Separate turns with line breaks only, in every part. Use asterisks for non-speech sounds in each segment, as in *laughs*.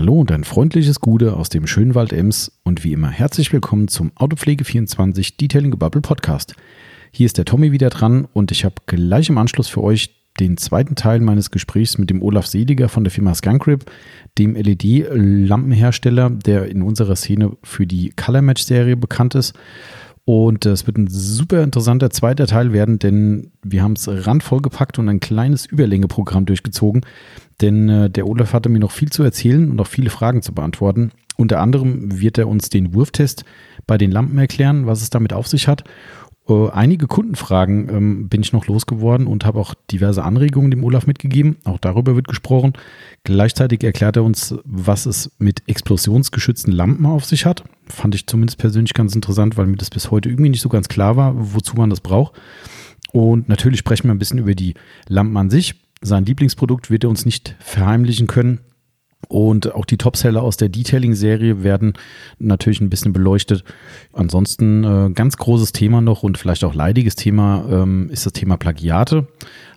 Hallo und ein freundliches Gute aus dem schönen Wald Ems und wie immer herzlich willkommen zum Autopflege24 Detailing Bubble Podcast. Hier ist der Tommy wieder dran und ich habe gleich im Anschluss für euch den zweiten Teil meines Gesprächs mit dem Olaf Seliger von der Firma Skunkrip, dem LED-Lampenhersteller, der in unserer Szene für die Color Match Serie bekannt ist. Und es wird ein super interessanter zweiter Teil werden, denn wir haben es randvoll gepackt und ein kleines Überlängeprogramm durchgezogen. Denn äh, der Olaf hatte mir noch viel zu erzählen und auch viele Fragen zu beantworten. Unter anderem wird er uns den Wurftest bei den Lampen erklären, was es damit auf sich hat. Äh, einige Kundenfragen ähm, bin ich noch losgeworden und habe auch diverse Anregungen dem Olaf mitgegeben. Auch darüber wird gesprochen. Gleichzeitig erklärt er uns, was es mit explosionsgeschützten Lampen auf sich hat. Fand ich zumindest persönlich ganz interessant, weil mir das bis heute irgendwie nicht so ganz klar war, wozu man das braucht. Und natürlich sprechen wir ein bisschen über die Lampen an sich. Sein Lieblingsprodukt wird er uns nicht verheimlichen können. Und auch die Topseller aus der Detailing-Serie werden natürlich ein bisschen beleuchtet. Ansonsten äh, ganz großes Thema noch und vielleicht auch leidiges Thema ähm, ist das Thema Plagiate.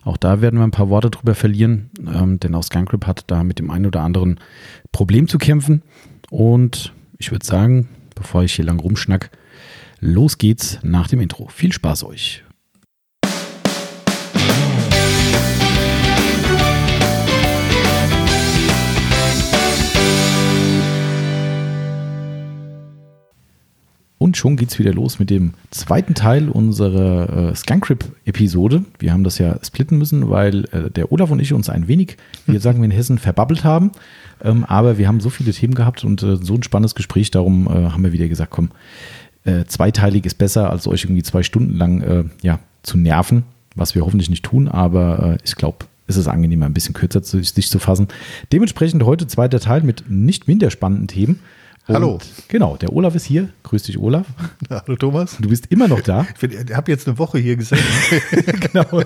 Auch da werden wir ein paar Worte drüber verlieren, ähm, denn auch Skunkrip hat da mit dem einen oder anderen Problem zu kämpfen. Und ich würde sagen, bevor ich hier lang rumschnack, los geht's nach dem Intro. Viel Spaß euch. Und schon geht's wieder los mit dem zweiten Teil unserer äh, Skunkrip-Episode. Wir haben das ja splitten müssen, weil äh, der Olaf und ich uns ein wenig, wie sagen wir in Hessen, verbabbelt haben. Ähm, aber wir haben so viele Themen gehabt und äh, so ein spannendes Gespräch, darum äh, haben wir wieder gesagt, komm, äh, zweiteilig ist besser, als euch irgendwie zwei Stunden lang äh, ja, zu nerven, was wir hoffentlich nicht tun, aber ich glaube, es ist angenehmer, ein bisschen kürzer zu, sich zu fassen. Dementsprechend heute zweiter Teil mit nicht minder spannenden Themen. Und
Hallo.
Genau, der Olaf ist hier. Grüß dich, Olaf. *laughs*
Hallo Thomas.
Du bist immer noch da.
Ich habe jetzt eine Woche hier gesessen. *laughs*
genau.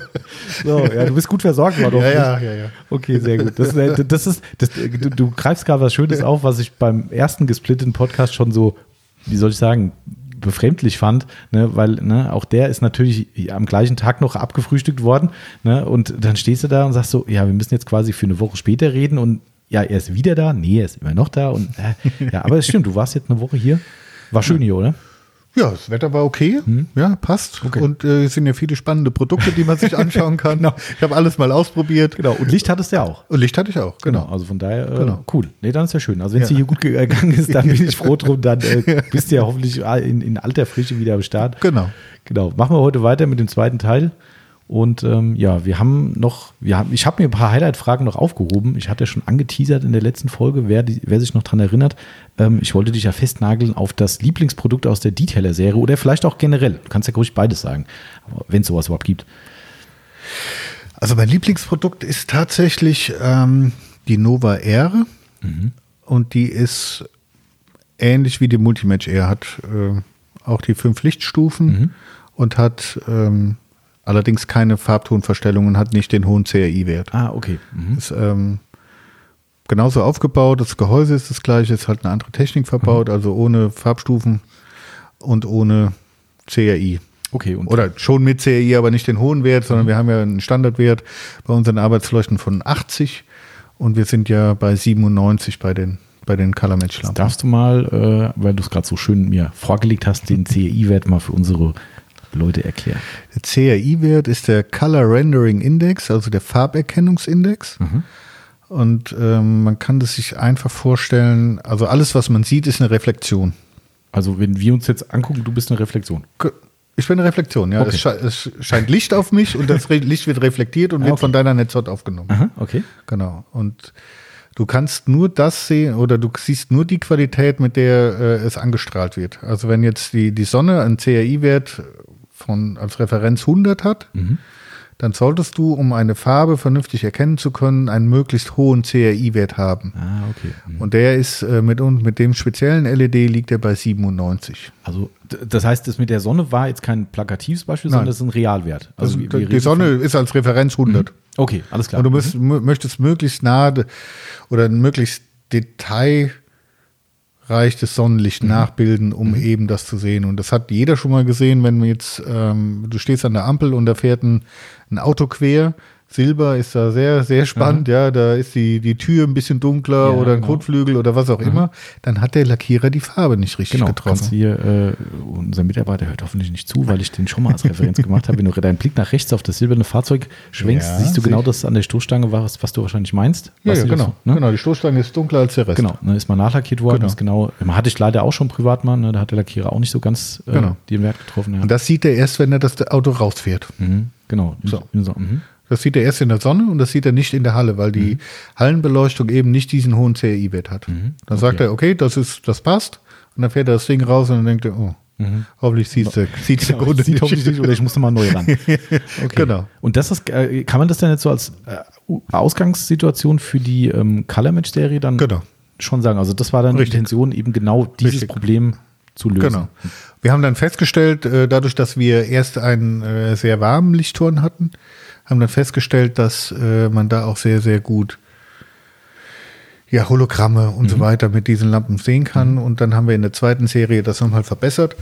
So, ja, du bist gut versorgt worden.
ja, ja, ja, ja.
Okay, sehr gut. Das, äh, das ist, das, du, du greifst gerade was Schönes auf, was ich beim ersten gesplitteten Podcast schon so, wie soll ich sagen, befremdlich fand, ne, weil ne, auch der ist natürlich am gleichen Tag noch abgefrühstückt worden. Ne, und dann stehst du da und sagst so, ja, wir müssen jetzt quasi für eine Woche später reden und ja, er ist wieder da. Nee, er ist immer noch da. Und, äh, *laughs* ja, aber es stimmt, du warst jetzt eine Woche hier. War schön hier, oder?
Ja, das Wetter war okay. Hm. Ja, passt.
Okay.
Und äh, es sind ja viele spannende Produkte, die man sich *laughs* anschauen kann.
Genau.
Ich habe alles mal ausprobiert.
Genau. Und Licht hattest du ja auch.
Und Licht hatte ich auch, genau.
Also von daher, äh,
Genau.
cool. Nee, dann ist ja schön. Also wenn es
Ja.
dir hier gut gegangen ist, dann *laughs* bin ich froh drum. Dann äh, bist du ja hoffentlich in, in alter Frische wieder am Start.
Genau.
Genau. Machen wir heute weiter mit dem zweiten Teil. Und ähm, ja, wir haben noch, wir haben, ich habe mir ein paar Highlight-Fragen noch aufgehoben. Ich hatte schon angeteasert in der letzten Folge, wer, die, wer sich noch dran erinnert. Ähm, ich wollte dich ja festnageln auf das Lieblingsprodukt aus der Detailer-Serie oder vielleicht auch generell. Du kannst ja ruhig beides sagen, wenn es sowas überhaupt gibt.
Also mein Lieblingsprodukt ist tatsächlich ähm, die Nova R. Und die ist ähnlich wie die Multimatch R. Hat äh, auch die fünf Lichtstufen und hat ähm, allerdings keine Farbtonverstellung und hat nicht den hohen CRI-Wert.
Ah, okay. Mhm.
Ist ähm, genauso aufgebaut, das Gehäuse ist das gleiche, ist halt eine andere Technik verbaut, also ohne Farbstufen und ohne CRI.
Okay, und
Oder schon mit CRI, aber nicht den hohen Wert, sondern wir haben ja einen Standardwert bei unseren Arbeitsleuchten von 80 und wir sind ja bei 97 bei den, bei den Color Match Lampen.
Darfst du mal, äh, weil du es gerade so schön mir vorgelegt hast, den CRI-Wert mal für unsere Leute erklären?
Der CRI-Wert ist der Color Rendering Index, also der Farberkennungsindex. Und ähm, man kann das sich einfach vorstellen, also alles, was man sieht, ist eine Reflexion.
Also wenn wir uns jetzt angucken, du bist eine Reflexion.
Ich bin eine Reflexion, ja.
Okay.
Es, sche es scheint Licht auf mich und das Licht wird reflektiert und
Ah,
wird
okay.
von deiner Netzhaut aufgenommen.
Aha, okay.
Genau. Und du kannst nur das sehen oder du siehst nur die Qualität, mit der äh, es angestrahlt wird. Also wenn jetzt die, die Sonne einen CRI-Wert von als Referenz 100 hat, dann solltest du, um eine Farbe vernünftig erkennen zu können, einen möglichst hohen CRI-Wert haben.
Ah, okay. Mhm.
Und der ist äh, mit, uns- mit dem speziellen LED liegt er bei 97.
Also das heißt, das mit der Sonne war jetzt kein plakatives Beispiel,
Nein.
sondern das ist ein Realwert. Also, wir
die Sonne ist als Referenz 100.
Von, okay, alles klar.
Und du müsst, mö- möchtest möglichst nah de- oder möglichst detailreiches Sonnenlicht nachbilden, um eben das zu sehen. Und das hat jeder schon mal gesehen, wenn jetzt, ähm, du stehst an der Ampel und da fährt ein, ein Auto quer, Silber ist da sehr, sehr spannend, ja, da ist die, die Tür ein bisschen dunkler
Ja,
oder ein
genau.
Kotflügel oder was auch immer, dann hat der Lackierer die Farbe nicht richtig
Genau, kannst
getroffen.
hier, äh, unser Mitarbeiter hört hoffentlich nicht zu, weil ich den schon mal als Referenz gemacht habe. Wenn du deinen Blick nach rechts auf das silberne Fahrzeug schwenkst,
Ja,
siehst du genau das an der Stoßstange, was, was du wahrscheinlich meinst.
Ja, ja genau.
so, ne?
genau. Die Stoßstange ist dunkler als der Rest.
Genau, ne, ist mal nachlackiert worden.
Genau.
Ist genau, hatte ich leider auch schon privat mal, ne, da hat der Lackierer auch nicht so ganz äh,
Genau.
den Wert getroffen. Ja.
Und das sieht er erst, wenn er das Auto rausfährt.
mhm, genau.
So.
so mhm.
Das sieht er erst in der Sonne und das sieht er nicht in der Halle, weil die Hallenbeleuchtung eben nicht diesen hohen CRI-Wert hat. Dann sagt er, okay, das ist, das passt. Und dann fährt er das Ding raus und dann denkt er, oh, hoffentlich sieht der, sieht's der
Genau,
Kunde
sieht
nicht.
hoffentlich nicht, oder ich muss nochmal neu ran. *laughs* Okay.
Genau.
Und das ist, äh, kann man das denn jetzt so als äh, Ausgangssituation für die ähm, Color Match Serie dann
Genau.
schon sagen? Also das war dann
Richtig.
die Intention, eben genau dieses
Richtig.
Problem zu lösen.
Genau. Wir haben dann festgestellt, äh, dadurch, dass wir erst einen sehr warmen Lichtturn hatten, haben dann festgestellt, dass äh, man da auch sehr, sehr gut ja, Hologramme und so weiter mit diesen Lampen sehen kann. Und dann haben wir in der zweiten Serie das nochmal verbessert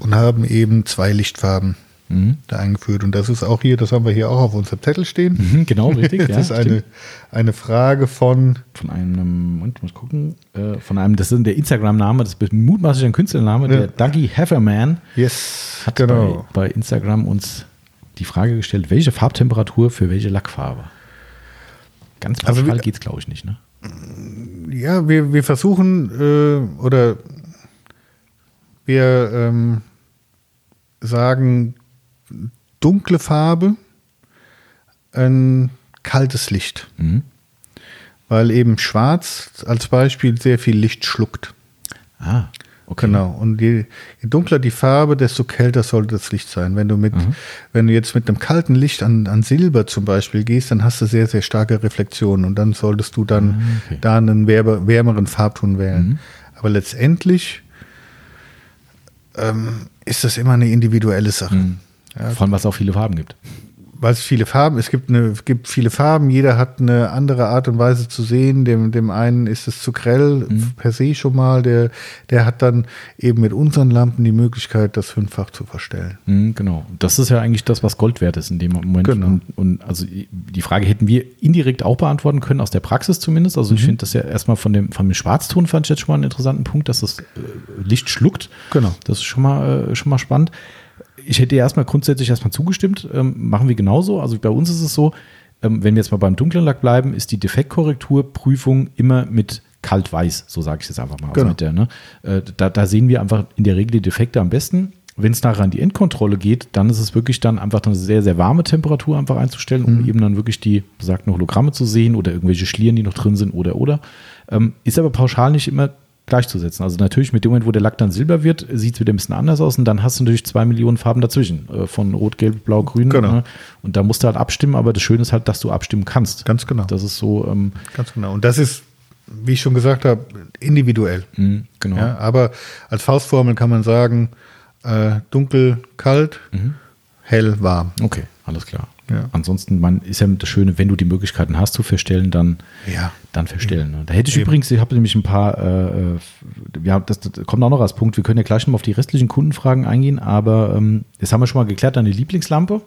und haben eben zwei Lichtfarben da eingeführt. Und das ist auch hier, das haben wir hier auch auf unserem Zettel stehen.
Mhm, genau, richtig. *laughs*
Das
ja,
ist eine,
stimmt.
eine Frage von
von einem, Moment, muss gucken, äh, von einem, das ist der Instagram-Name, das ist mutmaßlich ein Künstlername,
Ja.
der Dougie Hefferman
Yes,
hat
genau.
bei, bei Instagram uns die Frage gestellt, welche Farbtemperatur für welche Lackfarbe? Ganz
Also
pauschal
wir-
geht's, glaube ich, nicht, ne?
Ja, wir, wir versuchen äh, oder wir ähm, sagen dunkle Farbe, ein kaltes Licht,
Mhm.
weil eben schwarz als Beispiel sehr viel Licht schluckt.
Ah, okay.
Genau. Und je, je dunkler die Farbe, desto kälter sollte das Licht sein. Wenn du mit,
Mhm.
wenn du jetzt mit einem kalten Licht an, an Silber zum Beispiel gehst, dann hast du sehr, sehr starke Reflexionen und dann solltest du dann
Ah, okay. Mhm.
da einen wärmer, wärmeren Farbton wählen. Aber letztendlich ähm, ist das immer eine individuelle Sache.
Mhm. Vor allem, weil es auch viele Farben gibt.
Weil es viele Farben, es gibt, eine, es gibt viele Farben, jeder hat eine andere Art und Weise zu sehen. Dem, dem einen ist es zu grell
Mhm.
per se schon mal, der, der hat dann eben mit unseren Lampen die Möglichkeit, das fünffach zu verstellen.
Mhm, genau. Das ist ja eigentlich das, was Gold wert ist in dem Moment.
Genau.
Und, und also die Frage hätten wir indirekt auch beantworten können, aus der Praxis zumindest. Also ich finde das ja erstmal von dem, von dem Schwarzton fand ich jetzt schon mal einen interessanten Punkt, dass das äh, Licht schluckt.
Genau.
Das ist schon mal, äh, schon mal spannend. Ich hätte erstmal grundsätzlich erstmal zugestimmt. Ähm, machen wir genauso. Also bei uns ist es so, ähm, wenn wir jetzt mal beim dunklen Lack bleiben, ist die Defektkorrekturprüfung immer mit kalt-weiß, so sage ich jetzt einfach mal. Also
Genau.
mit der, ne? äh, da, da sehen wir einfach in der Regel die Defekte am besten. Wenn es nachher an die Endkontrolle geht, dann ist es wirklich dann einfach eine sehr, sehr warme Temperatur einfach einzustellen, um eben dann wirklich die besagten Hologramme zu sehen oder irgendwelche Schlieren, die noch drin sind oder oder. Ähm, ist aber pauschal nicht immer gleichzusetzen. Also natürlich mit dem Moment, wo der Lack dann silber wird, sieht es wieder ein bisschen anders aus und dann hast du natürlich zwei Millionen Farben dazwischen. Äh, von Rot, Gelb, Blau, Grün.
Genau.
Ne? Und da musst du halt abstimmen, aber das Schöne ist halt, dass du abstimmen kannst.
Ganz genau.
Das ist so, ähm,
Ganz genau. Und das ist, wie ich schon gesagt habe, individuell.
mh, genau.
Ja, aber als Faustformel kann man sagen, äh, dunkel, kalt, hell, warm.
Okay, alles klar.
Ja.
Ansonsten, man ist ja das Schöne, wenn du die Möglichkeiten hast zu verstellen, dann,
Ja.
dann verstellen. ne? Da hätte ich
Eben.
übrigens, ich habe nämlich ein paar, äh, äh, ja, das, das kommt auch noch als Punkt. Wir können ja gleich noch mal auf die restlichen Kundenfragen eingehen, aber ähm, das haben wir schon mal geklärt, deine Lieblingslampe.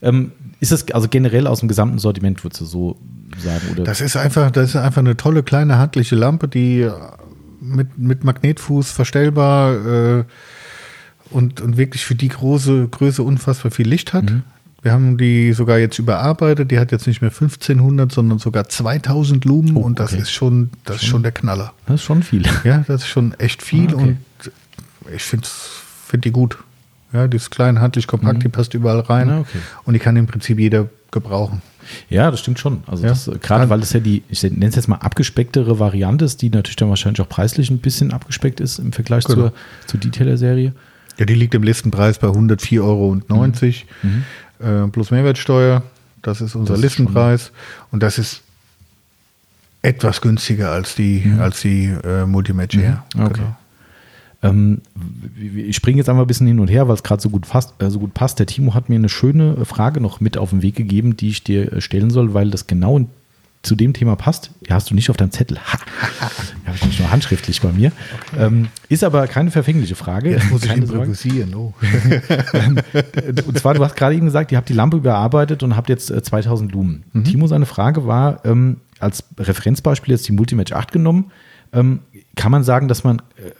Ähm, ist das also generell aus dem gesamten Sortiment, würdest du so sagen? Oder?
Das ist einfach, das ist einfach eine tolle kleine handliche Lampe, die äh, mit, mit Magnetfuß verstellbar äh, und, und wirklich für die große Größe unfassbar viel Licht hat. Wir haben die sogar jetzt überarbeitet. Die hat jetzt nicht mehr 1500, sondern sogar 2000 Lumen
Oh,
und das
okay.
ist schon, das ist schon der Knaller.
das ist schon viel.
Ja, das ist schon echt viel
Ah, okay.
und ich finde find die gut. Ja, die ist klein, handlich, kompakt, die passt überall rein
Ah, okay.
und die kann im Prinzip jeder gebrauchen.
Ja, das stimmt schon. Also
Ja.
äh, gerade weil es ja die, ich nenne es jetzt mal abgespecktere Variante ist, die natürlich dann wahrscheinlich auch preislich ein bisschen abgespeckt ist im Vergleich
Genau.
zur, zur Detailer-Serie.
Ja, die liegt im Listenpreis bei 104,90 Euro äh, plus Mehrwertsteuer. Das ist unser
Das ist
Listenpreis und das ist etwas günstiger als die, als die äh, Multimatch Air.
Okay.
Genau.
Ähm, w- w- ich springe jetzt einmal ein bisschen hin und her, weil es gerade so, gut fast- äh, so gut passt. Der Timo hat mir eine schöne Frage noch mit auf den Weg gegeben, die ich dir äh, stellen soll, weil das genau in zu dem Thema passt. Ja, hast du nicht auf deinem Zettel. Ha, *laughs* habe ich nicht nur handschriftlich bei mir. Okay. Ähm, ist aber keine verfängliche Frage.
Jetzt muss
keine
ich improvisieren. Oh. *laughs*
und zwar, du hast gerade eben gesagt, ihr habt die Lampe überarbeitet und habt jetzt 2000 Lumen. Mhm. Timo, seine Frage war, ähm, als Referenzbeispiel jetzt die Multimatch 8 genommen. Ähm, kann man sagen, dass man, äh,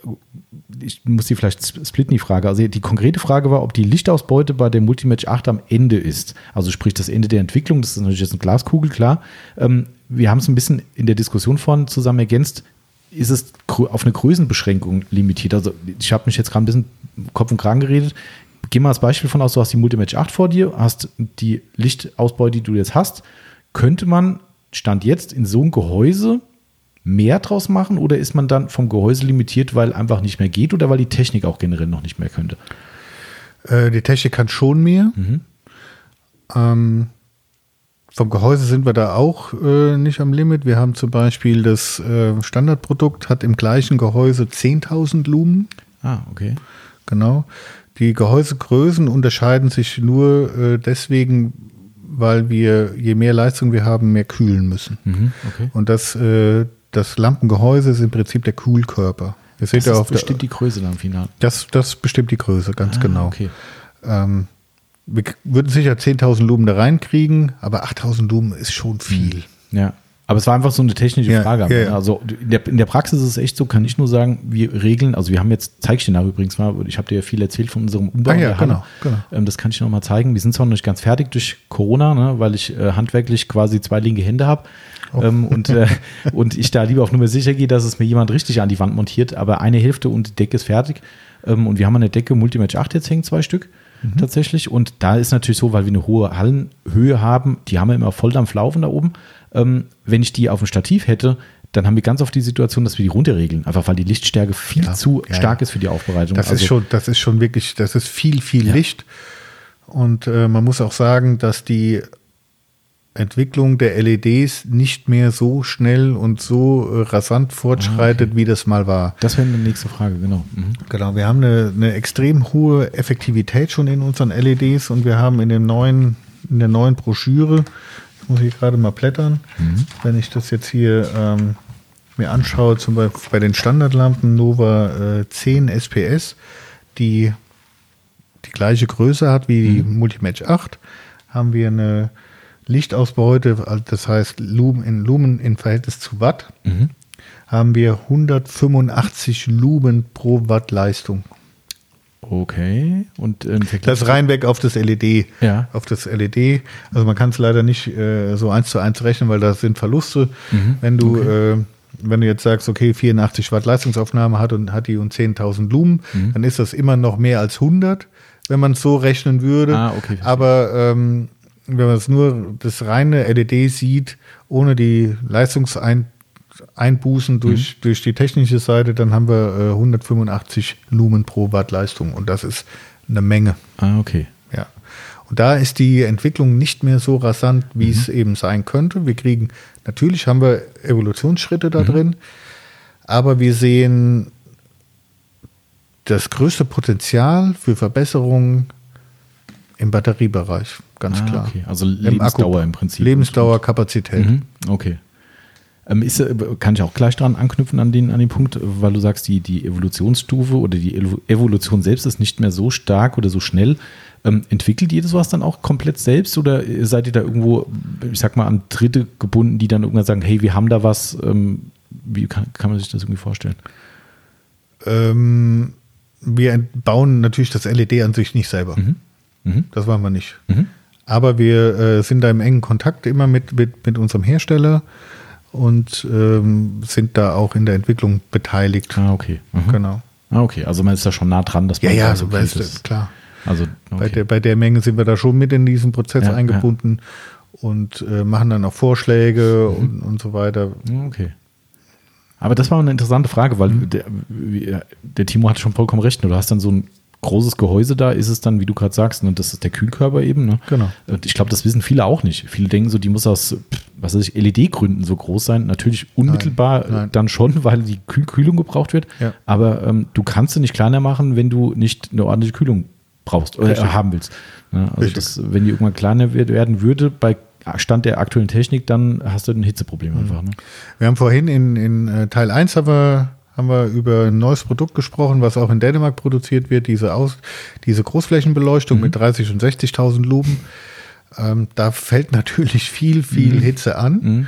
ich muss die vielleicht splitten, die Frage. Also die konkrete Frage war, ob die Lichtausbeute bei der Multimatch 8 am Ende ist. Also sprich das Ende der Entwicklung, das ist natürlich jetzt eine Glaskugel, klar. Ähm, wir haben es ein bisschen in der Diskussion vorhin zusammen ergänzt. Ist es auf eine Größenbeschränkung limitiert? Also ich habe mich jetzt gerade ein bisschen Kopf und Kragen geredet. Geh mal als Beispiel von aus, du hast die Multimatch 8 vor dir, hast die Lichtausbeute, die du jetzt hast. Könnte man Stand jetzt in so ein Gehäuse mehr draus machen oder ist man dann vom Gehäuse limitiert, weil einfach nicht mehr geht oder weil die Technik auch generell noch nicht mehr könnte?
Äh, die Technik kann schon mehr. Mhm. Ähm, vom Gehäuse sind wir da auch äh, nicht am Limit. Wir haben zum Beispiel das äh, Standardprodukt, hat im gleichen Gehäuse 10.000 Lumen.
Ah, okay.
Genau. Die Gehäusegrößen unterscheiden sich nur äh, deswegen, weil wir, je mehr Leistung wir haben, mehr kühlen müssen. Mhm, okay. Und das, äh, das Lampengehäuse ist im Prinzip der Kühlkörper.
Das seht ja bestimmt der, die Größe dann final.
Das, das bestimmt die Größe, ganz ah, genau. Okay. Ähm, wir würden sicher 10.000 Lumen da reinkriegen, aber 8.000 Lumen ist schon viel.
Ja. Aber es war einfach so eine technische ja, Frage. Ja, ja. Also in der, in der, Praxis ist es echt so, kann ich nur sagen, wir regeln, also wir haben jetzt, zeige ich dir nach übrigens mal, ich habe dir ja viel erzählt von unserem Umbau. Ah, ja, genau, genau. Ähm, das kann ich noch mal zeigen. Wir sind zwar noch nicht ganz fertig durch Corona, ne, weil ich äh, handwerklich quasi zwei linke Hände habe. Oh. Ähm, und, äh, *laughs* und ich da lieber auf Nummer sicher gehe, dass es mir jemand richtig an die Wand montiert. Aber eine Hälfte und die Decke ist fertig. Ähm, und wir haben an der Decke Multimatch 8 jetzt hängen, zwei Stück mhm. tatsächlich. Und da ist natürlich so, weil wir eine hohe Hallenhöhe haben, die haben wir immer Volldampf laufen da oben. Ähm, wenn ich die auf dem Stativ hätte, dann haben wir ganz oft die Situation, dass wir die runterregeln, einfach weil die Lichtstärke viel ja, zu ja, stark ja. ist für die Aufbereitung.
Das also, ist schon, das ist schon wirklich, das ist viel, viel Licht. Und äh, man muss auch sagen, dass die Entwicklung der LEDs nicht mehr so schnell und so äh, rasant fortschreitet, ah, okay. wie das mal war.
Das wäre eine nächste Frage, genau.
Mhm. Genau, wir haben eine, eine, extrem hohe Effektivität schon in unseren LEDs und wir haben in dem neuen, in der neuen Broschüre, muss ich gerade mal blättern, mhm. wenn ich das jetzt hier ähm, mir anschaue, zum Beispiel bei den Standardlampen Nova äh, 10 SPS, die die gleiche Größe hat wie die mhm. Multimatch 8, haben wir eine Lichtausbeute, also das heißt Lumen in Lumen in Verhältnis zu Watt, mhm. haben wir 185 Lumen pro Watt Leistung.
Okay. Und ähm,
das reinweg auf das LED. Ja. Auf das LED. Also man kann es leider nicht äh, so eins zu eins rechnen, weil da sind Verluste. Mhm. Wenn du okay. äh, wenn du jetzt sagst, okay, 84 Watt Leistungsaufnahme hat und hat die und 10.000 Lumen, mhm. dann ist das immer noch mehr als 100, wenn man es so rechnen würde. Ah, okay, Aber ähm, wenn man es nur das reine LED sieht, ohne die Leistungseinbußen durch, mhm. durch die technische Seite, dann haben wir äh, 185 Lumen pro Watt Leistung und das ist eine Menge.
Ah, okay.
Ja. Und da ist die Entwicklung nicht mehr so rasant, wie mhm. es eben sein könnte. Wir kriegen, natürlich haben wir Evolutionsschritte da mhm. drin, aber wir sehen das größte Potenzial für Verbesserungen im Batteriebereich, ganz ah, klar.
Okay. Also Lebensdauer im, im Prinzip.
Lebensdauer, Kapazität. Mhm.
Okay. Ähm, ist, äh, kann ich auch gleich dran anknüpfen an den, an den Punkt, weil du sagst, die, die Evolutionsstufe oder die Evolution selbst ist nicht mehr so stark oder so schnell. Ähm, entwickelt ihr das was dann auch komplett selbst oder seid ihr da irgendwo, ich sag mal, an Dritte gebunden, die dann irgendwann sagen, hey, wir haben da was? Ähm, wie kann, kann man sich das irgendwie vorstellen?
Ähm, wir bauen natürlich das LED an sich nicht selber. Mhm. Mhm. Das waren wir nicht. Mhm. Aber wir äh, sind da im engen Kontakt immer mit, mit, mit unserem Hersteller und ähm, sind da auch in der Entwicklung beteiligt.
Ah, okay.
Mhm. Genau.
Ah, okay. Also man ist da schon nah dran, dass man
ja, ja, so weißt ist. klar.
Also
okay. bei, der, bei der Menge sind wir da schon mit in diesen Prozess ja, eingebunden ja. und äh, machen dann auch Vorschläge mhm. und, und so weiter.
Okay. Aber das war eine interessante Frage, weil mhm. der, der Timo hat schon vollkommen recht. Du hast dann so ein großes Gehäuse da ist es dann, wie du gerade sagst, und ne, das ist der Kühlkörper eben. Ne?
Genau.
Und ich glaube, das wissen viele auch nicht. Viele denken so, die muss aus, was weiß ich, LED-Gründen so groß sein. Natürlich unmittelbar nein, nein. dann schon, *laughs* weil die Kühl Kühlung gebraucht wird. Ja. Aber ähm, du kannst sie nicht kleiner machen, wenn du nicht eine ordentliche Kühlung brauchst oder äh, haben willst. Ja, also das, wenn die irgendwann kleiner werden würde, bei Stand der aktuellen Technik, dann hast du ein Hitzeproblem
Mhm.
einfach. Ne?
Wir haben vorhin in, in äh, Teil 1 haben wir, haben wir über ein neues Produkt gesprochen, was auch in Dänemark produziert wird, diese, Aus, diese Großflächenbeleuchtung mit 30.000 und 60.000 Lumen. Ähm, da fällt *laughs* natürlich viel, viel Hitze an.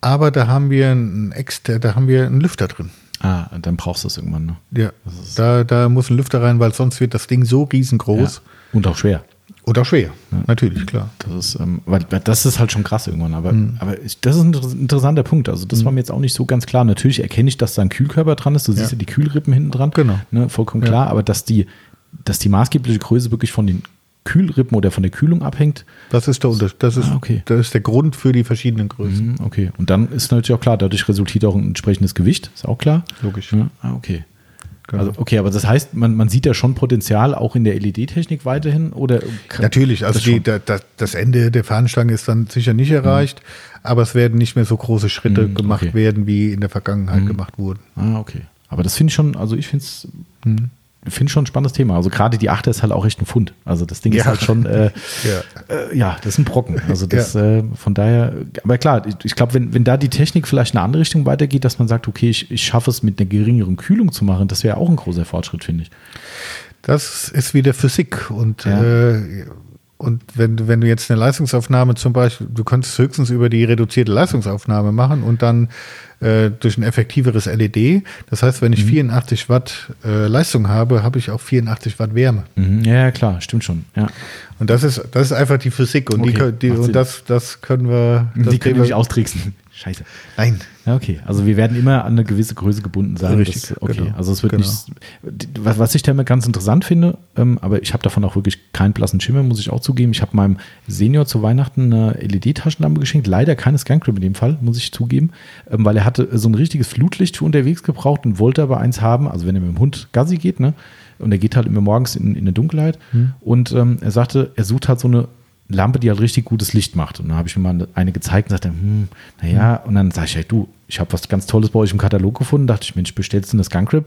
Aber da haben wir einen exter, da haben wir einen Lüfter drin.
Ah, dann brauchst du es irgendwann. Ne?
Ja, da, da muss ein Lüfter rein, weil sonst wird das Ding so riesengroß
Und auch schwer.
Auch schwer. Natürlich, klar.
Das ist, ähm, weil, weil das ist halt schon krass irgendwann. Aber, aber ich, das ist ein inter- interessanter Punkt. Also, das war mir jetzt auch nicht so ganz klar. Natürlich erkenne ich, dass da ein Kühlkörper dran ist. Du siehst ja,
Ja.
die Kühlrippen hinten dran.
Genau.
Ne, vollkommen
Ja.
klar. Aber dass die, dass die maßgebliche Größe wirklich von den Kühlrippen oder von der Kühlung abhängt,
Das ist der Unterschied. Das ist,
Ah, okay.
das ist der Grund für die verschiedenen Größen.
Mhm, Okay, und dann ist natürlich auch klar, dadurch resultiert auch ein entsprechendes Gewicht, ist auch klar.
Logisch.
Ja, ah, okay.
Genau.
Also, okay, aber das heißt, man, man sieht da schon Potenzial auch in der LED-Technik weiterhin? Oder
Natürlich, also
das
die, da, da, das Ende der Fahnenstange ist dann sicher nicht erreicht, aber es werden nicht mehr so große Schritte
Mhm,
gemacht
okay.
werden, wie in der Vergangenheit gemacht wurden.
Ah, okay. Aber das finde ich schon, also ich finde es
Mhm.
Finde schon ein spannendes Thema. Also gerade die Achter ist halt auch echt ein Fund. Also das Ding ist
Ja.
halt schon, äh, *laughs*
Ja.
äh, ja, das ist ein Brocken. Also das, äh, von daher, aber klar, ich, ich glaube, wenn, wenn da die Technik vielleicht in eine andere Richtung weitergeht, dass man sagt, okay, ich, ich schaffe es mit einer geringeren Kühlung zu machen, das wäre auch ein großer Fortschritt, finde ich.
Das ist wieder Physik und
Ja.
äh, und wenn, du- wenn du jetzt eine Leistungsaufnahme zum Beispiel, du könntest höchstens über die reduzierte Leistungsaufnahme machen und dann äh, durch ein effektiveres LED. Das heißt, wenn ich
Mhm.
84 Watt äh, Leistung habe, habe ich auch 84 Watt Wärme.
Mhm. Ja, klar, stimmt schon. Ja.
Und das ist, das ist einfach die Physik und, die,
Okay,
die,
Sinn.
und das, das können wir. Das
die können
wir-
nämlich austricksen. Scheiße.
Nein.
Okay. Also wir werden immer an eine gewisse Größe gebunden sein.
Richtig,
Das, okay.
genau,
Also es wird
genau.
nicht. Was, ich da immer ganz interessant finde, ähm, aber ich habe davon auch wirklich keinen blassen Schimmer, muss ich auch zugeben. Ich habe meinem Senior zu Weihnachten eine LED-Taschenlampe geschenkt. Leider keine Scancrip in dem Fall, muss ich zugeben, ähm, weil er hatte so ein richtiges Flutlicht für unterwegs gebraucht und wollte aber eins haben, also wenn er mit dem Hund Gassi geht, ne? Und er geht halt immer morgens in, in der Dunkelheit.
Hm.
Und ähm, er sagte, er sucht halt so eine Lampe, die halt richtig gutes Licht macht. Und dann habe ich mir mal eine gezeigt und sagte, hm, naja, und dann sage ich, hey, du, ich habe was ganz Tolles bei euch im Katalog gefunden. Dachte ich, Mensch, bestellst du eine Skunkrip?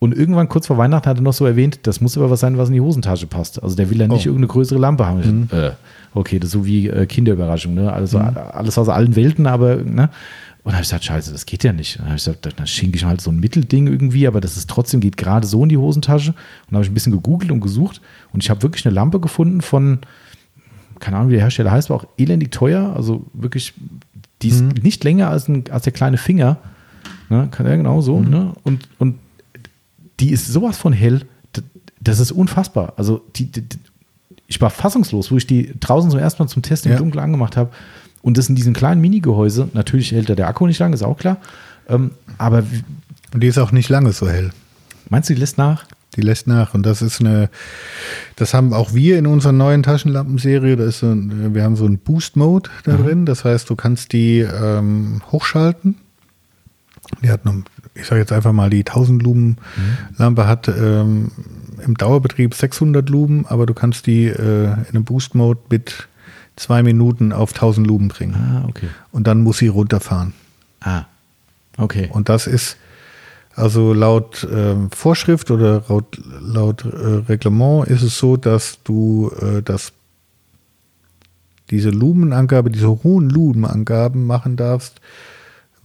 Und irgendwann kurz vor Weihnachten hat er noch so erwähnt, das muss aber was sein, was in die Hosentasche passt. Also der will ja nicht
Oh.
irgendeine größere Lampe haben. Ich, äh, okay, das ist so wie äh, Kinderüberraschung, ne? Also alles aus allen Welten, aber, ne? Und dann habe ich gesagt, scheiße, das geht ja nicht. Und dann habe ich gesagt, dann schenke ich halt so ein Mittelding irgendwie, aber das ist trotzdem, geht gerade so in die Hosentasche. Und dann habe ich ein bisschen gegoogelt und gesucht und ich habe wirklich eine Lampe gefunden von, keine Ahnung, wie der Hersteller heißt, war auch elendig teuer. Also wirklich, die ist nicht länger als, ein, als der kleine Finger. Ne? Kann ja genau so. Ne? Und, und die ist sowas von hell, das ist unfassbar. Also die, die, ich war fassungslos, wo ich die draußen zum ersten Mal zum Test im
Ja.
Dunkeln angemacht habe. Und das in diesem kleinen Minigehäuse, natürlich hält da der Akku nicht lang, ist auch klar. Ähm, aber
Und die ist auch nicht lange so hell.
meinst du, die lässt nach?
Die lässt nach. Und das ist eine, das haben auch wir in unserer neuen Taschenlampenserie. Da ist so ein, wir haben so einen Boost-Mode da drin. Das heißt, du kannst die ähm, hochschalten. Die hat noch, ich sage jetzt einfach mal, die 1000 Lumen Lampe hat ähm, im Dauerbetrieb 600 Lumen, aber du kannst die äh, in einem Boost-Mode mit zwei Minuten auf 1000 Lumen bringen.
Ah, okay.
Und dann muss sie runterfahren.
Ah, okay.
Und das ist also laut ähm, Vorschrift oder laut, laut äh, Reglement ist es so, dass du äh, das, diese Lumenangabe, diese hohen Lumenangaben machen darfst,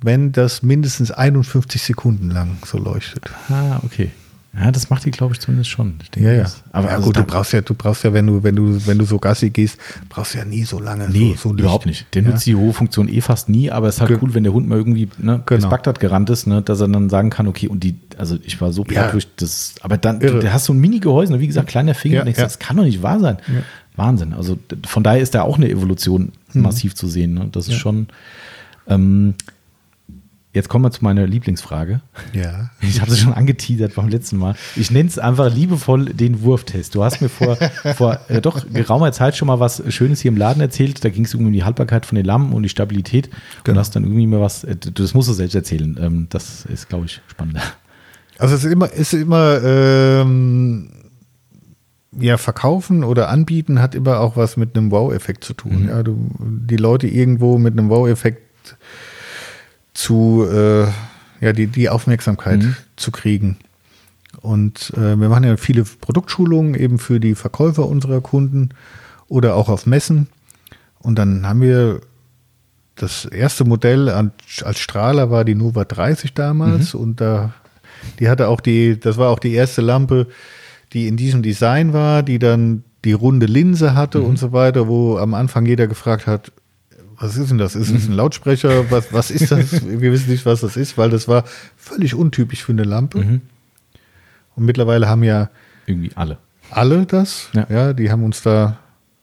wenn das mindestens 51 Sekunden lang so leuchtet.
Ah, okay. Ja, das macht die, glaube ich, zumindest schon. Ich denke,
Ja, ja.
Aber
ja,
also
gut, du brauchst ja, du brauchst ja, wenn du, wenn du, wenn du so Gassi gehst, brauchst du ja nie so lange.
Nee,
so, so
überhaupt nicht. Der
Ja.
nutzt die hohe Funktion eh fast nie, aber es ist halt
Ge-
cool, wenn der Hund mal irgendwie ne, bis
Genau.
Bagdad gerannt ist, ne, dass er dann sagen kann, okay, und die, also ich war so platt
Ja.
durch das, aber dann,
Irre.
du, du hast so ein Mini-Gehäuse, ne, wie gesagt, kleiner Finger,
Ja,
und denkst, das kann doch nicht wahr sein. Wahnsinn. Also von daher ist da auch eine Evolution massiv zu sehen. Ne? Das ist schon. Ähm, jetzt kommen wir zu meiner Lieblingsfrage.
Ja. *laughs*
Ich habe sie schon angeteasert beim letzten Mal. Ich nenne es einfach liebevoll den Wurftest. Du hast mir vor, *laughs* vor äh, doch geraumer Zeit schon mal was Schönes hier im Laden erzählt. Da ging es irgendwie um die Haltbarkeit von den Lampen und die Stabilität. Und
Genau.
hast dann irgendwie mal was, äh, das musst du selbst erzählen. Ähm, das ist, glaube ich, spannender.
Also es ist immer, ist immer ähm, ja, verkaufen oder anbieten hat immer auch was mit einem Wow-Effekt zu tun. Ja, du, die Leute irgendwo mit einem Wow-Effekt zu, äh, ja, die, die Aufmerksamkeit zu kriegen. Und äh, wir machen ja viele Produktschulungen eben für die Verkäufer unserer Kunden oder auch auf Messen. Und dann haben wir das erste Modell an, als Strahler war die Nova 30 damals mhm. und da die hatte auch die, das war auch die erste Lampe, die in diesem Design war, die dann die runde Linse hatte mhm. und so weiter, wo am Anfang jeder gefragt hat, was ist denn das? Ist es ein Lautsprecher? Was, was ist das? *laughs* Wir wissen nicht, was das ist, weil das war völlig untypisch für eine Lampe. Mhm. Und mittlerweile haben ja
irgendwie alle.
Alle das. Ja. ja, die haben uns da,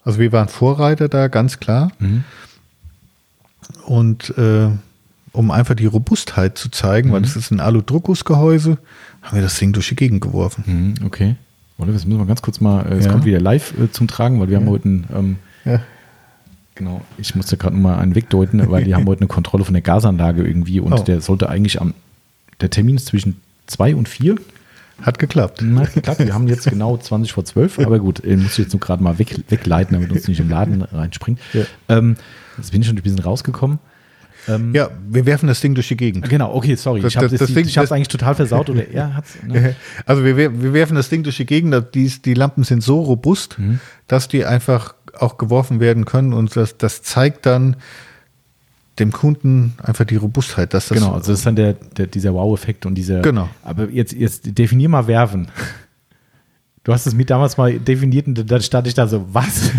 also wir waren Vorreiter da, ganz klar. Mhm. Und äh, um einfach die Robustheit zu zeigen, mhm. weil das ist ein Alu-Druckgussgehäuse, haben wir das Ding durch die Gegend geworfen.
Mhm, okay. Warte, das müssen wir ganz kurz mal, äh, es ja. kommt wieder live äh, zum Tragen, weil wir ja. haben heute ein, ähm, ja. Genau, ich musste gerade mal einen wegdeuten, weil die *laughs* haben heute eine Kontrolle von der Gasanlage irgendwie und oh. der sollte eigentlich am, der Termin ist zwischen zwei und vier.
Hat geklappt.
Hat geklappt. Wir haben jetzt genau 20 vor 12, aber gut, ich muss jetzt nur gerade mal weg, wegleiten, damit uns nicht im Laden reinspringt. Ja. Ähm, jetzt bin ich schon ein bisschen rausgekommen.
Ähm, ja, wir werfen das Ding durch die Gegend.
Genau, okay, sorry. Das, ich habe es eigentlich total versaut oder er hat es. *laughs*
Ne? Also wir, wir werfen das Ding durch die Gegend. Die, die Lampen sind so robust, mhm. dass die einfach auch geworfen werden können und das, das zeigt dann dem Kunden einfach die Robustheit. Dass
das genau, also das ist dann der, der dieser Wow-Effekt und dieser.
Genau.
Aber jetzt, jetzt definier mal werfen. Du hast es mir damals mal definiert und dann stand ich da so, was?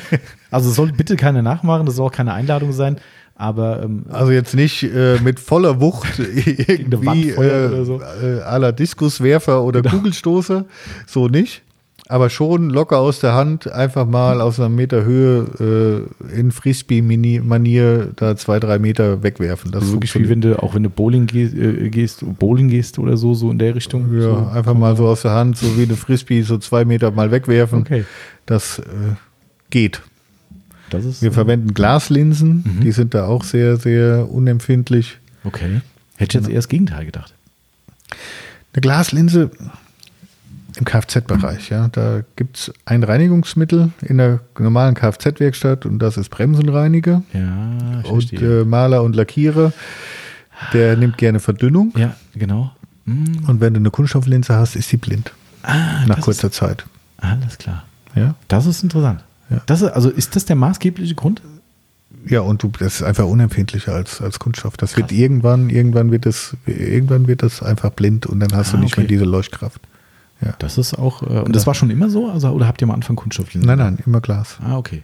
*laughs* also soll bitte keine nachmachen, das soll auch keine Einladung sein. Aber ähm,
also jetzt nicht äh, mit voller Wucht *laughs* irgendwie äh, so. äh, aller Diskuswerfer oder genau. Kugelstoßer, so nicht. Aber schon locker aus der Hand, einfach mal aus einer Meter Höhe äh, in Frisbee-Manier da zwei, drei Meter wegwerfen.
Das also wirklich wie wenn du, auch wenn du Bowling gehst, äh, gehst, Bowling gehst oder so, so in der Richtung.
Ja,
so.
einfach mal so aus der Hand, so wie eine Frisbee, so zwei Meter mal wegwerfen. Okay. Das äh, geht. Das ist, Wir verwenden Glaslinsen, mhm. die sind da auch sehr, sehr unempfindlich.
Okay. Hätte ich jetzt eher das Gegenteil gedacht.
Eine Glaslinse im Kfz-Bereich, ja, da gibt es ein Reinigungsmittel in der normalen Kfz-Werkstatt und das ist Bremsenreiniger.
Ja,
ich Und äh, Maler und Lackierer, der nimmt gerne Verdünnung.
Ja, genau.
Mhm. Und wenn du eine Kunststofflinse hast, ist sie blind. Ah, nach kurzer ist, Zeit.
Alles klar. Ja. Das ist interessant. Ja. Das ist, also ist das der maßgebliche Grund?
Ja, und du, das ist einfach unempfindlicher als, als Kunststoff. Das Krass. wird irgendwann, irgendwann wird das, irgendwann wird das einfach blind und dann hast ah, du nicht okay. mehr diese Leuchtkraft.
Ja. Das ist auch, äh, und das war schon immer so? Also, oder habt ihr am Anfang Kunststofflinsen?
Nein, nein, immer Glas.
Ah, okay.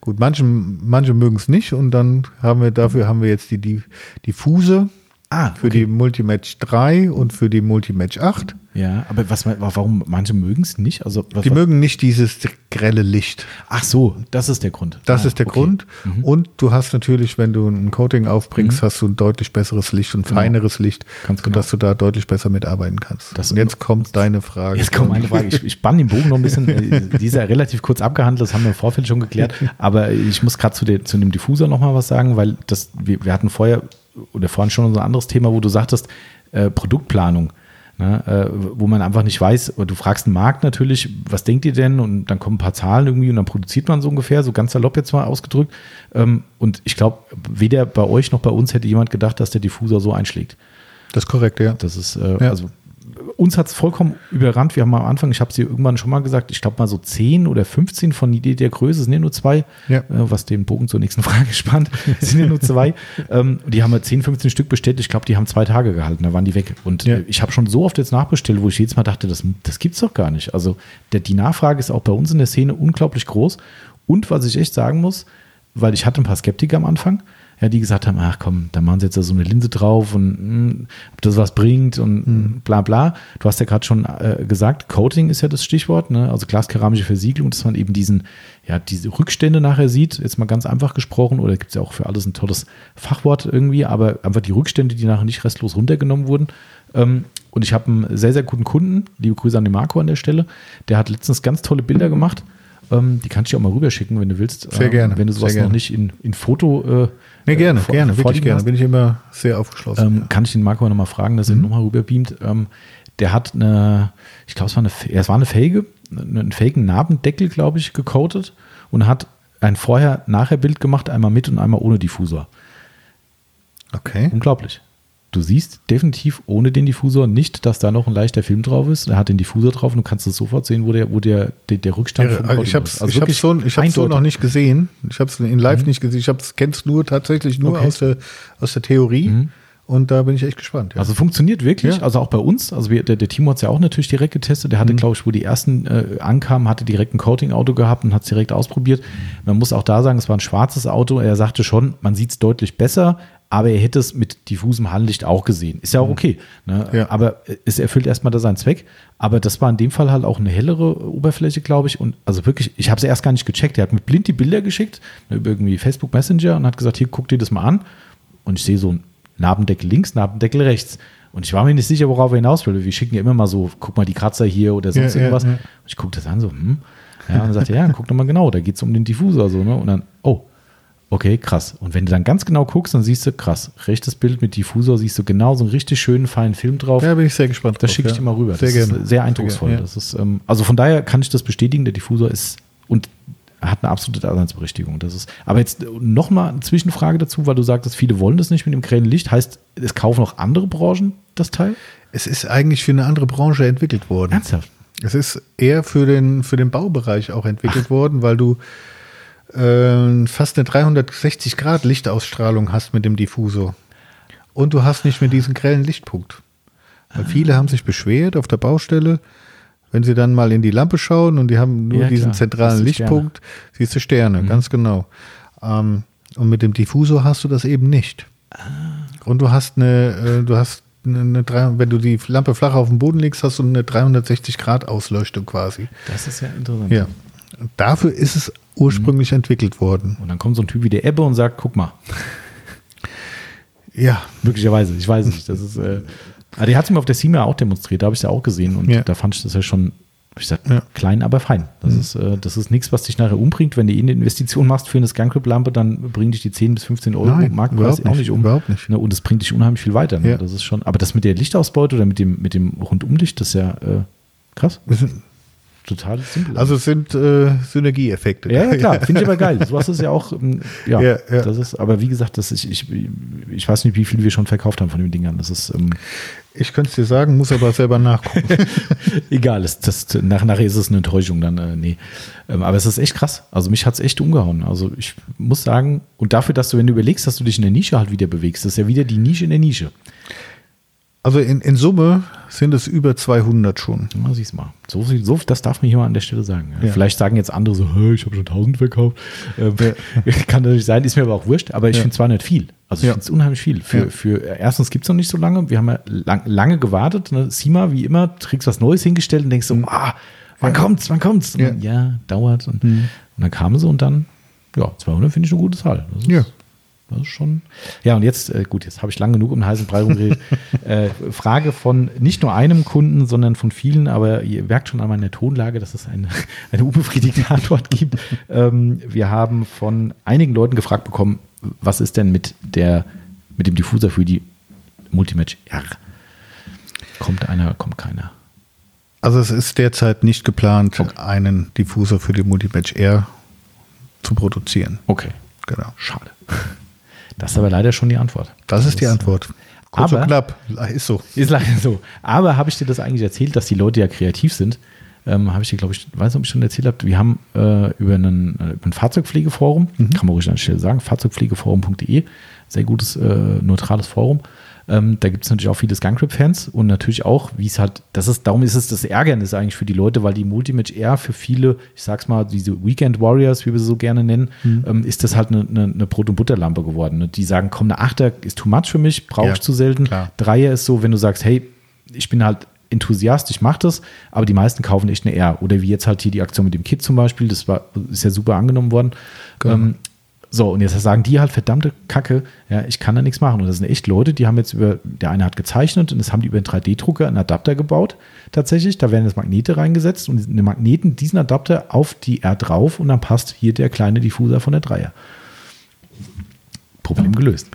Gut, manche, manche mögen es nicht und dann haben wir, dafür haben wir jetzt die, die Diffuse Ah, für okay. die Multimatch 3 und für die Multimatch 8.
Ja, aber was, warum manche mögen es nicht? Also,
die mögen nicht dieses grelle Licht.
Ach so, das ist der Grund.
Das ah, ist der okay. Grund. Mhm. Und du hast natürlich, wenn du ein Coating aufbringst, mhm. hast du ein deutlich besseres Licht und genau. feineres Licht, Ganz genau. sodass du da deutlich besser mitarbeiten kannst.
Das und jetzt kommt deine Frage. Jetzt kommt meine Frage. Ich, ich spann den Bogen noch ein bisschen. *laughs* die ist ja relativ kurz abgehandelt, das haben wir im Vorfeld schon geklärt. Aber ich muss gerade zu, zu dem Diffuser nochmal was sagen, weil das, wir, wir hatten vorher oder vorhin schon so ein anderes Thema, wo du sagtest, äh, Produktplanung. Ne, äh, wo man einfach nicht weiß, du fragst den Markt natürlich, was denkt ihr denn? Und dann kommen ein paar Zahlen irgendwie und dann produziert man so ungefähr, so ganz salopp jetzt mal ausgedrückt. Ähm, und ich glaube, weder bei euch noch bei uns hätte jemand gedacht, dass der Diffuser so einschlägt.
Das ist korrekt, ja.
Das ist, äh, ja. also uns hat es vollkommen überrannt. Wir haben am Anfang, ich habe es dir irgendwann schon mal gesagt, ich glaube mal so 10 oder 15 von Idee der Größe, sind ja nur zwei, ja. äh, was den Bogen zur nächsten *laughs* Frage spannt, sind ja nur zwei. ähm, die haben wir 10, 15 Stück bestellt. Ich glaube, die haben zwei Tage gehalten, da waren die weg. Und ja. äh, ich habe schon so oft jetzt nachbestellt, wo ich jedes Mal dachte, das, das es doch gar nicht. Also der, die Nachfrage ist auch bei uns in der Szene unglaublich groß. Und was ich echt sagen muss, weil ich hatte ein paar Skeptiker am Anfang, ja, die gesagt haben, ach komm, da machen sie jetzt so eine Linse drauf und mh, hm, ob das was bringt und mhm. bla bla. Du hast ja gerade schon äh, gesagt, Coating ist ja das Stichwort, ne? also glaskeramische Versiegelung, dass man eben diesen, ja, diese Rückstände nachher sieht, jetzt mal ganz einfach gesprochen, oder gibt es ja auch für alles ein tolles Fachwort irgendwie, aber einfach die Rückstände, die nachher nicht restlos runtergenommen wurden. Ähm, und ich habe einen sehr, sehr guten Kunden, liebe Grüße an den Marco an der Stelle, der hat letztens ganz tolle Bilder gemacht. Ähm, die kannst du dir auch mal rüberschicken, wenn du willst.
Sehr gerne.
Wenn du sowas noch nicht in, in Foto
äh, Nee, gerne, äh, gerne, wirklich gerne. Hast. Bin ich immer sehr aufgeschlossen.
Ähm, ja. Kann ich den Marco nochmal fragen, dass er mhm. nochmal rüberbeamt. Ähm, der hat eine, ich glaube, es war eine, es war eine Felge, einen faken Narbendeckel, glaube ich, gecoatet und hat ein Vorher-Nachher-Bild gemacht, einmal mit und einmal ohne Diffusor.
Okay.
Unglaublich. Du siehst definitiv ohne den Diffusor nicht, dass da noch ein leichter Film drauf ist. Er hat den Diffusor drauf und du kannst es sofort sehen, wo der, wo der, der, der Rückstand
ja,
vom
also ich habe
ist.
also ich so, ich hab's so noch nicht gesehen. Ich habe es in live
Mhm.
nicht gesehen. Ich kenne es nur tatsächlich nur
Okay.
aus, der, aus der Theorie.
Mhm.
Und da bin ich echt gespannt. Ja.
Also funktioniert wirklich,
Ja.
also auch bei uns. Also wir, der, der Timo hat es ja auch natürlich direkt getestet. Der
Mhm.
hatte, glaube ich, wo die ersten äh, ankamen, hatte direkt ein Coating-Auto gehabt und hat es direkt ausprobiert. Man muss auch da sagen, es war ein schwarzes Auto. Er sagte schon, man sieht es deutlich besser, aber er hätte es mit diffusem Handlicht auch gesehen. Ist ja auch okay. Ne?
Mhm. Ja.
Aber es erfüllt erstmal da seinen Zweck. Aber das war in dem Fall halt auch eine hellere Oberfläche, glaube ich. Und also wirklich, ich habe es erst gar nicht gecheckt. Er hat mir blind die Bilder geschickt, ne, über irgendwie Facebook Messenger und hat gesagt, hier, guck dir das mal an. Und ich sehe so ein Narbendeckel links, Narbendeckel rechts. Und ich war mir nicht sicher, worauf er hinaus will. Wir schicken ja immer mal so, guck mal die Kratzer hier oder sonst
Ja,
irgendwas.
ja.
Und ich gucke das an, so, hm. Ja, und dann sagt er, ja, guck doch mal genau, da geht es um den Diffusor, so, ne? Und dann, oh, okay, krass. Und wenn du dann ganz genau guckst, dann siehst du, krass, rechtes Bild mit Diffusor, siehst du genau so einen richtig schönen, feinen Film drauf.
Da bin ich sehr gespannt.
Das schicke ich
ja.
dir mal rüber.
Sehr
das
gerne.
ist sehr eindrucksvoll.
Sehr gerne,
Das ist, ähm, also von daher kann ich das bestätigen, der Diffusor ist und hat eine absolute Daseinsberechtigung. Das ist, aber jetzt noch mal eine Zwischenfrage dazu, weil du sagtest, viele wollen das nicht mit dem grellen Licht. Heißt, es kaufen auch andere Branchen das Teil?
ja. Es ist eigentlich für eine andere Branche entwickelt worden.
Ernsthaft?
Es ist eher für den, für den Baubereich auch entwickelt worden, weil du äh, fast eine 360 Grad Lichtausstrahlung hast mit dem Diffusor. Und du hast nicht mehr diesen grellen Lichtpunkt. Weil viele haben sich beschwert auf der Baustelle, wenn sie dann mal in die Lampe schauen und die haben nur
Ja,
diesen
klar.
zentralen
du Sterne.
Lichtpunkt, siehst du Sterne, ganz genau. Ähm, und mit dem Diffusor hast du das eben nicht. Und du hast eine, äh, du hast eine, eine wenn du die Lampe flach auf den Boden legst, hast du eine 360 Grad Ausleuchtung quasi.
Das ist ja interessant.
Ja. Und dafür ist es ursprünglich entwickelt worden.
Und dann kommt so ein Typ wie der Ebbe und sagt, guck mal, *laughs*
Ja,
möglicherweise, ich weiß nicht. Das ist, äh, aber die hat es mir auf der SEMA auch demonstriert, da habe ich es ja auch gesehen und
Ja.
da fand ich das ja schon, ich gesagt,
Ja. Mhm.
klein, aber fein. Das ist, äh, das ist nichts, was dich nachher umbringt. Wenn du eh eine Investition machst für eine Scangrip-Lampe, dann bringt dich die 10 bis 15 Euro
Nein,
Marktpreis auch
nicht,
nicht um.
überhaupt nicht.
Ne, und es bringt dich unheimlich viel weiter. Ne?
Ja.
Das ist schon, aber das mit der Lichtausbeute oder mit dem, mit dem Rundumlicht, das ist ja äh, krass.
wir sind-
Total simpel.
also es sind äh, Synergieeffekte.
Ja, ja klar, *laughs* finde ich aber geil. Sowas ist ja auch, ähm, ja,
Ja, ja.
das ist, aber wie gesagt, das ist, ich, ich weiß nicht, wie viel wir schon verkauft haben von den Dingern. Das ist ähm,
Ich könnte es dir sagen, muss aber selber nachgucken. *laughs*
egal, das, das, nach, nachher ist es eine Enttäuschung dann, äh, nee. Ähm, aber es ist echt krass. Also mich hat es echt umgehauen. Also ich muss sagen, und dafür, dass du, wenn du überlegst, dass du dich in der Nische halt wieder bewegst, das ist ja wieder die Nische in der Nische.
Also in, in Summe sind es über 200 schon.
Ja, siehst mal. So, so, das darf man hier mal an der Stelle sagen. Ja.
Ja.
Vielleicht sagen jetzt andere so, "Hä, ich habe schon 1000 verkauft. Ähm, *laughs* Kann natürlich sein, ist mir aber auch wurscht. Aber ich
Ja.
finde 200 viel. Also ich
Ja.
finde es unheimlich viel. Für,
Ja.
für, erstens gibt es noch nicht so lange. Wir haben ja lang, lange gewartet. Ne? Sima, wie immer, kriegst was Neues hingestellt und denkst so, ah, wann
Ja.
kommt's, wann kommt's?
Ja.
ja, dauert. Und, und dann kam sie und dann, ja, 200 finde ich eine gute Zahl. Das ist,
Ja.
Das ist schon. Ja, und jetzt, äh, gut, jetzt habe ich lang genug um den heißen Brei rumgeredet. *laughs* äh, Frage von nicht nur einem Kunden, sondern von vielen, aber ihr merkt schon an meiner Tonlage, dass es eine, *laughs* eine unbefriedigende Antwort gibt. Ähm, wir haben von einigen Leuten gefragt bekommen, was ist denn mit der, mit dem Diffuser für die Multimatch R? Kommt einer, kommt keiner.
Also es ist derzeit nicht geplant,
Okay.
einen Diffusor für die Multimatch R zu produzieren.
Okay,
Genau.
schade. Das ist aber leider schon die Antwort.
Das ist die Antwort. Kurz
aber-
und knapp. Ist so.
Ist leider so. Aber habe ich dir das eigentlich erzählt, dass die Leute ja kreativ sind? Ähm, habe ich dir, glaube ich, weiß nicht, ob ich schon erzählt habe. Wir haben äh, über, einen, äh, über ein Fahrzeugpflegeforum, kann man ruhig an der Stelle sagen, fahrzeugpflegeforum.de, sehr gutes, äh, neutrales Forum. Ähm, da gibt es natürlich auch viele Skunkrip-Fans und natürlich auch, wie es halt, das ist, darum ist es das Ärgernis eigentlich für die Leute, weil die Multimatch R für viele, ich sag's mal, diese Weekend Warriors, wie wir sie so gerne nennen, ähm, ist das halt eine, eine, eine Brot- und Butterlampe geworden. Ne? Die sagen, komm, eine Achter ist too much für mich, brauche
Ja,
ich zu selten.
klar.
Dreier ist so, wenn du sagst, hey, ich bin halt Enthusiast, ich mache das, aber die meisten kaufen echt eine R. Oder wie jetzt halt hier die Aktion mit dem Kit zum Beispiel, das war, ist ja super angenommen worden. Ähm, so, und jetzt sagen die halt, verdammte Kacke, ja, ich kann da nichts machen. Und das sind echt Leute, die haben jetzt über, der eine hat gezeichnet und das haben die über einen 3D-Drucker einen Adapter gebaut, tatsächlich. Da werden jetzt Magnete reingesetzt und die Magneten diesen Adapter auf die R drauf und dann passt hier der kleine Diffuser von der Dreier. Problem gelöst.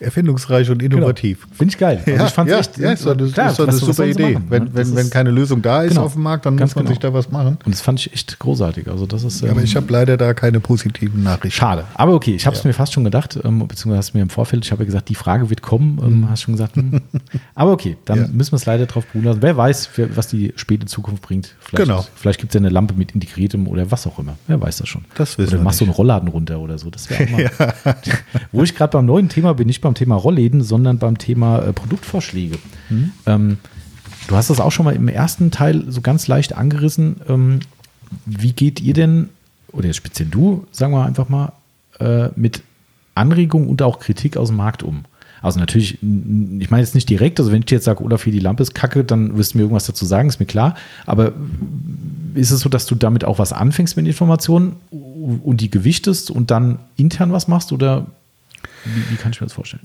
Erfindungsreich und innovativ.
Genau. Finde ich geil.
Also ja, ich fand's ja, echt, ja, ist doch eine, klar, ist doch eine super Idee. Wenn, wenn, wenn keine Lösung da ist genau. auf dem Markt, dann muss man genau. sich da was machen.
Und das fand ich echt großartig. Also das ist,
ähm, aber ich habe leider da keine positiven Nachrichten.
Schade. Aber okay, ich habe es ja. mir fast schon gedacht, ähm, beziehungsweise hast du mir im Vorfeld, ich habe ja gesagt, die Frage wird kommen, ähm, mhm. hast schon gesagt. Hm. aber okay, dann ja. müssen wir es leider drauf beruhen lassen. Wer weiß, was die späte Zukunft bringt. Vielleicht,
genau.
Vielleicht gibt es ja eine Lampe mit integriertem oder was auch immer. Wer weiß das schon.
Das wissen
oder machst du einen Rollladen runter oder so. Das wäre *laughs* auch mal. *laughs* Wo ich gerade beim neuen Thema bin, nicht beim Thema Rollläden, sondern beim Thema äh, Produktvorschläge. Mhm. Ähm, du hast das auch schon mal im ersten Teil so ganz leicht angerissen. Ähm, wie geht ihr denn, oder speziell du, sagen wir einfach mal, äh, mit Anregungen und auch Kritik aus dem Markt um? Also natürlich, ich meine jetzt nicht direkt, also wenn ich jetzt sage, Olaf, hier die Lampe ist kacke, dann wirst du mir irgendwas dazu sagen, ist mir klar. Aber ist es so, dass du damit auch was anfängst mit Informationen und die gewichtest und dann intern was machst oder wie, wie kann ich mir das vorstellen?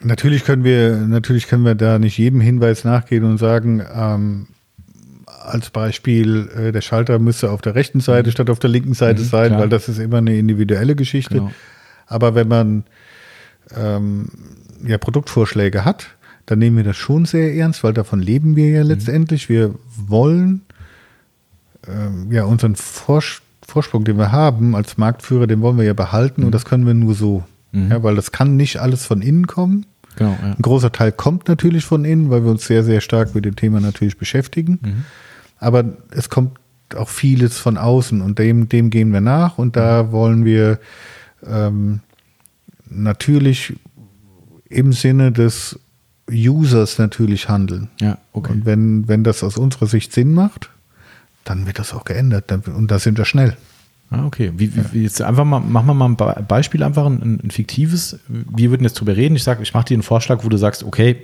Natürlich können wir, natürlich können wir da nicht jedem Hinweis nachgehen und sagen, ähm, als Beispiel, äh, der Schalter müsste auf der rechten Seite mhm. statt auf der linken Seite mhm, sein, klar. weil das ist immer eine individuelle Geschichte. Genau. Aber wenn man ähm, ja, Produktvorschläge hat, dann nehmen wir das schon sehr ernst, weil davon leben wir ja mhm. letztendlich. Wir wollen ähm, ja unseren Vors Vorsprung, den wir haben als Marktführer, den wollen wir ja behalten mhm. und das können wir nur so. Mhm. Ja, weil das kann nicht alles von innen kommen. Genau, ja. Ein großer Teil kommt natürlich von innen, weil wir uns sehr, sehr stark mit dem Thema natürlich beschäftigen. Mhm. Aber es kommt auch vieles von außen und dem, dem gehen wir nach und da mhm. wollen wir ähm, natürlich im Sinne des Users natürlich handeln.
Ja, okay.
Und wenn, wenn das aus unserer Sicht Sinn macht, dann wird das auch geändert. Und da sind wir schnell.
Ah, okay. Wie, wie, jetzt einfach mal, machen wir mal ein Beispiel, einfach ein, ein fiktives. Wir würden jetzt drüber reden. Ich sage, ich mache dir einen Vorschlag, wo du sagst, okay,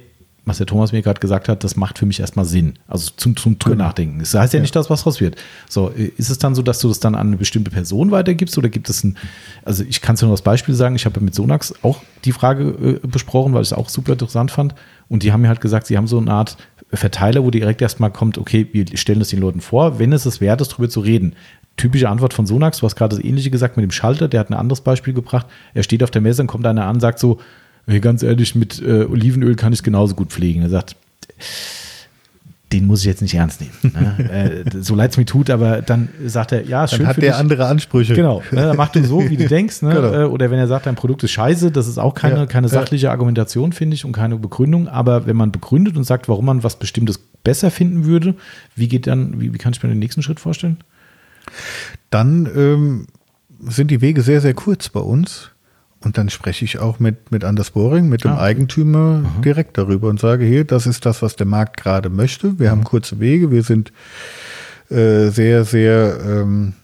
was der Thomas mir gerade gesagt hat, das macht für mich erstmal Sinn. Also zum, zum drüber genau. nachdenken. Das heißt ja, ja, nicht, dass was raus wird. So, ist es dann so, dass du das dann an eine bestimmte Person weitergibst oder gibt es ein, also ich kann es nur als Beispiel sagen, ich habe mit Sonax auch die Frage äh, besprochen, weil ich es auch super interessant fand. Und die haben mir halt gesagt, sie haben so eine Art Verteiler, wo direkt erstmal kommt, okay, wir stellen das den Leuten vor, wenn es es wert ist, darüber zu reden. Typische Antwort von Sonax, du hast gerade das ähnliche gesagt mit dem Schalter, der hat ein anderes Beispiel gebracht. Er steht auf der Messe und kommt einer an und sagt so, hey, ganz ehrlich, mit äh, Olivenöl kann ich es genauso gut pflegen. Er sagt, den muss ich jetzt nicht ernst nehmen. Ne? *laughs* äh, so leid es mir tut, aber dann sagt er, ja,
schön. Dann hat der dich. andere Ansprüche.
Genau. Ne? Dann mach du so, wie du *laughs* denkst. Ne? Genau. Äh, oder wenn er sagt, dein Produkt ist scheiße, das ist auch keine, ja. keine sachliche Argumentation, finde ich, und keine Begründung. Aber wenn man begründet und sagt, warum man was Bestimmtes besser finden würde, wie geht dann, wie, wie kann ich mir den nächsten Schritt vorstellen?
Dann ähm, sind die Wege sehr, sehr kurz bei uns. Und dann spreche ich auch mit, mit Anders Boring, mit dem ah, Eigentümer, Aha. direkt darüber und sage, hier, das ist das, was der Markt gerade möchte. Wir Aha. haben kurze Wege, wir sind äh, sehr, sehr ähm,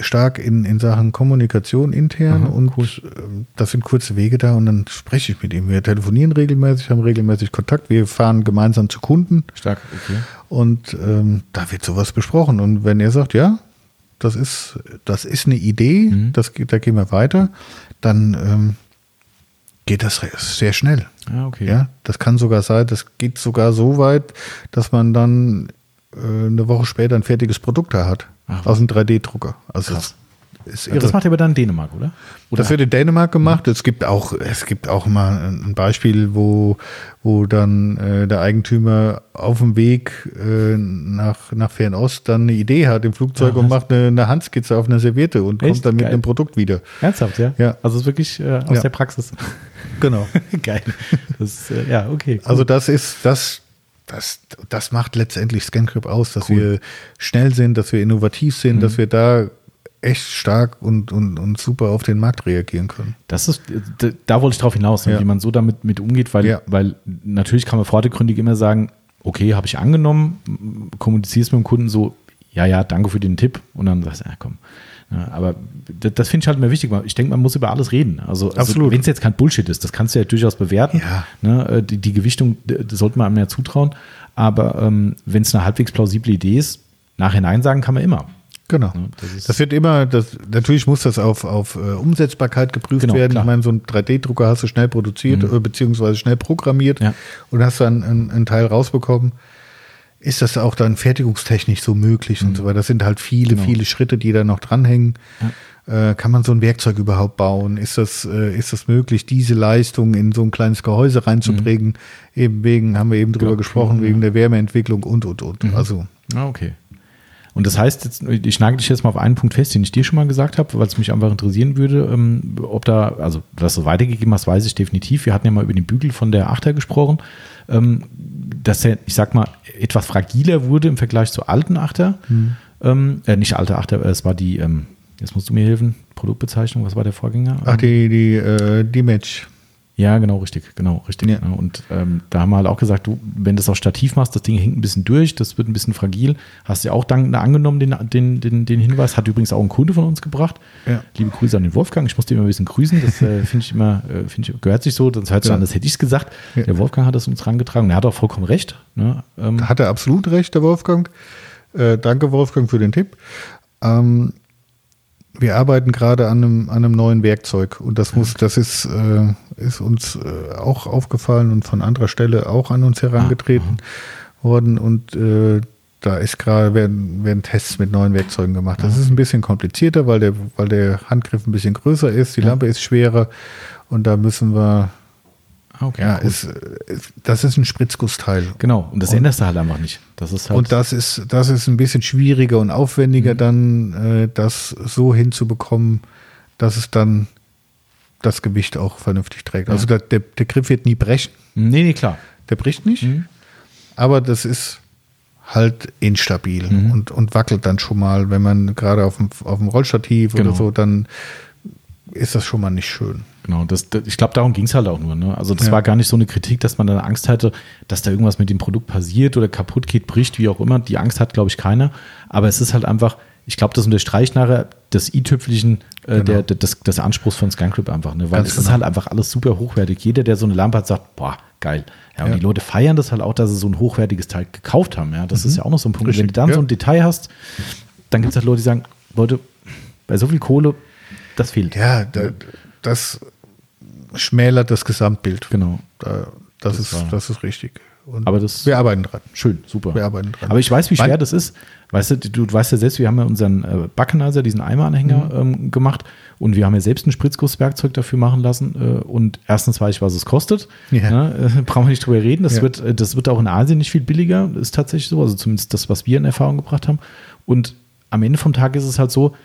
stark in, in Sachen Kommunikation intern Aha, und cool. äh, das sind kurze Wege da und dann spreche ich mit ihm. Wir telefonieren regelmäßig, haben regelmäßig Kontakt, wir fahren gemeinsam zu Kunden.
Stark, okay.
Und ähm, da wird sowas besprochen. Und wenn er sagt, ja, das ist, das ist eine Idee, mhm. das, da gehen wir weiter, dann ähm, geht das sehr schnell.
Ah, okay.
Ja, das kann sogar sein, das geht sogar so weit, dass man dann äh, eine Woche später ein fertiges Produkt da hat. Ach, aus einem 3D-Drucker. Also Krass.
Das macht ihr aber dann in Dänemark, oder? oder?
Das wird in Dänemark gemacht. Es gibt auch, es gibt auch mal ein Beispiel, wo, wo dann äh, der Eigentümer auf dem Weg äh, nach, nach Fernost dann eine Idee hat im Flugzeug ja, und macht eine, eine, Handskizze auf einer Serviette und Echt? kommt dann mit Geil. einem Produkt wieder.
Ernsthaft, ja?
Ja.
Also es ist wirklich äh, aus ja. der Praxis.
Genau. *laughs*
Geil. Das, äh, ja, okay.
Cool. Also das ist, das, das, das macht letztendlich ScanCrypt aus, dass cool. wir schnell sind, dass wir innovativ sind, mhm. dass wir da echt stark und, und, und super auf den Markt reagieren können.
Das ist, da wollte ich drauf hinaus, ja. wie man so damit mit umgeht, weil, ja. weil natürlich kann man vordergründig immer sagen, okay, habe ich angenommen, kommunizierst mit dem Kunden so, ja, ja, danke für den Tipp und dann sagst du, ja, komm. Ja, aber das, das finde ich halt immer wichtig. Ich denke, man muss über alles reden. Also, also wenn es jetzt kein Bullshit ist, das kannst du ja durchaus bewerten.
Ja.
Ne, äh, die, die, Gewichtung, das sollte man einem ja zutrauen. Aber ähm, wenn es eine halbwegs plausible Idee ist, nachhinein sagen kann man immer.
Genau. Das, das, wird immer, das, natürlich muss das auf, auf uh, Umsetzbarkeit geprüft genau, werden. Klar. Ich meine, so ein 3D-Drucker hast du schnell produziert, mhm. Äh, beziehungsweise schnell programmiert ja. und hast dann einen, einen, Teil rausbekommen. Ist das auch dann fertigungstechnisch so möglich mhm. und so weiter? Das sind halt viele, genau. viele Schritte, die da noch dranhängen. Ja. Äh, kann man so ein Werkzeug überhaupt bauen? Ist das, äh, ist das möglich, diese Leistung in so ein kleines Gehäuse reinzubringen? Mhm. Eben wegen, haben wir eben drüber genau. gesprochen, wegen der Wärmeentwicklung und, und, und.
Mhm. Also. Ah, okay. Und das heißt, jetzt, ich nagel dich jetzt mal auf einen Punkt fest, den ich dir schon mal gesagt habe, weil es mich einfach interessieren würde, ähm, ob da, also was du weitergegeben hast, weiß ich definitiv. Wir hatten ja mal über den Bügel von der Achter gesprochen, ähm, dass er, ich sag mal, etwas fragiler wurde im Vergleich zur alten Achter. Mhm. Ähm, äh, nicht alte Achter, es war die, ähm, jetzt musst du mir helfen, Produktbezeichnung, was war der Vorgänger?
Ach, die, die, äh, die Match.
Ja, genau, richtig, genau, richtig. Ja. Und ähm, da haben wir halt auch gesagt, du, wenn du das auf Stativ machst, das Ding hängt ein bisschen durch, das wird ein bisschen fragil. Hast du ja auch dankend angenommen, den, den, den, den Hinweis. Hat übrigens auch ein Kunde von uns gebracht. Ja. Liebe Grüße an den Wolfgang. Ich musste immer ein bisschen grüßen. Das äh, *laughs* finde ich immer, äh, finde ich, gehört sich so. Sonst hört sich ja. an, das hätte ich es gesagt. Ja. Der Wolfgang hat das uns rangetragen. Er hat auch vollkommen recht.
Ne? Ähm, hat er absolut recht, der Wolfgang. Äh, danke, Wolfgang, für den Tipp. Ähm, wir arbeiten gerade an einem, an einem neuen Werkzeug. Und das muss, das ist, äh, ist uns äh, auch aufgefallen und von anderer Stelle auch an uns herangetreten ah, worden. Und äh, da ist gerade werden, werden Tests mit neuen Werkzeugen gemacht. Das ist ein bisschen komplizierter, weil der, weil der Handgriff ein bisschen größer ist, die. Lampe ist schwerer. Und da müssen wir
Ah, okay, ja,
ist, das ist ein Spritzgussteil.
Genau, und das und, änderst du halt einfach nicht. Das ist halt
und das ist, das ist ein bisschen schwieriger und aufwendiger, mhm. dann äh, das so hinzubekommen, dass es dann das Gewicht auch vernünftig trägt. Also ja. Also der, der, Griff wird nie brechen.
Nee, nee, klar.
Der bricht nicht. Mhm. Aber das ist halt instabil mhm. und, und wackelt dann schon mal, wenn man gerade auf dem, auf dem Rollstativ genau. oder so, dann ist das schon mal nicht schön.
Genau, das, das ich glaube, darum ging es halt auch nur. Ne? Also das ja. war gar nicht so eine Kritik, dass man dann Angst hatte, dass da irgendwas mit dem Produkt passiert oder kaputt geht, bricht, wie auch immer. Die Angst hat, glaube ich, keiner. Aber es ist halt einfach, ich glaube, das unterstreicht nachher das i-Tüpfelchen äh, genau. der, des, des Anspruchs von Scancrip einfach. Ne? Weil Ganz es genau. ist halt einfach alles super hochwertig. Jeder, der so eine Lampe hat, sagt, boah, geil. Ja, und ja. die Leute feiern das halt auch, dass sie so ein hochwertiges Teil gekauft haben. Ja, das mhm. ist ja auch noch so ein Punkt. Richtig. Wenn du dann ja. so ein Detail hast, dann gibt es halt Leute, die sagen, Leute, bei so viel Kohle, das fehlt.
Ja, da, das schmälert das Gesamtbild.
Genau.
Da, das, das, ist, das ist richtig.
Und aber das,
wir arbeiten dran.
Schön, super.
Wir arbeiten dran.
Aber ich weiß, wie schwer Wann? das ist. Weißt du, du weißt ja selbst, wir haben ja unseren äh, Backenizer, diesen Eimeranhänger mhm. ähm, gemacht und wir haben ja selbst ein Spritzgusswerkzeug dafür machen lassen. Äh, und erstens weiß ich, was es kostet. Ja. Ne? Äh, *laughs* brauchen wir nicht drüber reden. Das, ja. wird, äh, das wird auch in Asien nicht viel billiger. Ist tatsächlich so. Also zumindest das, was wir in Erfahrung gebracht haben. Und am Ende vom Tag ist es halt so,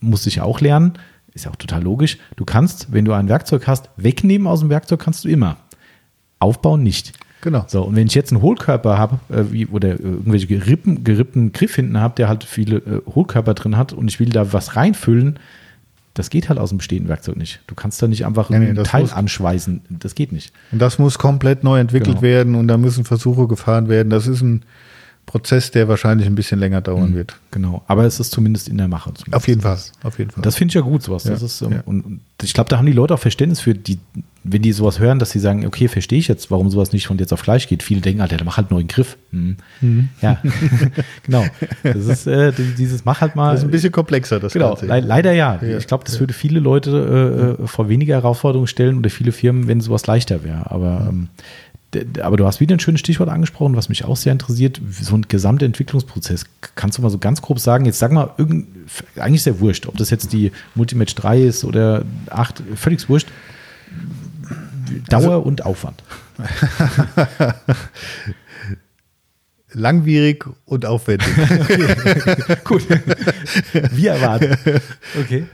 musste ich auch lernen, ist ja auch total logisch. Du kannst, wenn du ein Werkzeug hast, wegnehmen aus dem Werkzeug kannst du immer. Aufbauen nicht.
Genau.
So, und wenn ich jetzt einen Hohlkörper habe, äh, oder irgendwelche gerippen, gerippten Griff hinten habe, der halt viele äh, Hohlkörper drin hat und ich will da was reinfüllen, das geht halt aus dem bestehenden Werkzeug nicht. Du kannst da nicht einfach nee, ein Teil muss, anschweißen. Das geht nicht.
Und das muss komplett neu entwickelt genau. werden und da müssen Versuche gefahren werden. Das ist ein Prozess, der wahrscheinlich ein bisschen länger dauern mhm, wird.
Genau, aber es ist zumindest in der Mache.
Auf jeden Fall, auf jeden Fall.
Das finde ich ja gut, sowas. Ja, ist, ähm, ja. und, ich glaube, da haben die Leute auch Verständnis für, die, wenn die sowas hören, dass sie sagen, okay, verstehe ich jetzt, warum sowas nicht von jetzt auf gleich geht. Viele denken, Alter, der mach halt einen neuen Griff. Mhm. Mhm. Ja, *laughs* genau. Das ist äh, dieses mach halt mal. Das
ist ein bisschen komplexer, das
genau, Ganze. Le leider ja. ja. Ich glaube, das würde viele Leute äh, äh, vor weniger Herausforderungen stellen oder viele Firmen, wenn sowas leichter wäre. Aber ähm, aber du hast wieder ein schönes Stichwort angesprochen, was mich auch sehr interessiert, so ein gesamter Entwicklungsprozess. Kannst du mal so ganz grob sagen, jetzt sag mal, irgend, eigentlich sehr wurscht, ob das jetzt die Multimatch 3 ist oder 8, völlig wurscht. Dauer also, und Aufwand. *laughs*
Langwierig und aufwendig. *laughs*
Gut. Wie erwartet.
Okay.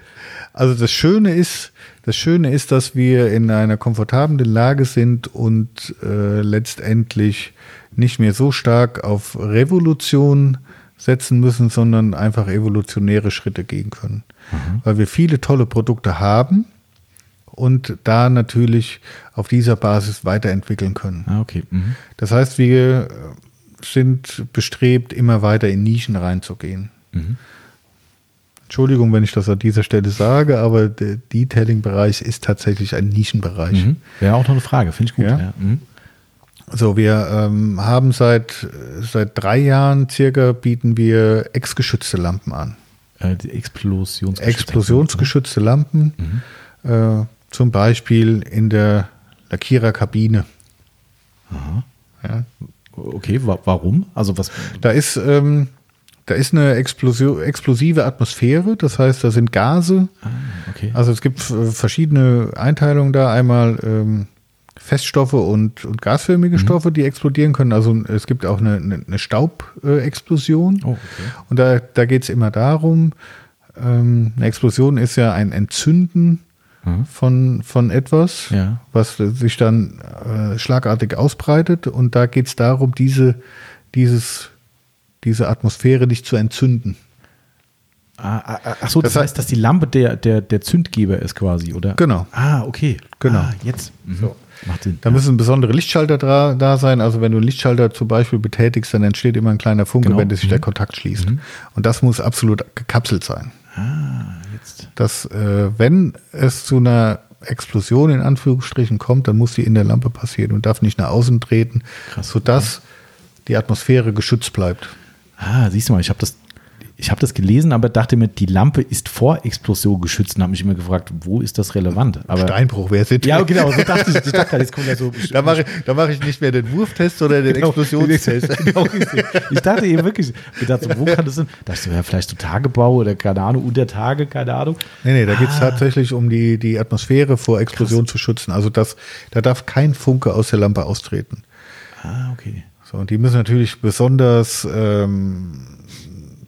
Also das Schöne ist, das Schöne ist, dass wir in einer komfortablen Lage sind und äh, letztendlich nicht mehr so stark auf Revolution setzen müssen, sondern einfach evolutionäre Schritte gehen können. Mhm. Weil wir viele tolle Produkte haben und da natürlich auf dieser Basis weiterentwickeln können.
Ah, okay. Mhm.
Das heißt, wir sind bestrebt, immer weiter in Nischen reinzugehen. Mhm. Entschuldigung, wenn ich das an dieser Stelle sage, aber der Detailing-Bereich ist tatsächlich ein Nischenbereich.
Mhm. Wäre auch noch eine Frage, finde ich gut. Ja? Ja. Mhm.
So, wir ähm, haben seit, seit drei Jahren circa bieten wir exgeschützte Lampen an.
Äh, die Explosionsgeschützte,
Explosionsgeschützte Lampen, mhm. äh, zum Beispiel in der Lackiererkabine.
Aha. Ja. Okay, wa warum? Also was?
Da ist, ähm, da ist eine explosive Atmosphäre, das heißt, da sind Gase.
Ah, okay.
Also es gibt äh, verschiedene Einteilungen da. Einmal ähm, Feststoffe und, und gasförmige
Mhm.
Stoffe, die explodieren können. Also es gibt auch eine, eine, eine Staubexplosion.
Oh, okay.
Und da, da geht es immer darum, ähm, eine Explosion ist ja ein Entzünden
Mhm.
von, von etwas,
Ja.
was sich dann äh, schlagartig ausbreitet. Und da geht es darum, diese, dieses, diese Atmosphäre nicht zu entzünden.
Ah, ah, ah, ach so, das,
Das
heißt, dass die Lampe der, der, der Zündgeber ist quasi, oder?
Genau.
Ah, okay.
Genau.
Ah, jetzt. Mhm. Macht Sinn.
Da müssen besondere Lichtschalter da, da sein. Also wenn du einen Lichtschalter zum Beispiel betätigst, dann entsteht immer ein kleiner Funke,
Genau.
wenn sich der Kontakt schließt. Und das muss absolut gekapselt sein.
Ah, jetzt.
Dass, äh, wenn es zu einer Explosion in Anführungsstrichen kommt, dann muss die in der Lampe passieren und darf nicht nach außen treten,
Krass,
sodass die Atmosphäre geschützt bleibt.
Ah, siehst du mal, ich habe das, ich habe das gelesen, aber dachte mir, die Lampe ist vor Explosion geschützt und habe mich immer gefragt, wo ist das relevant? Aber
Steinbruch wäre es
ja, genau, so dachte ich. Ich dachte jetzt kommt ja so. *laughs*
Da mache ich, da mache ich nicht mehr den Wurftest, sondern den
Genau.
Explosionstest. *laughs*
Genau, ich dachte eben wirklich, gedacht so, wo kann das sein? Da dachte ich so, ja, vielleicht so Tagebau oder keine Ahnung, unter Tage, keine Ahnung.
Nee, nee, da geht es
Ah.
tatsächlich um die, die Atmosphäre vor Explosion zu schützen. Also das, da darf kein Funke aus der Lampe austreten.
Ah, okay.
So, und die müssen natürlich besonders ähm,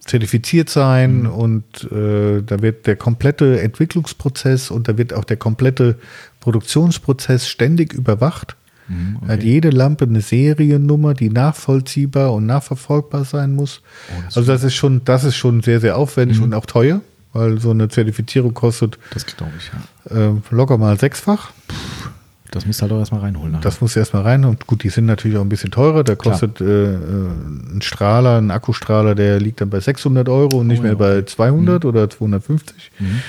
zertifiziert sein
Mhm.
und äh, da wird der komplette Entwicklungsprozess und da wird auch der komplette Produktionsprozess ständig überwacht.
Mhm,
Hat jede Lampe eine Seriennummer, die nachvollziehbar und nachverfolgbar sein muss.
Oh, das
also das ist schon, das ist schon sehr, sehr aufwendig
Mhm.
und auch teuer, weil so eine Zertifizierung kostet
Das glaube ich, ja.
äh, locker mal sechsfach.
Das musst du halt auch erstmal reinholen. nachher.
Das muss erstmal rein und gut, die sind natürlich auch ein bisschen teurer. Da kostet äh, äh, ein Strahler, ein Akkustrahler, der liegt dann bei 600 Euro und nicht
Oh
mehr
ja,
bei 200 oder 250.
Mhm.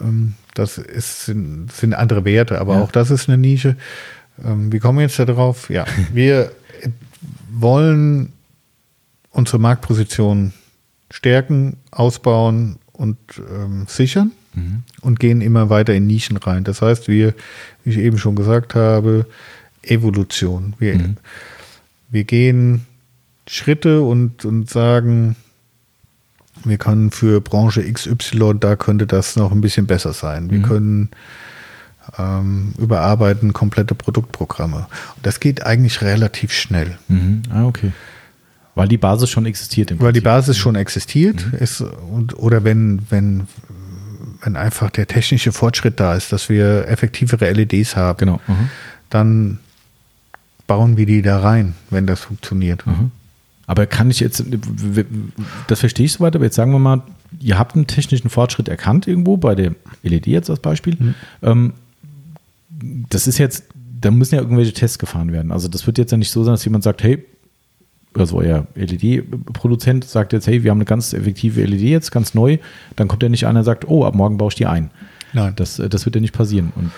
Ähm, das ist, sind, sind andere Werte, aber
Ja.
auch das ist eine Nische. Ähm, wie kommen wir jetzt da drauf? Ja, *laughs* wir wollen unsere Marktposition stärken, ausbauen und ähm, sichern
Mhm.
und gehen immer weiter in Nischen rein. Das heißt, wir, wie ich eben schon gesagt habe, Evolution. Wir,
Mhm.
wir gehen Schritte und, und sagen, wir können für Branche XY, da könnte das noch ein bisschen besser sein. Wir
Mhm.
können ähm, überarbeiten komplette Produktprogramme. Und das geht eigentlich relativ schnell.
Mhm. Ah, okay. Weil die Basis schon existiert im
Weil die
Prinzip.
Basis schon existiert ist und oder wenn, wenn, wenn einfach der technische Fortschritt da ist, dass wir effektivere LEDs haben,
Genau. Mhm.
dann bauen wir die da rein, wenn das funktioniert.
Mhm. Aber kann ich jetzt, das verstehe ich soweit, aber jetzt sagen wir mal, ihr habt einen technischen Fortschritt erkannt irgendwo, bei der LED jetzt als Beispiel. Ähm, das ist jetzt, da müssen ja irgendwelche Tests gefahren werden. Also das wird jetzt ja nicht so sein, dass jemand sagt, hey, also euer LED-Produzent sagt jetzt, hey, wir haben eine ganz effektive LED jetzt, ganz neu. Dann kommt ja nicht einer und sagt, oh, ab morgen baue ich die ein.
Nein.
Das, äh, das wird ja nicht passieren. Und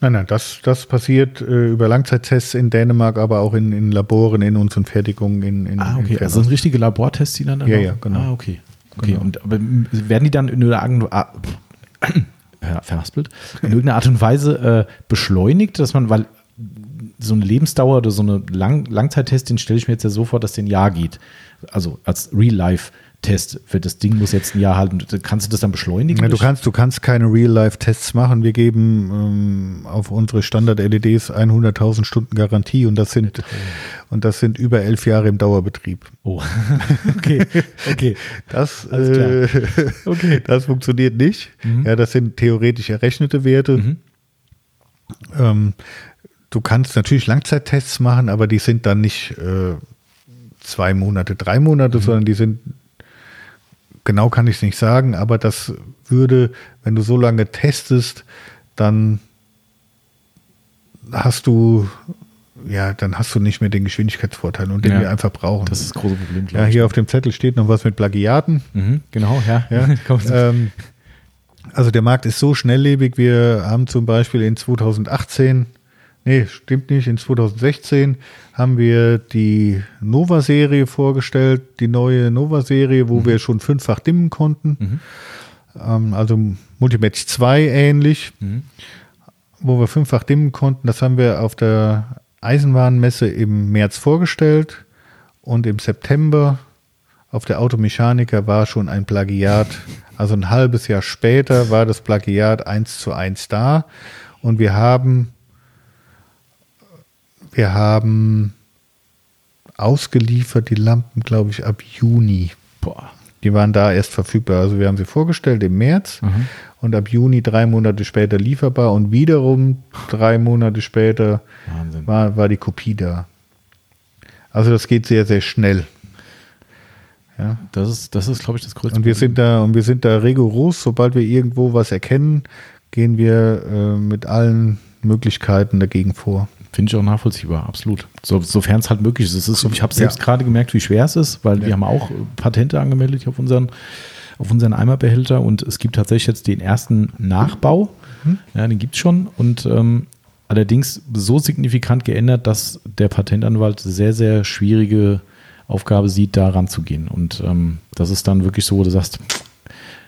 Nein, nein, das, das passiert äh, über Langzeittests in Dänemark, aber auch in, in Laboren, in unseren Fertigungen in, in
Ah, okay.
in
Also das sind richtige Labortests, die dann da
Ja, ja, genau.
Ah, okay. Okay.
Genau.
Und aber werden die dann in irgendeiner Art, ah, *clears throat* verhaspelt, in irgendeiner Art und Weise äh, beschleunigt, dass man, weil so eine Lebensdauer oder so eine Lang Langzeittest, den stelle ich mir jetzt ja so vor, dass der ein Jahr geht. Also als Real-Life-Test für das Ding muss jetzt ein Jahr halten. Kannst du das dann beschleunigen?
Ja, du kannst, du kannst keine Real-Life-Tests machen. Wir geben ähm, auf unsere Standard-LEDs 100.000 Stunden Garantie und das sind und das sind über elf Jahre im Dauerbetrieb.
Oh, *laughs* okay, okay.
Das, äh,
Okay.
das funktioniert nicht. Ja, das sind theoretisch errechnete Werte.
Mhm.
Ähm, du kannst natürlich Langzeittests machen, aber die sind dann nicht äh, zwei Monate, drei Monate, sondern die sind, genau kann ich es nicht sagen, aber das würde, wenn du so lange testest, dann hast du, ja, dann hast du nicht mehr den Geschwindigkeitsvorteil und den
Ja.
wir einfach brauchen.
Das ist das große Problem,
ja, hier auf dem Zettel steht noch was mit Plagiaten.
Mhm, genau, ja.
Ja, *laughs* ähm, also der Markt ist so schnelllebig. Wir haben zum Beispiel in 2018, nee, stimmt nicht, in 2016 haben wir die Nova-Serie vorgestellt, die neue Nova-Serie, wo wir schon fünffach dimmen konnten. Ähm, also Multimatch 2 ähnlich, wo wir fünffach dimmen konnten. Das haben wir auf der Eisenbahnmesse im März vorgestellt und im September auf der Automechaniker war schon ein Plagiat. Also ein halbes Jahr später war das Plagiat eins zu eins da. Und wir haben, wir haben ausgeliefert die Lampen, glaube ich, ab Juni. Boah. Die waren da erst verfügbar. Also wir haben sie vorgestellt im März mhm. und ab Juni drei Monate später lieferbar und wiederum drei Monate später war, war die Kopie da. Also das geht sehr, sehr schnell.
Ja. Das ist, das ist, glaube ich, das größte
Und wir Problem. sind da, und wir sind da rigoros, sobald wir irgendwo was erkennen, gehen wir äh, mit allen Möglichkeiten dagegen vor.
Finde ich auch nachvollziehbar, absolut. So, Sofern es halt möglich ist. ist ich habe selbst ja. gerade gemerkt, wie schwer es ist, weil ja. wir haben auch Patente angemeldet auf unseren, auf unseren Eimerbehälter und es gibt tatsächlich jetzt den ersten Nachbau. Mhm. Ja, den gibt es schon. Und ähm, allerdings so signifikant geändert, dass der Patentanwalt sehr, sehr schwierige Aufgabe sieht, da ranzugehen. Und ähm, das ist dann wirklich so, wo du sagst,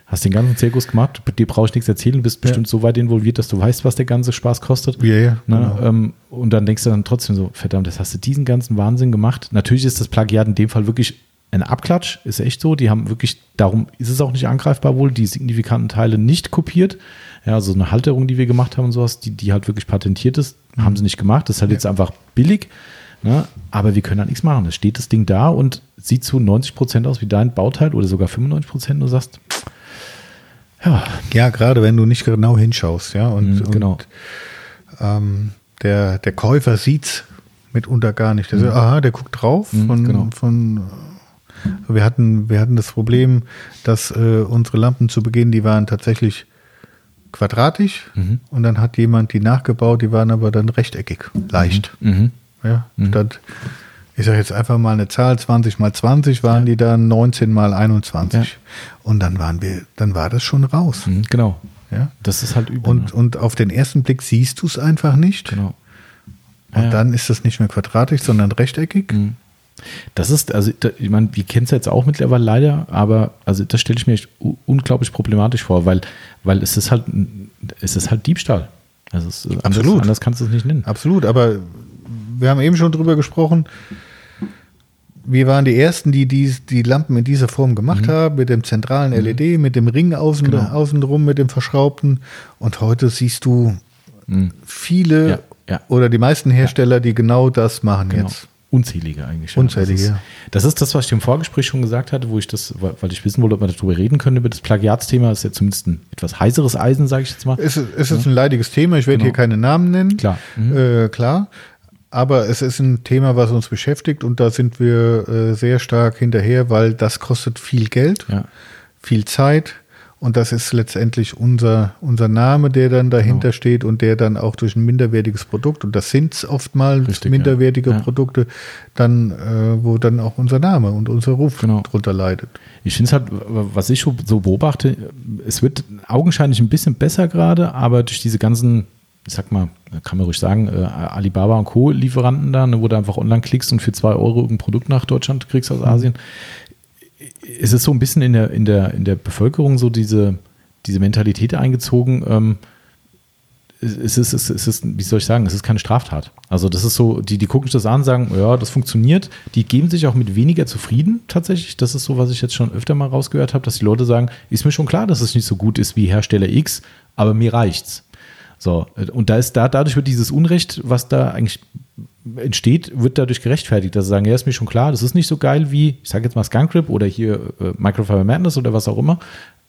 hast den ganzen Zirkus gemacht, dir brauche ich nichts erzählen, bist bestimmt ja. so weit involviert, dass du weißt, was der ganze Spaß kostet.
Ja, ja.
Ne? Genau. Ähm, und dann denkst du dann trotzdem so, verdammt, das hast du diesen ganzen Wahnsinn gemacht. Natürlich ist das Plagiat in dem Fall wirklich ein Abklatsch, ist echt so. Die haben wirklich, darum ist es auch nicht angreifbar wohl, die signifikanten Teile nicht kopiert. Ja, also eine Halterung, die wir gemacht haben und sowas, die, die halt wirklich patentiert ist, mhm. haben sie nicht gemacht. Das ist halt ja. jetzt einfach billig. Ne? Aber wir können da nichts machen. Es steht das Ding da und sieht zu 90 Prozent aus wie dein Bauteil oder sogar 95 Prozent. Du sagst,
ja. Ja, gerade wenn du nicht genau hinschaust, ja. Und,
mhm, genau.
Und, ähm, der, der Käufer sieht es mitunter gar nicht. Der mhm. sagt, aha, der guckt drauf. Mhm, von, genau. von, wir, hatten, wir hatten das Problem, dass äh, unsere Lampen zu Beginn, die waren tatsächlich quadratisch mhm. und dann hat jemand die nachgebaut, die waren aber dann rechteckig, leicht. Mhm. mhm. Ja, mhm. statt, ich sage jetzt einfach mal eine Zahl, 20 mal 20 waren ja. die dann 19 mal 21. Ja. Und dann waren wir, dann war das schon raus.
Mhm, genau.
Ja.
Das ist halt übel.
Und, ne? und auf den ersten Blick siehst du es einfach nicht.
Genau.
Und ja. dann ist das nicht mehr quadratisch, sondern rechteckig. Mhm.
Das ist, also ich meine, wir kennen es jetzt auch mittlerweile leider, aber also das stelle ich mir echt unglaublich problematisch vor, weil, weil es ist halt, es ist halt Diebstahl. Also es,
Absolut.
Anders, anders kannst du es nicht nennen.
Absolut, aber wir haben eben schon drüber gesprochen. Wir waren die Ersten, die die, die Lampen in dieser Form gemacht mhm. haben, mit dem zentralen mhm. LED, mit dem Ring außen, genau. außenrum, mit dem verschraubten. Und heute siehst du mhm. viele ja, ja. oder die meisten Hersteller, die genau das machen genau. jetzt.
Unzählige eigentlich.
Unzählige, das
ist. Das ist das, was ich im Vorgespräch schon gesagt hatte, wo ich das, weil ich wissen wollte, ob wir darüber reden können, über das Plagiatsthema. Das ist ja zumindest ein etwas heißeres Eisen, sage ich jetzt mal.
Es, es ist ja. ein leidiges Thema. Ich werde genau. hier keine Namen nennen.
Klar.
Mhm. Äh, klar. Aber es ist ein Thema, was uns beschäftigt und da sind wir äh, sehr stark hinterher, weil das kostet viel Geld,
ja.
viel Zeit und das ist letztendlich unser, unser Name, der dann dahinter genau. steht und der dann auch durch ein minderwertiges Produkt, und das sind oftmals Richtig, minderwertige ja. Produkte, dann, äh, wo dann auch unser Name und unser Ruf genau. drunter leidet.
Ich finde es halt, was ich so beobachte, es wird augenscheinlich ein bisschen besser gerade, aber durch diese ganzen ich sag mal, kann man ruhig sagen, äh, Alibaba und Co. Lieferanten da, ne, wo du einfach online klickst und für zwei Euro ein Produkt nach Deutschland kriegst aus mhm. Asien. Ist es so ein bisschen in der, in der, in der Bevölkerung so diese, diese Mentalität eingezogen? Ähm, es ist, es, ist, wie soll ich sagen, es ist keine Straftat. Also das ist so, die, die gucken sich das an, sagen, ja, das funktioniert. Die geben sich auch mit weniger zufrieden tatsächlich. Das ist so, was ich jetzt schon öfter mal rausgehört habe, dass die Leute sagen, ist mir schon klar, dass es nicht so gut ist wie Hersteller X, aber mir reicht's. So, und da ist da, dadurch wird dieses Unrecht, was da eigentlich entsteht, wird dadurch gerechtfertigt, dass sie sagen, ja, ist mir schon klar, das ist nicht so geil wie, ich sage jetzt mal Skunk Rip oder hier äh, Microfiber Madness oder was auch immer,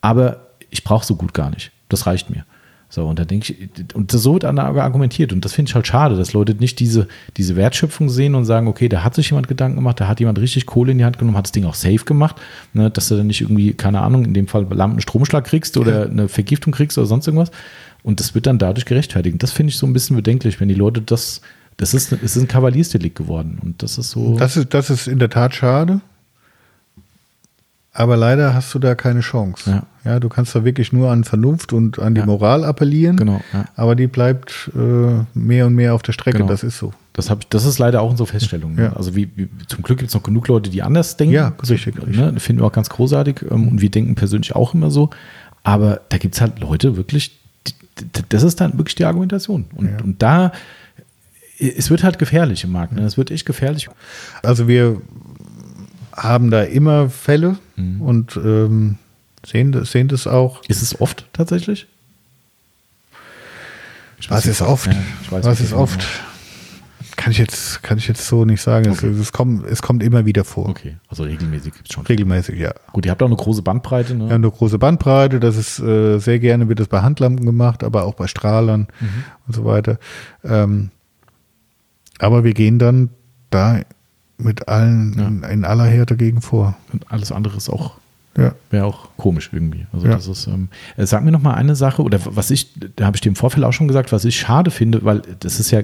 aber ich brauche so gut gar nicht. Das reicht mir. So, und da denke ich, und so wird argumentiert. Und das finde ich halt schade, dass Leute nicht diese, diese Wertschöpfung sehen und sagen, okay, da hat sich jemand Gedanken gemacht, da hat jemand richtig Kohle in die Hand genommen, hat das Ding auch safe gemacht, ne, dass du dann nicht irgendwie, keine Ahnung, in dem Fall Lampenstromschlag kriegst oder eine Vergiftung kriegst oder sonst irgendwas. Und das wird dann dadurch gerechtfertigt. Das finde ich so ein bisschen bedenklich, wenn die Leute das, das ist, es ist ein Kavaliersdelikt geworden. Und das ist so.
Das ist, das ist in der Tat schade. Aber leider hast du da keine Chance.
Ja.
ja du kannst da wirklich nur an Vernunft und an die ja. Moral appellieren.
Genau. Ja.
Aber die bleibt äh, mehr und mehr auf der Strecke. Genau. Das ist so.
Das, hab, das ist leider auch unsere Feststellung. Ne? Also wie, wie, zum Glück gibt es noch genug Leute, die anders denken.
Ja, richtig.
So, ne? Das finden wir auch ganz großartig. Ähm, und wir denken persönlich auch immer so. Aber da gibt es halt Leute wirklich, das ist dann wirklich die Argumentation. Und, ja. und da, es wird halt gefährlich im Markt. Ne? Es wird echt gefährlich.
Also wir haben da immer Fälle mhm. und ähm, sehen, sehen das auch.
Ist es oft tatsächlich?
Was ist oft? Ja, weiß, Was ist oft? Kann ich jetzt, kann ich jetzt so nicht sagen. Okay. Es, es, kommt, es kommt immer wieder vor.
Okay, also regelmäßig gibt es schon.
Regelmäßig, ja.
Gut, ihr habt auch eine große Bandbreite, ne?
Ja, eine große Bandbreite. Das ist äh, sehr gerne wird das bei Handlampen gemacht, aber auch bei Strahlern mhm. und so weiter. Ähm, aber wir gehen dann da mit allen ja. in, in, aller Härte dagegen vor.
Und alles andere ist auch ja. Wäre auch komisch irgendwie. Also ja. das ist, ähm, äh, sag mir noch mal eine Sache, oder was ich, da habe ich dir im Vorfeld auch schon gesagt, was ich schade finde, weil das ist ja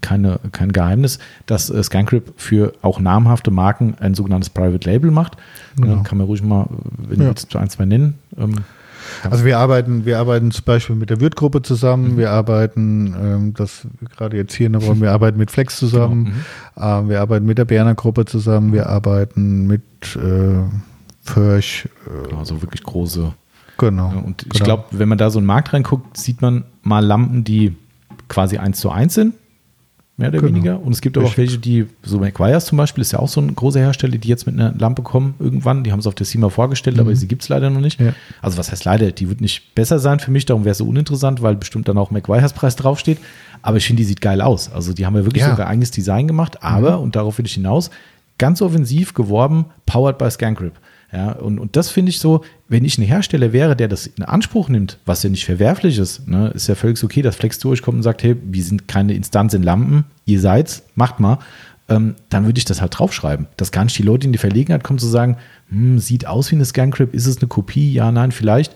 keine, kein Geheimnis, dass äh, Scancrip für auch namhafte Marken ein sogenanntes Private Label macht. Genau. Kann man ruhig mal, wenn ja. du jetzt ein, zwei nennen. Ähm,
also wir arbeiten, wir arbeiten zum Beispiel mit der Wirt-Gruppe zusammen, mhm. wir arbeiten, ähm, das gerade jetzt hier in der Runde, wir arbeiten mit Flex zusammen, genau. mhm. äh, wir arbeiten mit der Berner Gruppe zusammen, wir arbeiten mit äh, Pörch.
Äh, also wirklich große.
Genau.
Und ich genau. glaube, wenn man da so in den Markt reinguckt, sieht man mal Lampen, die quasi eins zu eins sind, mehr oder genau. weniger. Und es gibt aber auch welche, die, so McGuire's zum Beispiel, ist ja auch so ein großer Hersteller, die jetzt mit einer Lampe kommen irgendwann. Die haben es auf der SEMA vorgestellt, mhm. aber sie gibt es leider noch nicht. Ja. Also was heißt leider? Die wird nicht besser sein für mich, darum wäre es so uninteressant, weil bestimmt dann auch McGuire's Preis draufsteht. Aber ich finde, die sieht geil aus. Also die haben ja wirklich ja. sogar eigenes Design gemacht, aber, mhm. und darauf will ich hinaus, ganz offensiv geworben, powered by Scancrip. Ja, und, und das finde ich so, wenn ich ein Hersteller wäre, der das in Anspruch nimmt, was ja nicht verwerflich ist, ne, ist ja völlig okay, dass Flex durchkommt und sagt, hey, wir sind keine Instanz in Lampen, ihr seid's, macht mal, ähm, dann würde ich das halt draufschreiben. Dass gar nicht die Leute in die Verlegenheit kommen zu sagen, hm, sieht aus wie eine Scancrip, ist es eine Kopie? Ja, nein, vielleicht.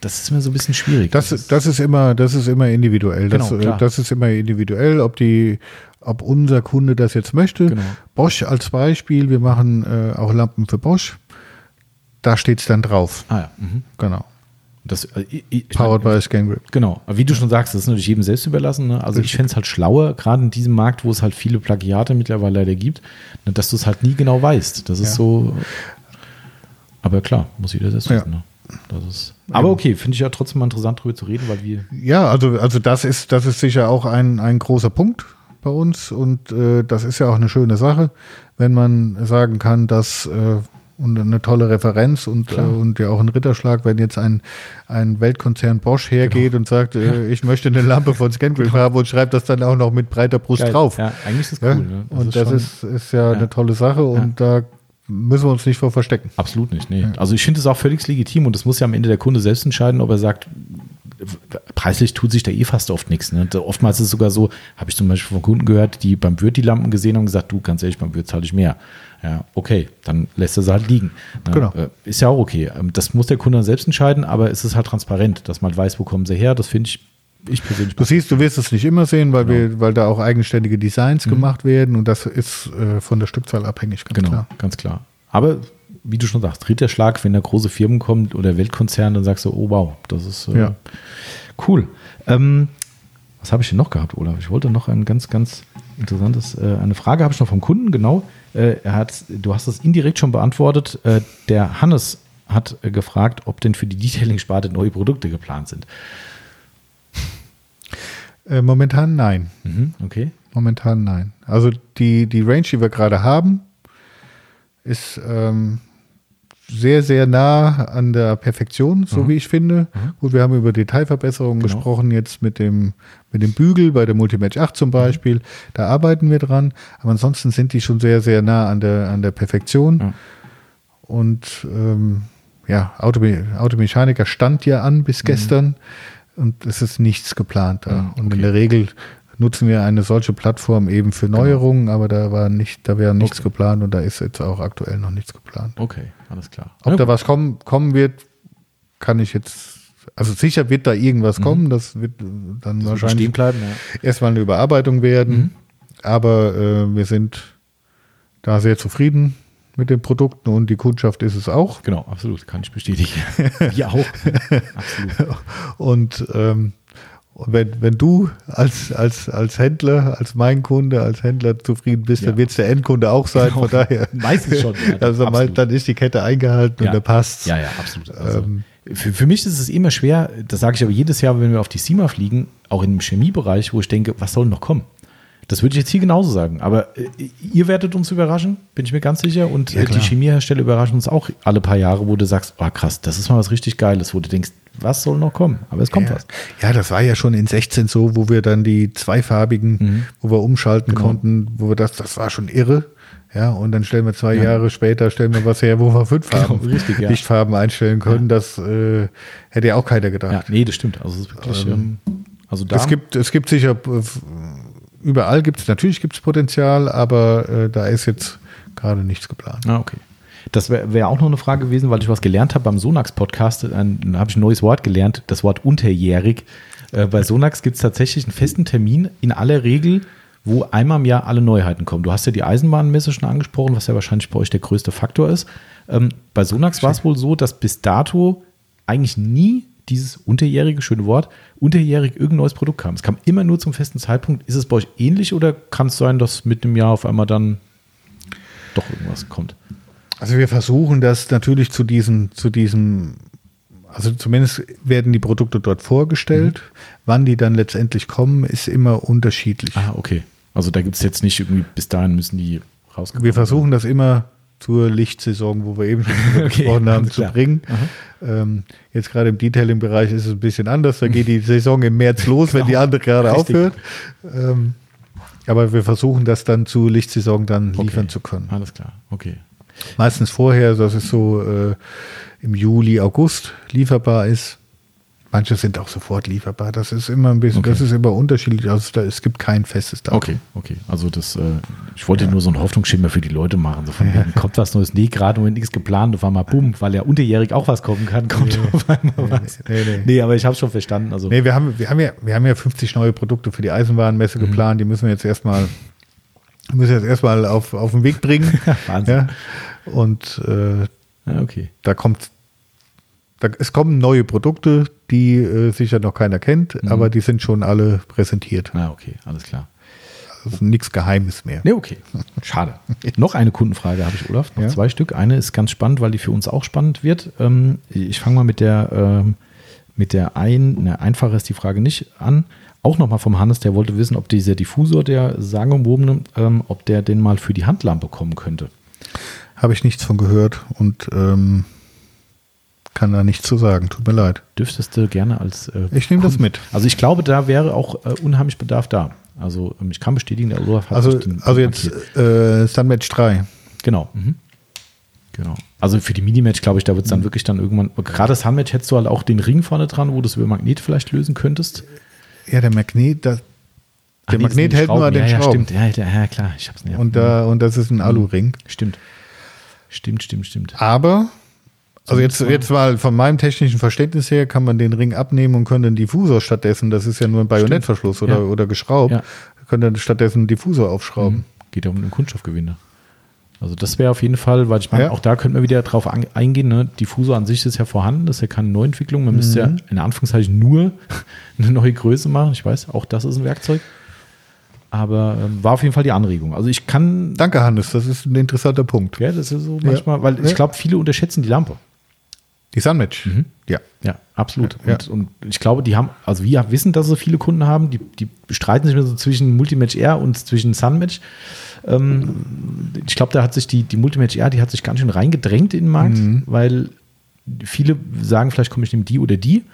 Das ist mir so ein bisschen schwierig.
Das, das, das ist immer, das ist immer individuell. Genau, das, äh, das ist immer individuell, ob die, ob unser Kunde das jetzt möchte. Genau. Bosch als Beispiel, wir machen äh, auch Lampen für Bosch da steht es dann drauf.
Ah ja. Mhm.
Genau.
Das,
äh, ich, Powered by ScanGrip.
Genau. Aber wie du schon sagst, das ist natürlich jedem selbst überlassen. Ne? Also Richtig. ich fände es halt schlauer, gerade in diesem Markt, wo es halt viele Plagiate mittlerweile leider gibt, ne, dass du es halt nie genau weißt. Das ist ja. so. Aber klar, muss jeder selbst wissen. Ne? Das ist, aber okay, finde ich ja trotzdem mal interessant, darüber zu reden, weil wir.
Ja, also, also das ist, das ist sicher auch ein, ein großer Punkt bei uns und äh, das ist ja auch eine schöne Sache, wenn man sagen kann, dass äh, und eine tolle Referenz und, äh, und ja auch ein Ritterschlag, wenn jetzt ein, ein Weltkonzern Bosch hergeht genau. und sagt, äh, ich möchte eine Lampe von Scangrip genau. haben und schreibt das dann auch noch mit breiter Brust Geil. drauf.
Ja, eigentlich ist das cool. Ne?
Das und ist das ist, ist ja, ja, eine tolle Sache und da müssen wir uns nicht vor verstecken.
Absolut nicht, nee. Also ich finde es auch völlig legitim und das muss ja am Ende der Kunde selbst entscheiden, ob er sagt, preislich tut sich da eh fast oft nichts. Ne? Oftmals ist es sogar so, habe ich zum Beispiel von Kunden gehört, die beim Wirt die Lampen gesehen haben und gesagt, du, ganz ehrlich, beim Wirt zahle ich mehr. Ja, okay, dann lässt er sie halt liegen. Ne? Genau. Äh, ist ja auch okay. Ähm, das muss der Kunde selbst entscheiden, aber es ist halt transparent, dass man weiß, wo kommen sie her. Das finde ich ich persönlich.
Du siehst, du wirst es nicht immer sehen, weil, genau. wir, weil da auch eigenständige Designs mhm. gemacht werden und das ist äh, von der Stückzahl abhängig,
ganz genau, klar. ganz klar. Aber wie du schon sagst, Ritterschlag, wenn da große Firmen kommen oder Weltkonzerne, dann sagst du, oh wow, das ist äh, ja. cool. Ähm, was habe ich denn noch gehabt, Olaf? Ich wollte noch ein ganz, ganz interessantes, äh, eine Frage habe ich noch vom Kunden, genau. Äh, er hat, du hast das indirekt schon beantwortet. Äh, der Hannes hat äh, gefragt, ob denn für die Detailing-Sparte neue Produkte geplant sind.
Äh, momentan nein.
Mhm, okay.
Momentan nein. Also die, die Range, die wir gerade haben, ist ähm, sehr, sehr nah an der Perfektion, so mhm. wie ich finde. Mhm. Gut, wir haben über Detailverbesserungen genau. gesprochen, jetzt mit dem, mit dem Bügel bei der Multimatch 8 zum Beispiel. Mhm. Da arbeiten wir dran. Aber ansonsten sind die schon sehr, sehr nah an der, an der Perfektion. Ja. Und ähm, ja, Autome Automechaniker stand ja an bis mhm. gestern und es ist nichts geplant da. Okay. Und in der Regel nutzen wir eine solche Plattform eben für genau. Neuerungen, genau. aber da war nicht, da wäre nichts okay. geplant und da ist jetzt auch aktuell noch nichts geplant.
Okay, alles klar.
Ob ja, da was kommen, kommen wird, kann ich jetzt, also sicher wird da irgendwas mhm. kommen, das wird dann das wahrscheinlich
bleiben, ja.
erstmal eine Überarbeitung werden, mhm. aber äh, wir sind da sehr zufrieden mit den Produkten und die Kundschaft ist es auch.
Genau, absolut, kann ich bestätigen. *laughs* Wir auch. *laughs*
absolut. Und ähm, und wenn, wenn du als, als, als Händler, als mein Kunde, als Händler zufrieden bist, ja. dann wird es der Endkunde auch sein. Genau. Von daher.
Meistens schon.
Ja, *laughs* also absolut. dann ist die Kette eingehalten ja. und dann passt.
Ja, ja, absolut. Also, ähm, für, für mich ist es immer schwer, das sage ich aber jedes Jahr, wenn wir auf die SIMA fliegen, auch im Chemiebereich, wo ich denke, was soll noch kommen? Das würde ich jetzt hier genauso sagen. Aber äh, ihr werdet uns überraschen, bin ich mir ganz sicher. Und
Ja,
äh, die. Chemiehersteller überraschen uns auch alle paar Jahre, wo du sagst, oh krass, das ist mal was richtig Geiles, wo du denkst, was soll noch kommen? Aber es kommt
ja.
was.
ja, das war ja schon in 16 so, wo wir dann die zweifarbigen,
Mhm.
wo wir umschalten
Genau.
konnten, wo wir das, das war schon irre. Ja, und dann stellen wir zwei
Ja.
Jahre später, stellen wir was her, wo wir fünf
Genau,
Farben,
richtig, ja.
Lichtfarben einstellen können. Das äh, hätte ja auch keiner gedacht.
Ja, nee, das stimmt. Also es ist wirklich, ähm, also da.
Es gibt, es gibt sicher, äh, überall gibt es, natürlich gibt es Potenzial, aber äh, da ist jetzt gerade nichts geplant.
Ah, okay. Das wäre wär auch noch eine Frage gewesen, weil ich was gelernt habe beim Sonax-Podcast. äh, Dann habe ich ein neues Wort gelernt, das Wort unterjährig. Äh, bei Sonax gibt es tatsächlich einen festen Termin, in aller Regel, wo einmal im Jahr alle Neuheiten kommen. Du hast ja die Eisenbahnmesse schon angesprochen, was ja wahrscheinlich bei euch der größte Faktor ist. Ähm, bei Sonax war es wohl so, dass bis dato eigentlich nie dieses unterjährige, schöne Wort, unterjährig irgendein neues Produkt kam. Es kam immer nur zum festen Zeitpunkt. Ist es bei euch ähnlich oder kann es sein, dass mit dem Jahr auf einmal dann doch irgendwas kommt?
Also wir versuchen das natürlich zu diesem, zu diesem, also zumindest werden die Produkte dort vorgestellt. Wann die dann letztendlich kommen, ist immer unterschiedlich.
Ah, okay. Also da gibt es jetzt nicht irgendwie, bis dahin müssen die rauskommen.
Wir versuchen das immer zur Lichtsaison, wo wir eben schon *laughs*
Okay,
gesprochen haben, zu bringen. Ähm, jetzt gerade im Detailing-Bereich ist es ein bisschen anders. Da geht die Saison im März los, wenn die andere gerade
Richtig.
aufhört. Ähm, aber wir versuchen das dann zu Lichtsaison dann
Okay.
liefern zu können.
Alles klar, okay.
Meistens vorher, dass es so äh, im Juli, August lieferbar ist. Manche sind auch sofort lieferbar. Das ist immer ein bisschen,
Okay.
das ist immer unterschiedlich. Also da, es gibt kein festes Datum.
Okay, okay. Also das, äh, ich wollte nur so einen Hoffnungsschimmer für die Leute machen. So von wegen, *laughs* kommt was Neues? Nee, gerade Moment nichts geplant. Auf einmal, bumm, weil ja unterjährig auch was kommen kann, kommt *laughs* auf einmal was.
nee, nee.
Nee, aber ich habe schon verstanden. Also,
Nee, wir haben, wir, haben ja, wir haben ja 50 neue Produkte für die Eisenbahnmesse
Mhm.
geplant. Die müssen wir jetzt erstmal müssen wir jetzt erstmal auf, auf den Weg bringen. *laughs*
Wahnsinn.
ja. Und äh,
ja, okay.
da kommt, da, es kommen neue Produkte, die äh, sicher noch keiner kennt,
Mhm.
aber die sind schon alle präsentiert.
Ah, okay, alles klar.
Also nichts Geheimes mehr.
Nee, okay. Schade. *laughs* Noch eine Kundenfrage habe ich, Olaf. Noch
Ja.
zwei Stück. Eine ist ganz spannend, weil die für uns auch spannend wird. Ähm, ich fange mal mit der, ähm, mit der ein, ne, einfache ist die Frage nicht an. Auch nochmal vom Hannes, der wollte wissen, ob dieser Diffusor, der sagenumwobene, ähm, ob der den mal für die Handlampe kommen könnte.
Habe ich nichts von gehört und ähm, kann da nichts zu sagen. Tut mir leid.
Dürftest du gerne als. Äh,
Ich nehme das mit.
Also ich glaube, da wäre auch äh, unheimlich Bedarf da. Also ähm, ich kann bestätigen, der Olaf hat
Also, also jetzt äh, Sunmatch 3.
Genau. Mhm. Genau. Also für die Minimatch, glaube ich, da wird
Mhm.
es dann wirklich dann irgendwann. Gerade das Handmatch hättest du halt auch den Ring vorne dran, wo du es über Magnet vielleicht lösen könntest.
Ja, der Magnet, das,
Ach
der
nee,
Magnet hält nur an den
ja, ja,
Schrauben.
stimmt. Ja, ja, ja, klar. Ich hab's nicht.
Und, da, und das ist ein Alu-Ring.
Stimmt. Stimmt, stimmt, stimmt.
Aber, also jetzt,
mal-
jetzt mal von meinem technischen Verständnis her, kann man den Ring abnehmen und können den Diffusor stattdessen, das ist ja nur ein Bajonettverschluss oder,
Ja.
oder geschraubt,
Ja.
können dann stattdessen einen Diffusor aufschrauben.
Mhm. Geht ja um den Kunststoffgewinde. Also das wäre auf jeden Fall, weil ich meine,
Ja.
auch da könnte man wieder drauf an, eingehen. Ne? Diffusor an sich ist ja vorhanden, das ist ja keine Neuentwicklung. Man müsste
Mhm.
ja in Anführungszeichen nur *laughs* eine neue Größe machen. Ich weiß, auch das ist ein Werkzeug. Aber ähm, war auf jeden Fall die Anregung. Also ich kann,
Danke, Hannes, das ist ein interessanter Punkt.
ja, das ist so
Ja.
manchmal, weil ich
Ja.
glaube, viele unterschätzen die Lampe.
Die Sunmatch. Ja.
Ja, absolut.
Ja.
Und, und ich glaube, die haben, also wir wissen, dass sie viele Kunden haben, die, die streiten sich mehr so zwischen Multimatch R und zwischen Sunmatch. Ähm, ich glaube, da hat sich die, die Multimatch R, die hat sich ganz schön reingedrängt in den Markt,
Mhm.
weil viele sagen, vielleicht komme ich nehme die oder die,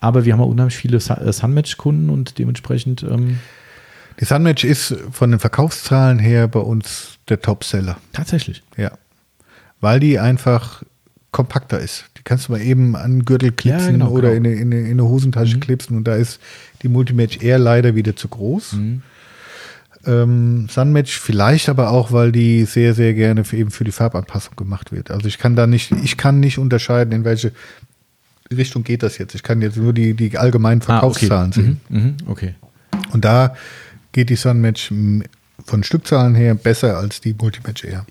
aber wir haben auch unheimlich viele äh, Sunmatch-Kunden und dementsprechend, ähm,
Die Sunmatch ist von den Verkaufszahlen her bei uns der Topseller.
tatsächlich.
Ja. Weil die einfach kompakter ist. Kannst du mal eben an den Gürtel klipsen
genau,
oder
genau.
in, eine, in, eine, in eine Hosentasche klipsen und da ist die Multimatch eher leider wieder zu groß. Ähm, Sunmatch vielleicht aber auch, weil die sehr, sehr gerne für, eben für die Farbanpassung gemacht wird. Also ich kann da nicht, ich kann nicht unterscheiden, in welche Richtung geht das jetzt. Ich kann jetzt nur die, die allgemeinen Verkaufszahlen sehen.
Mhm, mhm, okay.
Und da geht die Sunmatch von Stückzahlen her besser als die Multimatch eher.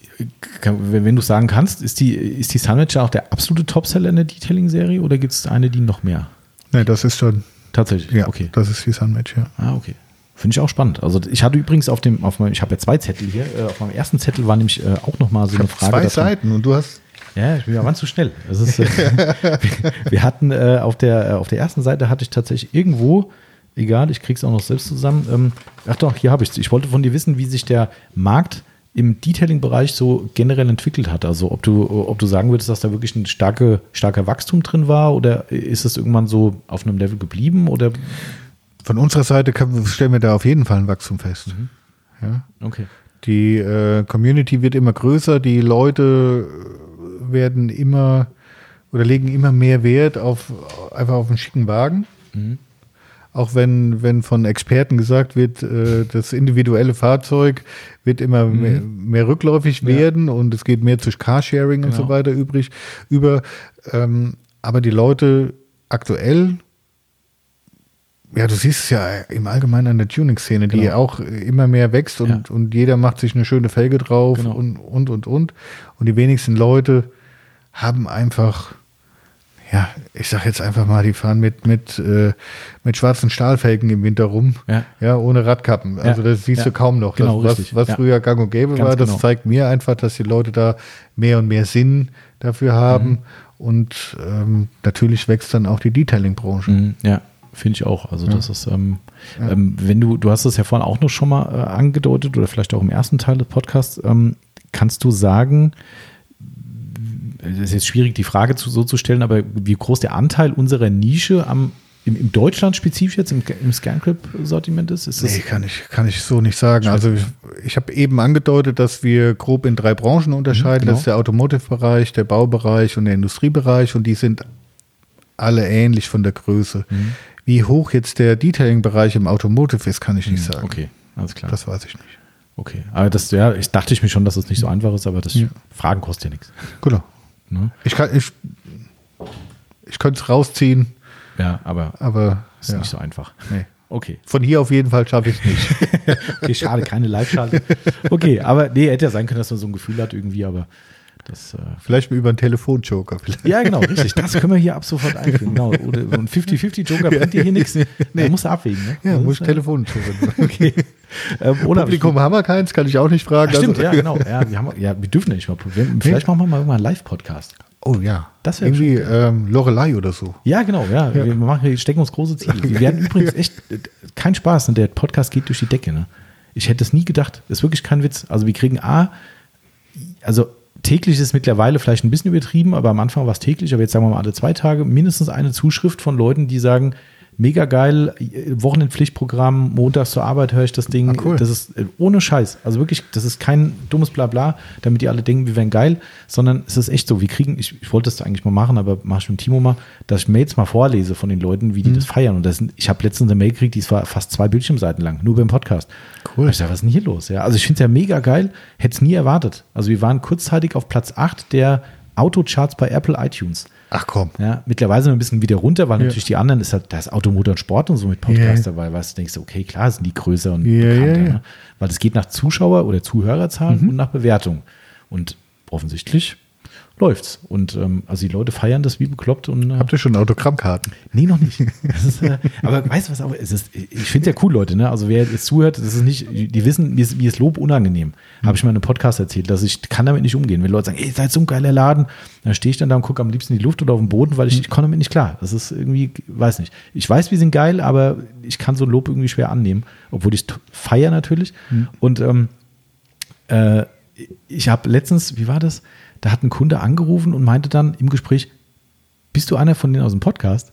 Kann- Wenn du sagen kannst, ist die, ist die Sunmatch auch der absolute Topseller in der Detailing-Serie oder gibt es eine, die noch mehr?
Ne, das ist schon,
Tatsächlich,
ja,
okay.
das ist die Sunmatch, ja.
Ah, okay. Finde ich auch spannend. Also ich hatte übrigens auf dem, auf meinem, ich habe ja zwei Zettel hier. Äh, auf meinem ersten Zettel war nämlich äh, auch nochmal so eine Frage.
Zwei
davon.
Seiten und du hast
Ja, ich bin ja wann zu schnell. Ist, äh, *laughs* wir hatten äh, auf, der, äh, auf der ersten Seite hatte ich tatsächlich irgendwo egal, ich krieg's auch noch selbst zusammen. Ähm, ach doch, hier habe ich Ich wollte von dir wissen, wie sich der Markt im Detailing-Bereich so generell entwickelt hat. Also ob du, ob du sagen würdest, dass da wirklich ein starke, starker Wachstum drin war oder ist es irgendwann so auf einem Level geblieben oder
Von unserer Seite kann, stellen wir da auf jeden Fall ein Wachstum fest. Ja.
okay.
Die äh, Community wird immer größer, die Leute werden immer oder legen immer mehr Wert auf einfach auf einen schicken Wagen. Auch wenn, wenn von Experten gesagt wird, äh, das individuelle Fahrzeug wird immer mehr, mehr rückläufig
Ja.
werden und es geht mehr zu Carsharing und
Genau.
so weiter übrig über. Ähm, aber die Leute aktuell ja, du siehst es ja im Allgemeinen an der Tuning-Szene, die
Genau.
auch immer mehr wächst und,
Ja.
und jeder macht sich eine schöne Felge drauf
Genau.
und, und, und, und. Und die wenigsten Leute haben einfach, ja, ich sag jetzt einfach mal, die fahren mit, mit, äh, mit schwarzen Stahlfelgen im Winter rum,
Ja.
ohne Radkappen. Also das siehst
Ja.
du kaum noch.
Genau,
das, was was
Ja.
früher gang und gäbe
Ganz
war, das
genau.
zeigt mir einfach, dass die Leute da mehr und mehr Sinn dafür haben.
Mhm.
Und ähm, natürlich wächst dann auch die Detailing-Branche.
Mhm, Ja, finde ich auch. Also das ist, ähm, ähm, wenn du, du hast es ja vorhin auch noch schon mal äh, angedeutet oder vielleicht auch im ersten Teil des Podcasts, ähm, kannst du sagen, es ist jetzt schwierig, die Frage zu, so zu stellen, aber wie groß der Anteil unserer Nische am, im, im Deutschland spezifisch jetzt im, im ScanClip-Sortiment ist? ist das,
Nee, kann ich, kann ich so nicht sagen. Also ich, ich habe eben angedeutet, dass wir grob in drei Branchen unterscheiden.
genau.
Das ist der Automotive-Bereich, der Baubereich und der Industriebereich und die sind alle ähnlich von der Größe. Wie hoch jetzt der Detailing-Bereich im Automotive ist, kann ich nicht sagen.
Mhm. Okay, alles klar.
Das weiß ich nicht.
okay. Aber das, ja, ich dachte ich mir schon, dass es nicht so einfach ist, aber das
Ja.
Fragen kostet ja nichts.
Genau.
Ne?
Ich kann, ich, ich könnte es rausziehen,
Ja, aber
aber
ist
ja,
nicht so einfach.
nee.
Okay.
von hier auf jeden Fall schaffe ich es nicht. *laughs*
Okay, schade, keine Live-Schalte. Okay, aber nee, hätte ja sein können, dass man so ein Gefühl hat irgendwie, aber das. Äh,
Vielleicht mal über einen Telefonjoker. Vielleicht.
ja, genau, richtig. Das können wir hier ab sofort einführen. Genau. Oder ein 50-50-Joker *laughs* bringt dir hier nichts. Musst du abwägen, ne?
Ja, muss ich
äh,
Telefonjoker. *laughs*
Okay. Ähm, Olaf,
Publikum haben wir keins, kann ich auch nicht fragen.
Ach, stimmt,
Also-
ja, genau. Ja, wir, haben, ja, wir dürfen ja nicht mal probieren. Vielleicht machen wir mal irgendwann einen Live-Podcast.
Oh ja.
Das
Irgendwie ähm, Lorelei oder so.
Ja, genau, ja. Wir, machen, stecken uns große Ziele. Wir werden übrigens echt, kein Spaß, ne? der Podcast geht durch die Decke. Ne? Ich hätte es nie gedacht. Das ist wirklich kein Witz. Also wir kriegen A, also täglich ist es mittlerweile vielleicht ein bisschen übertrieben, aber am Anfang war es täglich, aber jetzt sagen wir mal alle zwei Tage, mindestens eine Zuschrift von Leuten, die sagen, mega geil, Wochenendpflichtprogramm, montags zur Arbeit höre ich das Ding.
Ah, cool.
Das ist äh, ohne Scheiß. Also wirklich, das ist kein dummes Blabla, damit die alle denken, wir wären geil, sondern es ist echt so, wir kriegen, ich, ich wollte das eigentlich mal machen, aber mach ich mit Timo mal, dass ich Mails mal vorlese von den Leuten, wie die das feiern. Und das sind, ich habe letztens eine Mail gekriegt, die war fast zwei Bildschirmseiten lang, nur beim Podcast.
Cool.
Ich sag, was ist denn hier los? Ja, also ich finde es ja mega geil, hätte es nie erwartet. Also wir waren kurzzeitig auf Platz 8 der Autocharts bei Apple iTunes.
Ach komm.
Ja, mittlerweile sind wir ein bisschen wieder runter, weil natürlich die anderen ist halt, da ist Automotor und Sport und so mit Podcast
Ja.
dabei, weißt du, denkst du, okay, klar sind die größer und
Ja,
bekannter,
ja, ja.
Ne? weil es geht nach Zuschauer- oder Zuhörerzahlen und nach Bewertung. Und offensichtlich läuft's. Und ähm, also die Leute feiern das wie bekloppt und äh,
Habt ihr schon Autogrammkarten?
Nee, noch nicht. Ist, äh, aber weißt du was auch? Es ist, ich finde es ja cool, Leute. Ne? Also wer jetzt zuhört, das ist nicht, die wissen, mir ist, mir ist Lob unangenehm. Habe ich mal in einem Podcast erzählt, dass ich kann damit nicht umgehen. Wenn Leute sagen, ey, ihr seid so ein geiler Laden, dann stehe ich dann da und gucke am liebsten in die Luft oder auf den Boden, weil ich, ich komme damit nicht klar. Das ist irgendwie, weiß nicht. Ich weiß, wir sind geil, aber ich kann so ein Lob irgendwie schwer annehmen, obwohl ich feiere natürlich. Und ähm, äh, ich habe letztens, wie war das? Da hat ein Kunde angerufen und meinte dann im Gespräch, bist du einer von denen aus dem Podcast?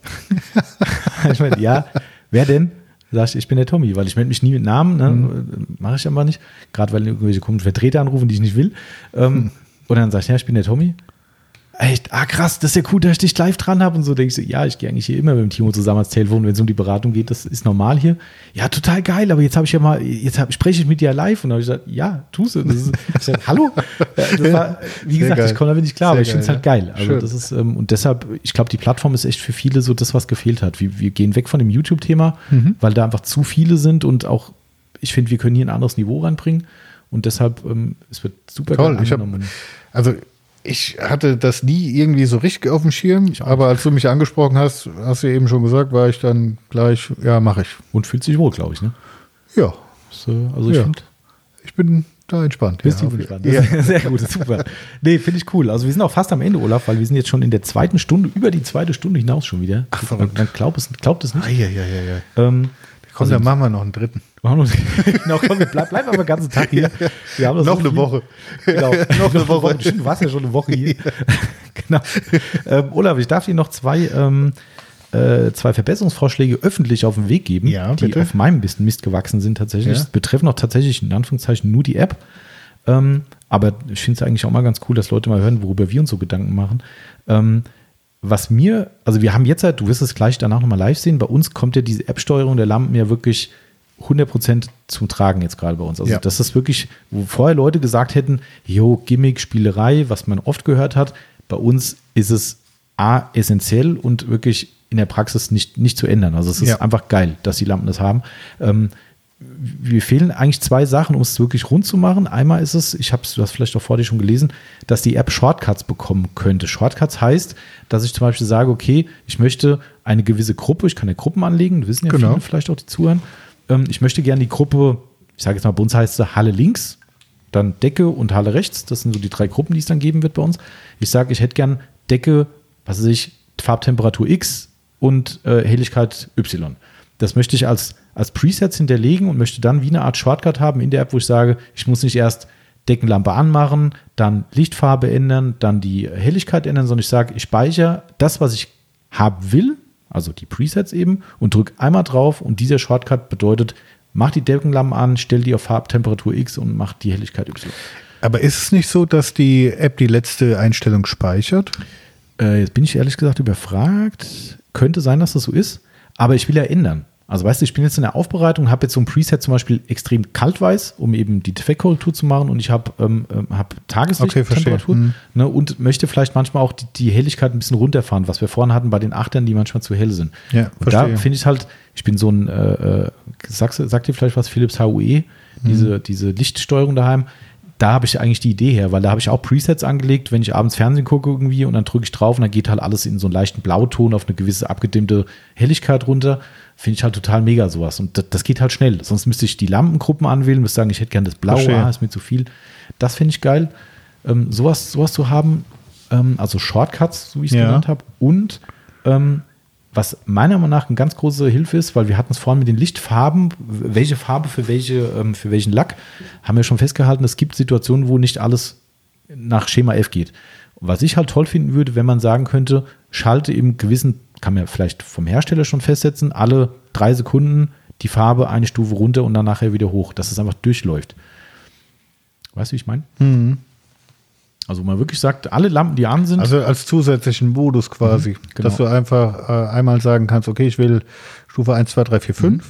*laughs* ich meine, ja, wer denn? Sag ich, ich bin der Tommy, weil ich melde mich nie mit Namen, ne? mache ich aber nicht, gerade weil irgendwelche komischen Vertreter anrufen, die ich nicht will. Ähm, *laughs* Und dann sag ich, ja, ich bin der Tommy. Echt, ah krass, das ist ja cool, dass ich dich live dran habe und so. Denke ich so, ja, ich gehe eigentlich hier immer mit dem Timo zusammen ans Telefon, wenn es um die Beratung geht, das ist normal hier. Ja, total geil, aber jetzt habe ich ja mal, jetzt hab, spreche ich mit dir live und habe ich gesagt, ja, tust du. Ist, ich sag, hallo? Ja, war, wie
Sehr
gesagt,
geil.
ich komme damit nicht klar,
Sehr
aber ich finde es halt geil. Also
Schön.
das ist, ähm, und deshalb, ich glaube, die Plattform ist echt für viele so das, was gefehlt hat. Wir, wir gehen weg von dem YouTube-Thema,
Mhm.
weil da einfach zu viele sind und auch, ich finde, wir können hier ein anderes Niveau reinbringen. Und deshalb, ähm, es wird super
Toll.
geil
Ich hab,
angenommen.
also ich hatte das nie irgendwie so richtig auf dem Schirm, aber als du mich angesprochen hast, hast du eben schon gesagt, war ich dann gleich, ja, mache ich.
Und fühlt sich wohl, glaube ich. Ne?
Ja,
Das, äh, also ich
Ja.
finde,
ich bin da entspannt.
Bist ja, entspannt. Ja. *laughs* Sehr gut, super. Nee, finde ich cool. Also wir sind auch fast am Ende, Olaf, weil wir sind jetzt schon in der zweiten Stunde, über die zweite Stunde hinaus schon wieder.
Ach, verrückt.
Man, man glaubt es, glaubt es nicht.
Ja, ja, ja, ja. Ähm, Komm, dann machen wir noch einen dritten. *laughs*
genau, komm, wir bleib, bleiben aber den ganzen Tag hier. *laughs*
Wir haben noch, *laughs* noch eine Woche.
Genau, noch eine Woche. Du warst ja schon eine Woche hier. genau. Ähm, Olaf, ich darf dir noch zwei, ähm, äh, zwei Verbesserungsvorschläge öffentlich auf den Weg geben,
ja,
die auf meinem bisschen Mist gewachsen sind tatsächlich. Ja. Betreffen auch tatsächlich in Anführungszeichen nur die App. Ähm, aber ich finde es eigentlich auch mal ganz cool, dass Leute mal hören, worüber wir uns so Gedanken machen. Ähm, was mir, also wir haben jetzt halt, du wirst es gleich danach nochmal live sehen, bei uns kommt ja diese App-Steuerung der Lampen ja wirklich 100% zum Tragen jetzt gerade bei uns. Also ja. das ist wirklich, wo vorher Leute gesagt hätten, jo, Gimmick, Spielerei, was man oft gehört hat, bei uns ist es A, essentiell und wirklich in der Praxis nicht, nicht zu ändern. Also es ist ja. einfach geil, dass die Lampen das haben. Ähm, wir fehlen eigentlich zwei Sachen, um es wirklich rund zu machen. Einmal ist es, ich habe es, du hast vielleicht auch vor dir schon gelesen, dass die App Shortcuts bekommen könnte. Shortcuts heißt, dass ich zum Beispiel sage, okay, ich möchte eine gewisse Gruppe, ich kann ja Gruppen anlegen, wissen ja genau. viele vielleicht auch die zuhören. Ähm, ich möchte gerne die Gruppe, ich sage jetzt mal, bei uns heißt es Halle links, dann Decke und Halle rechts. Das sind so die drei Gruppen, die es dann geben wird bei uns. Ich sage, ich hätte gern Decke, was weiß ich, Farbtemperatur X und äh, Helligkeit Y. Das möchte ich als, als Presets hinterlegen und möchte dann wie eine Art Shortcut haben in der App, wo ich sage, ich muss nicht erst Deckenlampe anmachen, dann Lichtfarbe ändern, dann die Helligkeit ändern, sondern ich sage, ich speichere das, was ich haben will, also die Presets eben, und drücke einmal drauf und dieser Shortcut bedeutet, mach die Deckenlampe an, stell die auf Farbtemperatur X und mach die Helligkeit Y.
Aber ist es nicht so, dass die App die letzte Einstellung speichert?
Äh, jetzt bin ich ehrlich gesagt überfragt. Könnte sein, dass das so ist. Aber ich will ja ändern. Also weißt du, ich bin jetzt in der Aufbereitung, habe jetzt so ein Preset zum Beispiel extrem kaltweiß, um eben die Defektkorrektur zu machen und ich habe ähm, ähm hab Tageslichttemperatur okay, ne, und möchte vielleicht manchmal auch die, die, Helligkeit ein bisschen runterfahren, was wir vorhin hatten bei den Achtern, die manchmal zu hell sind.
Ja,
und da finde ich halt, ich bin so ein, äh, äh sag, sagt dir vielleicht was, Philips HUE, diese, mhm. diese Lichtsteuerung daheim, da habe ich eigentlich die Idee her, weil da habe ich auch Presets angelegt, wenn ich abends Fernsehen gucke irgendwie und dann drücke ich drauf und dann geht halt alles in so einen leichten Blauton auf eine gewisse abgedimmte Helligkeit runter. Finde ich halt total mega sowas. Und das, das, geht halt schnell. Sonst müsste ich die Lampengruppen anwählen, müsste sagen, ich hätte gerne das Blaue, ah, ist mir zu viel. Das finde ich geil. Ähm, sowas, sowas zu haben, ähm, also Shortcuts, so wie ich es ja. genannt habe, und ähm, was meiner Meinung nach eine ganz große Hilfe ist, weil wir hatten es vorhin mit den Lichtfarben, welche Farbe für, welche, ähm, für welchen Lack, haben wir schon festgehalten, es gibt Situationen, wo nicht alles nach Schema F geht. Was ich halt toll finden würde, wenn man sagen könnte, schalte im gewissen, kann man vielleicht vom Hersteller schon festsetzen, alle drei Sekunden die Farbe eine Stufe runter und dann nachher wieder hoch, dass es einfach durchläuft. Weißt du, wie ich meine? Mhm. Also man wirklich sagt, alle Lampen, die an sind.
Also als zusätzlichen Modus quasi. Mhm, genau. Dass du einfach äh, einmal sagen kannst, okay, ich will Stufe 1, 2, 3, 4, 5 mhm.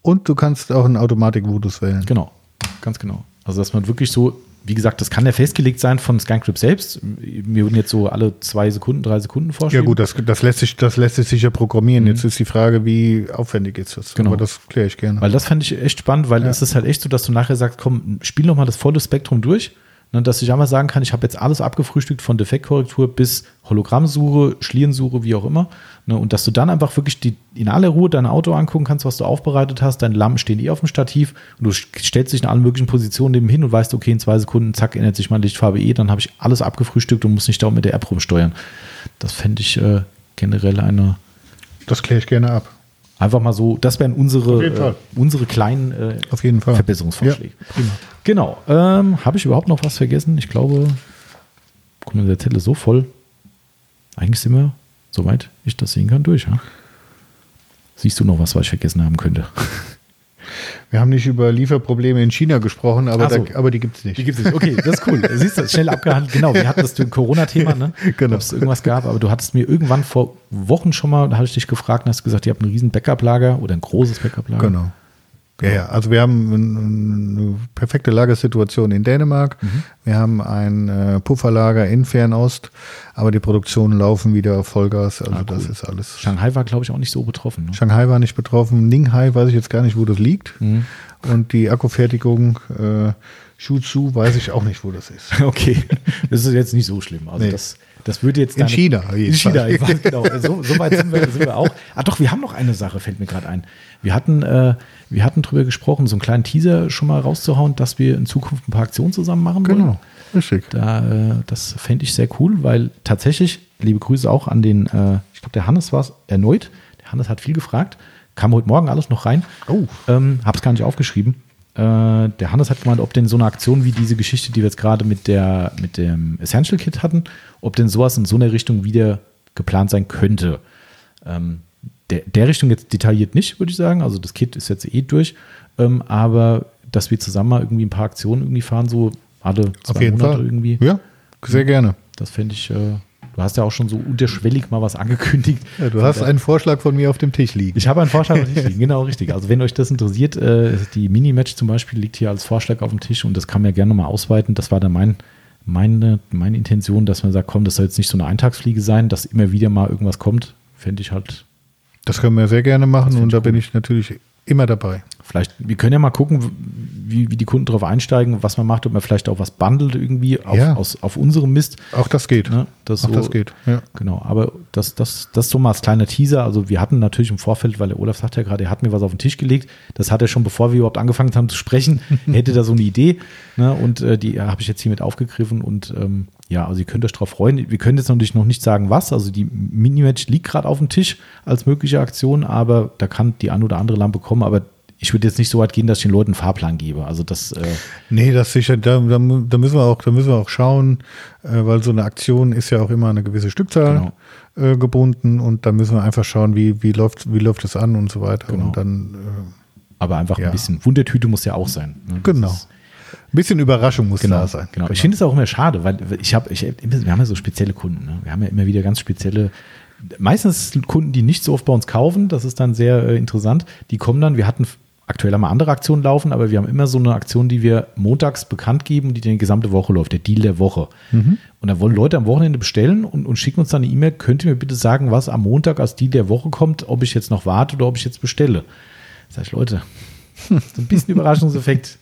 und du kannst auch einen Automatikmodus wählen.
Genau, ganz genau. Also dass man wirklich so, wie gesagt, das kann ja festgelegt sein von ScanCrypt selbst. Wir würden jetzt so alle zwei Sekunden, drei Sekunden vorstellen.
Ja gut, das, das, lässt, sich, das lässt sich sicher programmieren. Mhm. Jetzt ist die Frage, wie aufwendig ist das?
Genau. Aber
das kläre ich gerne.
Weil das fände ich echt spannend, weil ja. es ist halt echt so, dass du nachher sagst, komm, spiel noch mal das volle Spektrum durch Ne, dass ich einmal sagen kann, ich habe jetzt alles abgefrühstückt von Defektkorrektur bis Hologrammsuche, Schlierensuche, wie auch immer. Ne, und dass du dann einfach wirklich die, in aller Ruhe dein Auto angucken kannst, was du aufbereitet hast. Deine Lampen stehen eh auf dem Stativ und du stellst dich in allen möglichen Positionen neben hin und weißt, okay, in zwei Sekunden, zack, ändert sich meine Lichtfarbe eh. Dann habe ich alles abgefrühstückt und muss nicht da mit der App rumsteuern. Das fände ich äh, generell eine.
Das kläre ich gerne ab.
Einfach mal so, das wären unsere, äh, unsere kleinen äh,
Auf jeden Fall.
Verbesserungsvorschläge. Ja, genau. Ähm, Habe ich überhaupt noch was vergessen? Ich glaube, guck mal, der Zettel ist so voll. Eigentlich sind wir, soweit ich das sehen kann, durch. Ja? Siehst du noch was, was ich vergessen haben könnte? *laughs*
Wir haben nicht über Lieferprobleme in China gesprochen, aber, so. da, aber die gibt es nicht.
Die gibt es nicht. Okay, das ist cool. *laughs* Siehst du, schnell abgehandelt. Genau, wir hatten das Corona-Thema, ne?
genau.
Ob es irgendwas gab, aber du hattest mir irgendwann vor Wochen schon mal, da hatte ich dich gefragt und hast gesagt, ihr habt ein riesen Backup-Lager oder ein großes Backup-Lager.
Genau. Ja, ja, also wir haben eine perfekte Lagersituation in Dänemark. Mhm. Wir haben ein äh, Pufferlager in Fernost, aber die Produktionen laufen wieder auf Vollgas. Also ah, cool. das ist alles.
Shanghai war, glaube ich, auch nicht so betroffen. Ne?
Shanghai war nicht betroffen. Ninghai weiß ich jetzt gar nicht, wo das liegt. Mhm. Und die Akkufertigung, äh, Shuzu weiß ich auch nicht, wo das ist. *laughs*
Okay, das ist jetzt nicht so schlimm. Also
Nee.
das, das würde jetzt
In China,
In. China, ich weiß, genau. So, so weit sind wir, sind wir auch. Ah, doch, wir haben noch eine Sache, fällt mir gerade ein. Wir hatten, äh, wir hatten drüber gesprochen, so einen kleinen Teaser schon mal rauszuhauen, dass wir in Zukunft ein paar Aktionen zusammen machen wollen.
Genau, richtig.
Da, äh, das fände ich sehr cool, weil tatsächlich, liebe Grüße auch an den, äh, ich glaube, der Hannes war es erneut. Der Hannes hat viel gefragt. Kam heute Morgen alles noch rein.
Oh.
Ähm, hab's gar nicht aufgeschrieben. Äh, der Hannes hat gemeint, ob denn so eine Aktion wie diese Geschichte, die wir jetzt gerade mit, der, mit dem Essential Kit hatten, ob denn sowas in so einer Richtung wieder geplant sein könnte. Ähm, der, der Richtung jetzt detailliert nicht, würde ich sagen. Also das Kit ist jetzt eh durch. Ähm, aber dass wir zusammen mal irgendwie ein paar Aktionen irgendwie fahren, so alle zwei
Auf jeden
Monate
Fall.
irgendwie.
Ja, sehr gerne.
Das fände ich, äh, du hast ja auch schon so unterschwellig mal was angekündigt.
Ja, du hast einen Vorschlag von mir auf dem Tisch liegen.
Ich habe einen Vorschlag auf dem Tisch *laughs* liegen, genau richtig. Also wenn euch das interessiert, äh, die Minimatch zum Beispiel liegt hier als Vorschlag auf dem Tisch und das kann man ja gerne mal ausweiten. Das war dann mein, meine, meine Intention, dass man sagt, komm, das soll jetzt nicht so eine Eintagsfliege sein, dass immer wieder mal irgendwas kommt. Fände ich halt
Das können wir sehr gerne machen und da
cool.
bin ich natürlich immer dabei.
Vielleicht, wir können ja mal gucken, wie, wie die Kunden darauf einsteigen, was man macht, ob man vielleicht auch was bundelt irgendwie auf,
Ja.
aus, auf unserem Mist.
Auch das geht.
Ne? Das
Auch
so-
das geht. Ja.
Genau, aber das, das, das so mal als kleiner Teaser. Also wir hatten natürlich im Vorfeld, weil der Olaf sagt ja gerade, er hat mir was auf den Tisch gelegt. Das hat er schon, bevor wir überhaupt angefangen haben zu sprechen, *laughs* hätte da so eine Idee. Ne? Und äh, die habe ich jetzt hiermit aufgegriffen. Und ähm, ja, also ihr könnt euch darauf freuen. Wir können jetzt natürlich noch nicht sagen, was. Also die Minimatch liegt gerade auf dem Tisch als mögliche Aktion, aber da kann die ein oder andere Lampe kommen. Aber ich würde jetzt nicht so weit gehen, dass ich den Leuten einen Fahrplan gebe. Also das, äh,
Nee, das sicher, da, da, da müssen wir auch, da müssen wir auch schauen, äh, weil so eine Aktion ist ja auch immer eine gewisse Stückzahl
Genau.
äh, gebunden und da müssen wir einfach schauen, wie, wie läuft, wie läuft es an und so weiter.
Genau.
Und dann
aber einfach
Ja.
ein bisschen Wundertüte muss ja auch sein. Ne?
äh,
Das
genau.
ist-
Ein bisschen Überraschung muss
Genau,
da sein.
genau. Ich finde es auch immer schade, weil ich habe, ich, wir haben ja so spezielle Kunden. Ne? Wir haben ja immer wieder ganz spezielle, meistens Kunden, die nicht so oft bei uns kaufen. Das ist dann sehr äh, interessant. Die kommen dann, wir hatten aktuell haben wir andere Aktionen laufen, aber wir haben immer so eine Aktion, die wir montags bekannt geben, die die gesamte Woche läuft, der Deal der Woche. Und da wollen Leute am Wochenende bestellen und, und schicken uns dann eine E-Mail, könnt ihr mir bitte sagen, was am Montag als Deal der Woche kommt, ob ich jetzt noch warte oder ob ich jetzt bestelle. Sag ich, Leute, *laughs* so ein bisschen Überraschungseffekt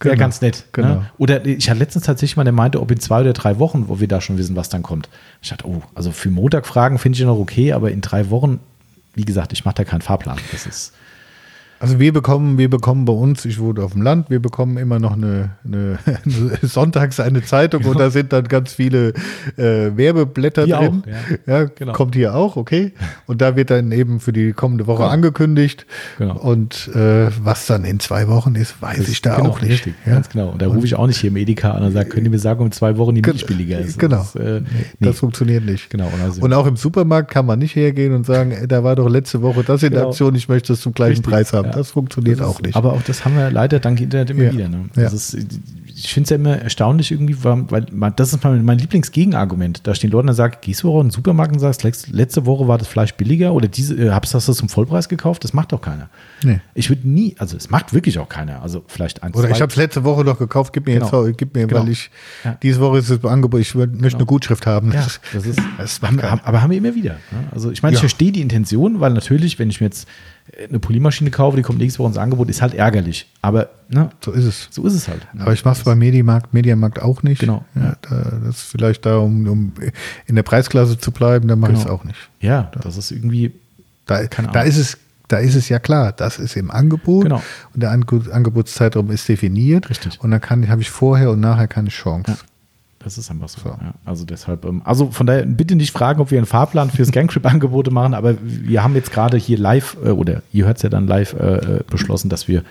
wäre
Genau,
ganz nett.
genau.
Ne? Oder ich hatte letztens tatsächlich mal, der meinte, ob in zwei oder drei Wochen, wo wir da schon wissen, was dann kommt. Ich dachte, oh, also für Montag fragen finde ich noch okay, aber in drei Wochen, wie gesagt, ich mache da keinen Fahrplan. Das ist,
Also wir bekommen, wir bekommen bei uns, ich wohne auf dem Land, wir bekommen immer noch eine, eine, *laughs* sonntags eine Zeitung und da sind dann ganz viele äh, Werbeblätter
Hier
drin.
auch, ja.
ja,
Genau.
kommt hier auch, okay. Und da wird dann eben für die kommende Woche
Genau.
angekündigt.
Genau.
Und äh, was dann in zwei Wochen ist, weiß ich da
genau,
auch nicht.
Richtig,
Ja.
ganz genau. Und da rufe ich auch nicht hier im Edeka an und sage, könnt ihr mir sagen, um zwei Wochen die Milch billiger ist.
Genau.
Das, äh,
Nee. Das funktioniert nicht.
Genau, und also-
und auch im Supermarkt kann man nicht hergehen und sagen, da war doch letzte Woche das in der
Genau.
Aktion, ich möchte es zum gleichen
Richtig,
Preis haben.
Ja.
Das funktioniert
Das ist-
auch nicht.
Aber auch das haben wir leider dank Internet immer
Ja.
wieder. Ne?
Ja.
Das ist, ich finde es ja immer erstaunlich irgendwie, weil, man- das ist mein, mein Lieblingsgegenargument. Da stehen Leute und sagen, gehst du auch in den Supermarkt und sagst, letzte, Woche war das Fleisch billiger oder diese, äh, hab's das zum Vollpreis gekauft? Das macht doch keiner.
Nee.
Ich würde nie, also es macht wirklich auch keiner. Also vielleicht ein,
Oder
zwei.
ich habe es letzte Woche noch gekauft, gib mir
Genau.
jetzt, gib mir,
Genau.
weil ich
Ja.
diese Woche ist es Angebot, ich möchte eine Gutschrift haben.
Ja, das ist, *laughs*
Das
haben, aber haben wir immer wieder. Ne? Also ich meine, ich verstehe die Intention, weil natürlich, wenn ich mir jetzt eine Poliermaschine kaufe, die kommt nächste Woche ins Angebot, ist halt ärgerlich. Aber ne,
So ist es.
so ist es halt.
Aber ich mache es beim Mediamarkt, Mediamarkt auch nicht.
Genau.
Ja, da, das ist vielleicht da, um, um in der Preisklasse zu bleiben, da mache ich es
Genau.
auch nicht.
Ja, das ist irgendwie
Da, da ist es, da ist es ja klar, das ist im Angebot
Genau.
und der Ange Angebotszeitraum ist definiert.
Richtig.
Und dann kann habe ich vorher und nachher keine Chance.
Ja. Das ist einfach so.
So.
Ja, also deshalb, ähm, also von daher bitte nicht fragen, ob wir einen Fahrplan fürs Gangtrip-Angebote *laughs* machen, aber wir haben jetzt gerade hier live, äh, oder ihr hört es ja dann live, äh, äh, beschlossen, dass wir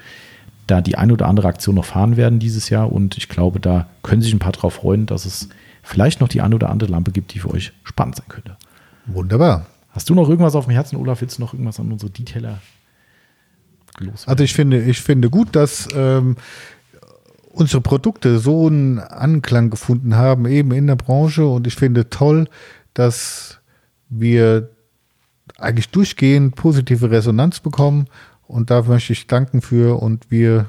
da die ein oder andere Aktion noch fahren werden dieses Jahr und ich glaube, da können sich ein paar drauf freuen, dass es vielleicht noch die ein oder andere Lampe gibt, die für euch spannend sein könnte.
Wunderbar.
Hast du noch irgendwas auf dem Herzen, Olaf? Willst du noch irgendwas an unsere Detailer loswerden?
Also ich finde, ich finde gut, dass ähm, unsere Produkte so einen Anklang gefunden haben, eben in der Branche. Und ich finde toll, dass wir eigentlich durchgehend positive Resonanz bekommen. Und da möchte ich danken für. Und wir,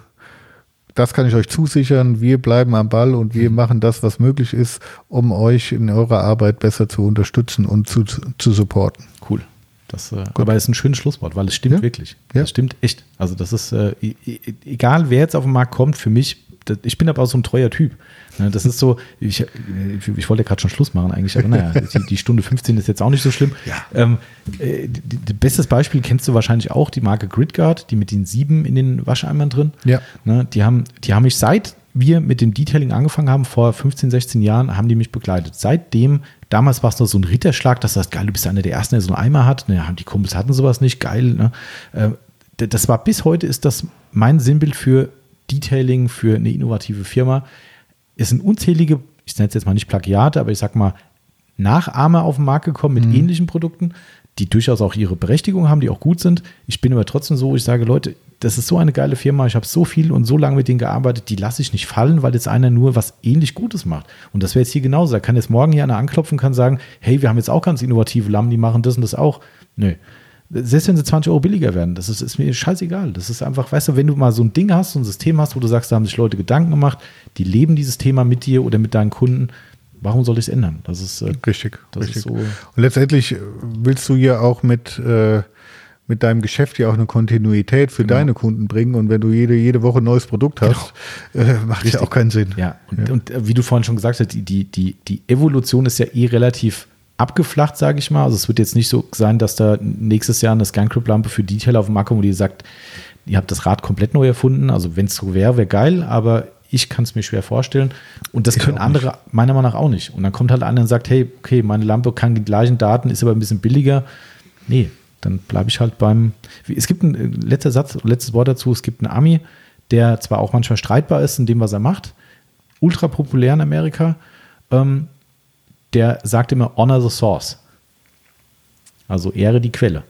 das kann ich euch zusichern, wir bleiben am Ball und wir machen das, was möglich ist, um euch in eurer Arbeit besser zu unterstützen und zu, zu supporten.
Cool. Das, äh, aber ist ein schönes Schlusswort, weil es stimmt
Ja.
wirklich.
Ja.
Das stimmt echt. Also das ist, äh, e- e- egal wer jetzt auf den Markt kommt, für mich ich bin aber auch so ein treuer Typ. Ne, das ist so, ich, ich wollte ja gerade schon Schluss machen eigentlich, aber naja, *laughs* die, die, Stunde 15 ist jetzt auch nicht so schlimm.
Ja.
Ähm, äh, bestes Beispiel kennst du wahrscheinlich auch, die Marke Gridguard, die mit den sieben in den Wascheimern drin.
Ja.
Ne, die, haben, die haben mich seit wir mit dem Detailing angefangen haben, vor 15, 16 Jahren, haben die mich begleitet. Seitdem, damals war es noch so ein Ritterschlag, dass das geil, du bist einer der ersten, der so einen Eimer hat. Ne, die Kumpels hatten sowas nicht, geil. Ne? Äh, das war bis heute ist das mein Sinnbild für Detailing, für eine innovative Firma es sind unzählige, ich nenne es jetzt mal nicht Plagiate, aber ich sag mal Nachahmer auf den Markt gekommen mit mhm. ähnlichen Produkten, die durchaus auch ihre Berechtigung haben, die auch gut sind. Ich bin aber trotzdem so, ich sage, Leute, das ist so eine geile Firma, ich habe so viel und so lange mit denen gearbeitet, die lasse ich nicht fallen, weil jetzt einer nur was ähnlich Gutes macht. Und das wäre jetzt hier genauso. Da kann jetzt morgen hier einer anklopfen und kann sagen, hey, wir haben jetzt auch ganz innovative Lampen, die machen das und das auch. Nö. Selbst wenn sie 20 Euro billiger werden, das ist, ist, mir scheißegal. Das ist einfach, weißt du, wenn du mal so ein Ding hast, so ein System hast, wo du sagst, da haben sich Leute Gedanken gemacht, die leben dieses Thema mit dir oder mit deinen Kunden, warum soll ich es ändern? Das ist
äh, richtig.
Das
richtig.
Ist so
und letztendlich willst du ja auch mit, äh, mit deinem Geschäft ja auch eine Kontinuität für genau. deine Kunden bringen. Und wenn du jede, jede Woche ein neues Produkt hast, genau. äh, macht richtig. ja auch keinen Sinn.
Ja, und, ja. und, äh, wie du vorhin schon gesagt hast, die, die, die, die Evolution ist ja eh relativ abgeflacht, sage ich mal. Also es wird jetzt nicht so sein, dass da nächstes Jahr eine ScanCrypt-Lampe für Detail auf dem Markt kommt, wo die sagt, ihr habt das Rad komplett neu erfunden. Also wenn es so wäre, wäre geil, aber ich kann es mir schwer vorstellen. Und das ich können andere nicht. meiner Meinung nach auch nicht. Und dann kommt halt einer und sagt, hey, okay, meine Lampe kann die gleichen Daten, ist aber ein bisschen billiger. Nee, dann bleibe ich halt beim. Es gibt ein äh, letzter Satz, letztes Wort dazu, es gibt einen Ami, der zwar auch manchmal streitbar ist in dem, was er macht, ultra populär in Amerika. Ähm, der sagt immer honor the source. Also ehre die Quelle.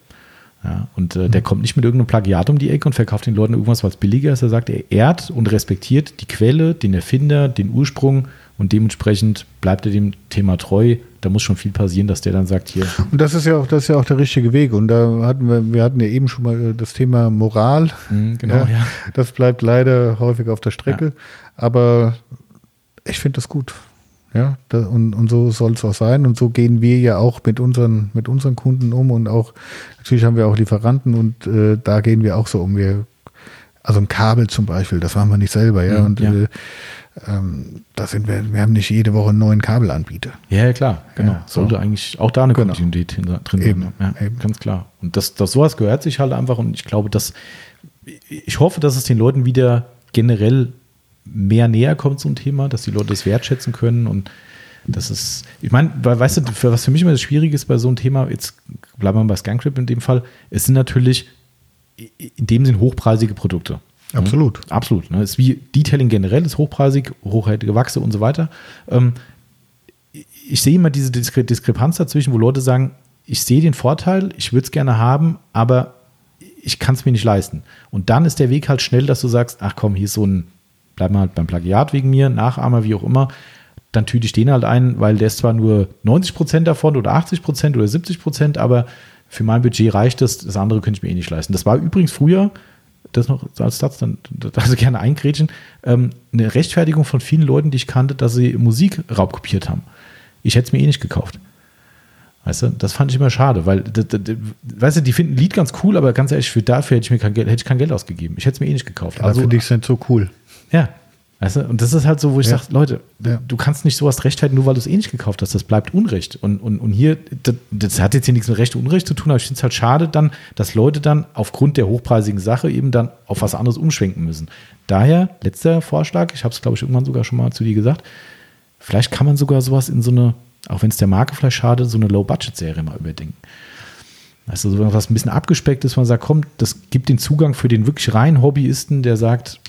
Ja, und äh, der mhm. kommt nicht mit irgendeinem Plagiat um die Ecke und verkauft den Leuten irgendwas, was billiger ist. Er sagt, er ehrt und respektiert die Quelle, den Erfinder, den Ursprung und dementsprechend bleibt er dem Thema treu. Da muss schon viel passieren, dass der dann sagt, hier.
Und das ist ja auch, das ist ja auch der richtige Weg. Und da hatten wir, wir hatten ja eben schon mal äh, das Thema Moral.
Mhm, genau, ja,
ja. Das bleibt leider häufig auf der Strecke. Ja. Aber ich finde das gut. Ja, da, und, und so soll es auch sein. Und so gehen wir ja auch mit unseren, mit unseren Kunden um. Und auch, natürlich haben wir auch Lieferanten und äh, da gehen wir auch so um. Wir, also ein Kabel zum Beispiel, das machen wir nicht selber, ja. Mhm, und ja. Äh, ähm, da sind wir, wir haben nicht jede Woche einen neuen Kabelanbieter.
Ja, klar, genau. Ja, so. Sollte eigentlich auch da eine genau. Kontinuität drin
eben,
sein. Ja, eben. Ganz klar. Und das, das sowas gehört sich halt einfach und ich glaube, dass ich hoffe, dass es den Leuten wieder generell mehr näher kommt zum Thema, dass die Leute das wertschätzen können und das ist, ich meine, weißt du, für, was für mich immer das Schwierige ist bei so einem Thema, jetzt bleiben wir bei ScanCrypt in dem Fall, es sind natürlich in dem Sinn hochpreisige Produkte.
Absolut.
Ja, absolut. Ne? Es ist wie Detailing generell, ist hochpreisig, hochwertige Wachse und so weiter. Ähm, ich sehe immer diese Diskre Diskrepanz dazwischen, wo Leute sagen, ich sehe den Vorteil, ich würde es gerne haben, aber ich kann es mir nicht leisten. Und dann ist der Weg halt schnell, dass du sagst, ach komm, hier ist so ein bleiben wir halt beim Plagiat wegen mir, Nachahmer, wie auch immer, dann tüte ich den halt ein, weil der ist zwar nur 90 Prozent davon oder 80 Prozent oder 70 Prozent, aber für mein Budget reicht es, das andere könnte ich mir eh nicht leisten. Das war übrigens früher, das noch als Satz, dann *laughs* also gerne eingrätschen, ähm, eine Rechtfertigung von vielen Leuten, die ich kannte, dass sie Musik raubkopiert haben. Ich hätte es mir eh nicht gekauft. Weißt du, das fand ich immer schade, weil, das, das, weißt du, die finden ein Lied ganz cool, aber ganz ehrlich, für dafür hätte ich mir kein Geld, hätte ich kein Geld ausgegeben. Ich hätte es mir eh nicht gekauft.
Also für dich sind so cool.
Ja. Weißt du? Und das ist halt so, wo ich ja. sage, Leute, ja. du kannst nicht sowas rechtfertigen, nur weil du es eh nicht gekauft hast. Das bleibt Unrecht. Und, und, und hier, das, das hat jetzt hier nichts mit Recht und Unrecht zu tun, aber ich finde es halt schade dann, dass Leute dann aufgrund der hochpreisigen Sache eben dann auf was anderes umschwenken müssen. Daher, letzter Vorschlag, ich habe es, glaube ich, irgendwann sogar schon mal zu dir gesagt, vielleicht kann man sogar sowas in so eine, auch wenn es der Marke vielleicht schade, so eine Low-Budget-Serie mal überdenken. Also so was ein bisschen abgespeckt ist, man sagt, komm, das gibt den Zugang für den wirklich reinen Hobbyisten, der sagt,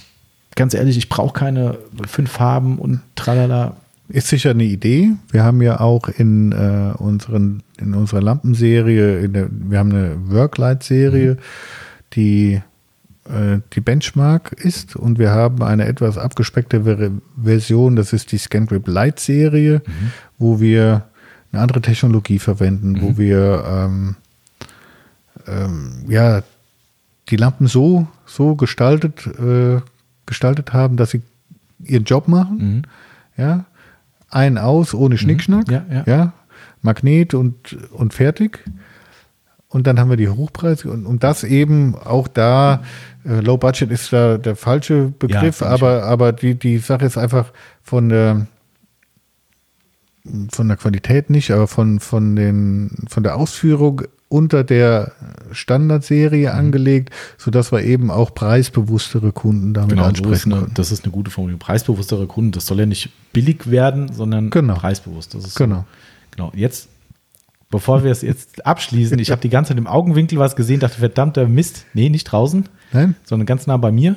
ganz ehrlich, ich brauche keine fünf Farben und tralala.
Ist sicher eine Idee. Wir haben ja auch in, äh, unseren, in unserer Lampenserie, in der, wir haben eine Worklight-Serie, mhm. die äh, die Benchmark ist und wir haben eine etwas abgespeckte Version, das ist die ScanGrip Light-Serie, mhm. wo wir eine andere Technologie verwenden, mhm. wo wir ähm, ähm, ja die Lampen so, so gestaltet äh, gestaltet haben, dass sie ihren Job machen. Mhm. Ja, ein aus, ohne mhm. Schnickschnack.
Ja, ja.
ja, Magnet und, und fertig. Und dann haben wir die Hochpreise und, und das eben auch da, äh, Low Budget ist da der falsche Begriff,
Ja,
aber, aber die, die Sache ist einfach von der, von der Qualität nicht, aber von, von, den, von der Ausführung unter der Standardserie
Mhm.
angelegt, sodass wir eben auch preisbewusstere Kunden damit
Genau, so
ansprechen
eine,
können.
das ist eine gute Formulierung. Preisbewusstere Kunden, das soll ja nicht billig werden, sondern
Genau.
preisbewusst. Das ist
Genau.
So. Genau. Jetzt, bevor wir es jetzt abschließen, ich habe die ganze Zeit im Augenwinkel was gesehen, dachte, verdammter Mist. Nee, nicht draußen,
Nein?
sondern ganz nah bei mir.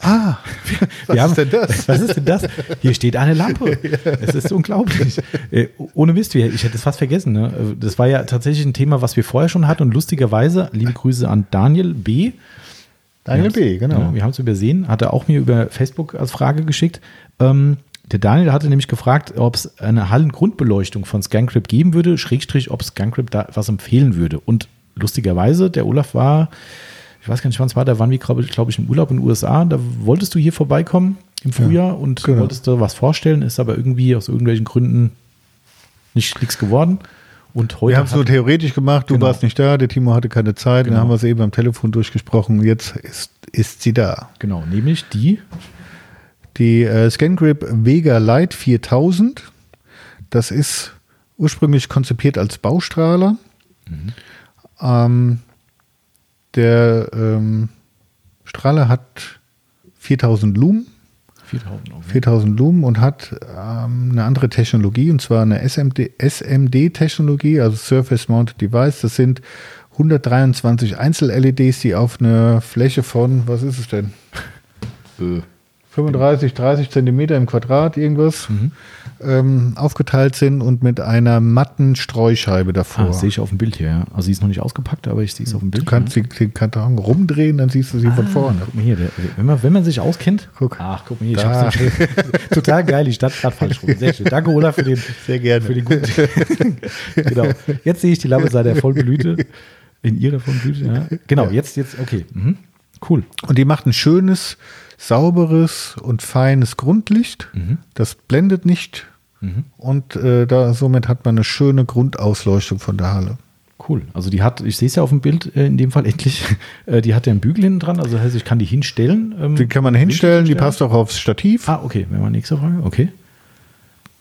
Ah, *laughs* was
Wir haben-
ist denn das? *laughs*
Was ist denn das? Hier steht eine Lampe. *laughs* Es ist unglaublich. Äh, ohne Mist, ich hätte es fast vergessen. Ne? Äh, Das war ja tatsächlich ein Thema, was wir vorher schon hatten. Und lustigerweise, liebe Grüße an Daniel B.
Daniel B., genau.
Ja, wir haben es übersehen, hat er auch mir über Facebook als Frage geschickt. Ähm, der Daniel hatte nämlich gefragt, ob es eine Hallengrundbeleuchtung von Scancrip geben würde, Schrägstrich, ob Scancrip da was empfehlen würde. Und lustigerweise, der Olaf war, ich weiß gar nicht, wann es war, da waren wir, glaube ich, glaub ich, im Urlaub in den USA. Da wolltest du hier vorbeikommen im Frühjahr und
genau.
wolltest da was vorstellen, ist aber irgendwie aus irgendwelchen Gründen nicht nichts geworden. Und heute
Wir haben es nur theoretisch gemacht, du
Genau.
warst nicht da, der Timo hatte keine Zeit,
Genau.
dann haben wir es eben am Telefon durchgesprochen. Jetzt ist, ist sie da.
genau, nämlich die
Die äh, ScanGrip Vega Lite 4000, das ist ursprünglich konzipiert als Baustrahler. Ähm, der ähm, Strahler hat 4000 Lumen.
4000 Euro.
4000 Lumen und hat ähm, eine andere Technologie, und zwar eine SMD, SMD-Technologie, also Surface Mounted Device. Das sind 123 Einzel-LEDs, die auf einer Fläche von, was ist es denn?
Äh,
35, 30 Zentimeter im Quadrat, irgendwas,
Mhm.
Ähm, aufgeteilt sind und mit einer matten Streuscheibe davor.
Ah, das sehe ich auf dem Bild hier, ja. Also sie ist noch nicht ausgepackt, aber ich sehe es auf dem Bild.
du kannst die, den Karton rumdrehen, dann siehst du sie von
Ah,
vorne.
Guck mal hier, wenn, man, wenn man sich auskennt.
Guck.
Ach, guck mal hier, ich
Da.
hab's nicht. *laughs* Total geil, ich stand gerade falsch rum. Sehr schön. Danke, Olaf, für den,
Sehr gerne.
für den guten. *laughs* genau. Jetzt sehe ich die Lampe seit der vollen Blüte. In ihrer vollen Blüte, ja. Genau, jetzt, jetzt, okay. Mhm. Cool.
Und die macht ein schönes, sauberes und feines Grundlicht.
Mhm.
Das blendet nicht. Und äh, da, somit hat man eine schöne Grundausleuchtung von der Halle.
Cool. Also die hat, ich sehe es ja auf dem Bild äh, in dem Fall *laughs* endlich, äh, die hat ja einen Bügel hinten dran, also das heißt, ich kann die hinstellen. ähm,
Die kann man hinstellen, die passt auch aufs Stativ.
Ah, okay, wäre mal nächste Frage. Okay.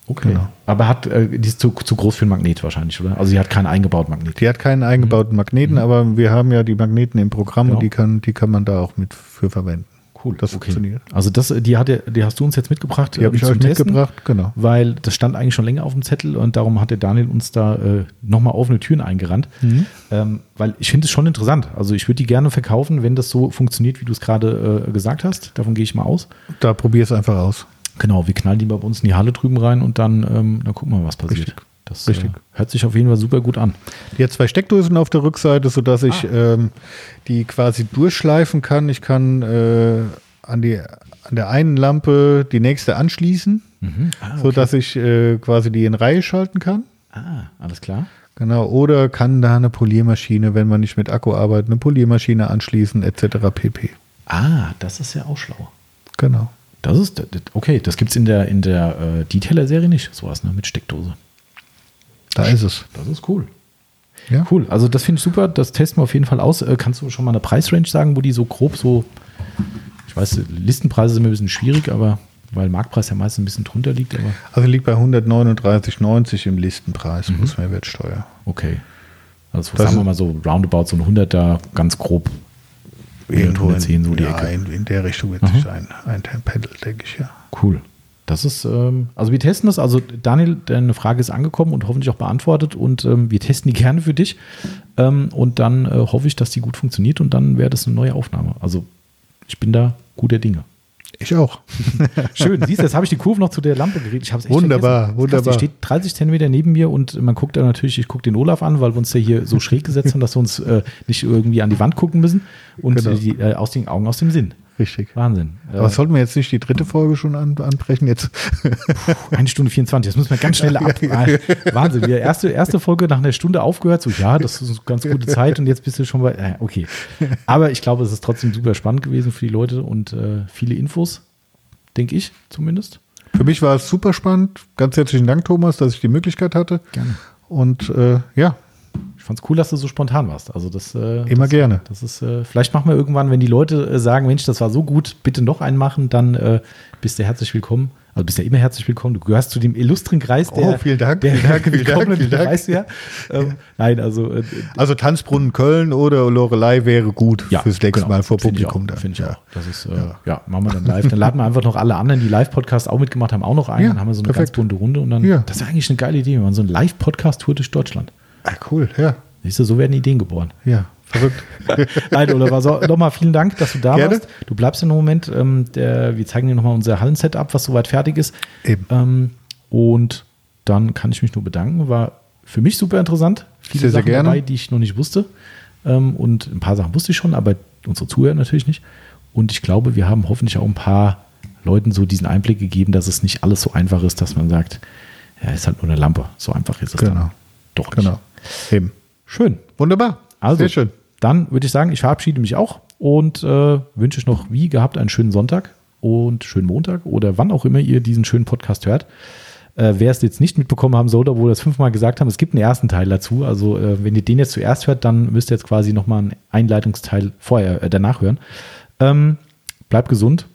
Okay.
Genau.
Aber hat, äh, die ist zu, zu groß für ein Magnet wahrscheinlich, oder? Also sie hat keinen eingebauten Magnet.
Die hat keinen eingebauten Magneten, aber wir haben ja die Magneten im Programm
Genau.
und die kann, die kann man da auch mit für verwenden.
Cool.
Das
okay.
funktioniert.
Also das, die, hat, der- die hast du uns jetzt mitgebracht.
Die habe ich
ähm,
euch
Testen,
mitgebracht, genau.
Weil das stand eigentlich schon länger auf dem Zettel und darum hat der Daniel uns da äh, nochmal offene Türen eingerannt.
Mhm.
Ähm, weil ich finde es schon interessant. Also ich würde die gerne verkaufen, wenn das so funktioniert, wie du es gerade äh, gesagt hast. Davon gehe ich mal aus.
Da probier es einfach aus.
Genau, wir knallen die bei uns in die Halle drüben rein und dann, ähm, dann gucken wir mal, was passiert.
Richtig.
Das
Richtig.
Äh, hört sich auf jeden Fall super gut an.
Die hat zwei Steckdosen auf der Rückseite, sodass ich
Ah.
ähm, die quasi durchschleifen kann. Ich kann äh, an, die, an der einen Lampe die nächste anschließen,
Ah,
sodass ich äh, quasi die in Reihe schalten kann.
ah, alles klar.
Genau, oder kann da eine Poliermaschine, wenn man nicht mit Akku arbeitet, eine Poliermaschine anschließen, etc. pp.
Ah, das ist ja auch schlau.
Genau.
Das ist, okay, das gibt es in der, in der äh, Detailer-Serie nicht, sowas, ne, mit Steckdose.
Da ist es.
Das ist cool.
Ja.
Cool, also das finde ich super, das testen wir auf jeden Fall aus. Äh, kannst du schon mal eine Preisrange sagen, wo die so grob so, ich weiß, Listenpreise sind mir ein bisschen schwierig, aber weil Marktpreis ja meistens ein bisschen drunter liegt, aber
Also liegt bei 139,90 im Listenpreis plus Mehrwertsteuer.
okay. Also
Das
sagen wir mal so roundabout so ein 100er, ganz grob.
Irgendwo
110 so die
ja,
Ecke.
in, in der Richtung wird sich ein, ein Pendel, denke ich, ja.
Cool. Das ist, ähm, also wir testen das. Also Daniel, deine Frage ist angekommen und hoffentlich auch beantwortet und ähm, wir testen die *laughs* gerne für dich. Ähm, und dann äh, hoffe ich, dass die gut funktioniert und dann wäre das eine neue Aufnahme. Also ich bin da guter Dinge.
Ich auch. *laughs*
Schön, siehst du, jetzt habe ich die Kurve noch zu der Lampe geredet. Ich habe es echt
Wunderbar,
vergessen.
wunderbar.
Krass, die steht 30 Zentimeter neben mir und man guckt da natürlich, ich gucke den Olaf an, weil wir uns ja hier so schräg gesetzt haben, dass wir uns äh, nicht irgendwie an die Wand gucken müssen und
Genau.
die, äh, aus den Augen aus dem Sinn.
Richtig.
Wahnsinn.
Aber
Äh,
sollten wir jetzt nicht die dritte Folge schon an, anbrechen? Jetzt
Eine Stunde 24, das müssen wir ganz schnell *laughs* ab. Ah, Wahnsinn, die erste, erste Folge nach einer Stunde aufgehört, so ja, das ist eine ganz gute Zeit und jetzt bist du schon bei, äh, okay. Aber ich glaube, es ist trotzdem super spannend gewesen für die Leute und äh, viele Infos, denke ich zumindest.
für mich war es super spannend. Ganz herzlichen Dank, Thomas, dass ich die Möglichkeit hatte.
Gerne.
Und äh, ja,
fand's cool, dass du so spontan warst. Also das
äh, immer
das,
gerne.
Das ist äh, vielleicht machen wir irgendwann, wenn die Leute äh, sagen, Mensch, das war so gut, bitte noch einen machen, dann äh, bist du herzlich willkommen. Also bist ja immer herzlich willkommen. Du gehörst zu dem illustren Kreis,
der. Oh, vielen Dank. Der,
vielen Dank, vielen Dank, vielen Dank. Du ja. Ähm, nein, also. Äh,
also Tanzbrunnen Köln oder Lorelei wäre gut
ja,
fürs nächste genau, Mal vor Publikum.
Finde ich auch. Das ist, äh, ja. ja. machen wir dann live. Dann laden wir einfach noch alle anderen, die Live-Podcasts auch mitgemacht haben, auch noch ein. Ja, dann haben wir so eine perfekt. ganz bunte Runde und dann. Ja. Das ist eigentlich eine geile Idee. Wir machen so eine Live-Podcast-Tour durch Deutschland.
Ah, cool, ja.
Siehst du, so werden Ideen geboren.
Ja. Verrückt.
Nein, Oliver, so, nochmal vielen Dank, dass du da Gerne. warst. Du bleibst in einem Moment. Ähm, der, wir zeigen dir nochmal unser Hallensetup, was soweit fertig ist.
Eben.
Ähm, und dann kann ich mich nur bedanken. War für mich super interessant.
Viele sehr, Sachen sehr dabei,
die ich noch nicht wusste. Ähm, und ein paar Sachen wusste ich schon, aber unsere Zuhörer natürlich nicht. Und ich glaube, wir haben hoffentlich auch ein paar Leuten so diesen Einblick gegeben, dass es nicht alles so einfach ist, dass man sagt, ja, ist halt nur eine Lampe. So einfach ist es
genau.
dann
doch nicht. Genau.
Eben. Schön.
Wunderbar.
Also, Sehr schön. Dann würde ich sagen, ich verabschiede mich auch und äh, wünsche euch noch, wie gehabt, einen schönen Sonntag und schönen Montag oder wann auch immer ihr diesen schönen Podcast hört. Äh, wer es jetzt nicht mitbekommen haben sollte, obwohl wir das fünfmal gesagt haben, es gibt einen ersten Teil dazu. Also äh, wenn ihr den jetzt zuerst hört, dann müsst ihr jetzt quasi nochmal einen Einleitungsteil vorher, äh, danach hören. Ähm, bleibt gesund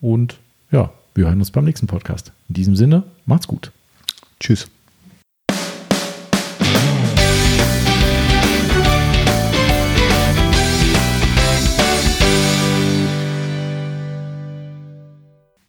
und ja, wir hören uns beim nächsten Podcast. In diesem Sinne, macht's gut.
Tschüss.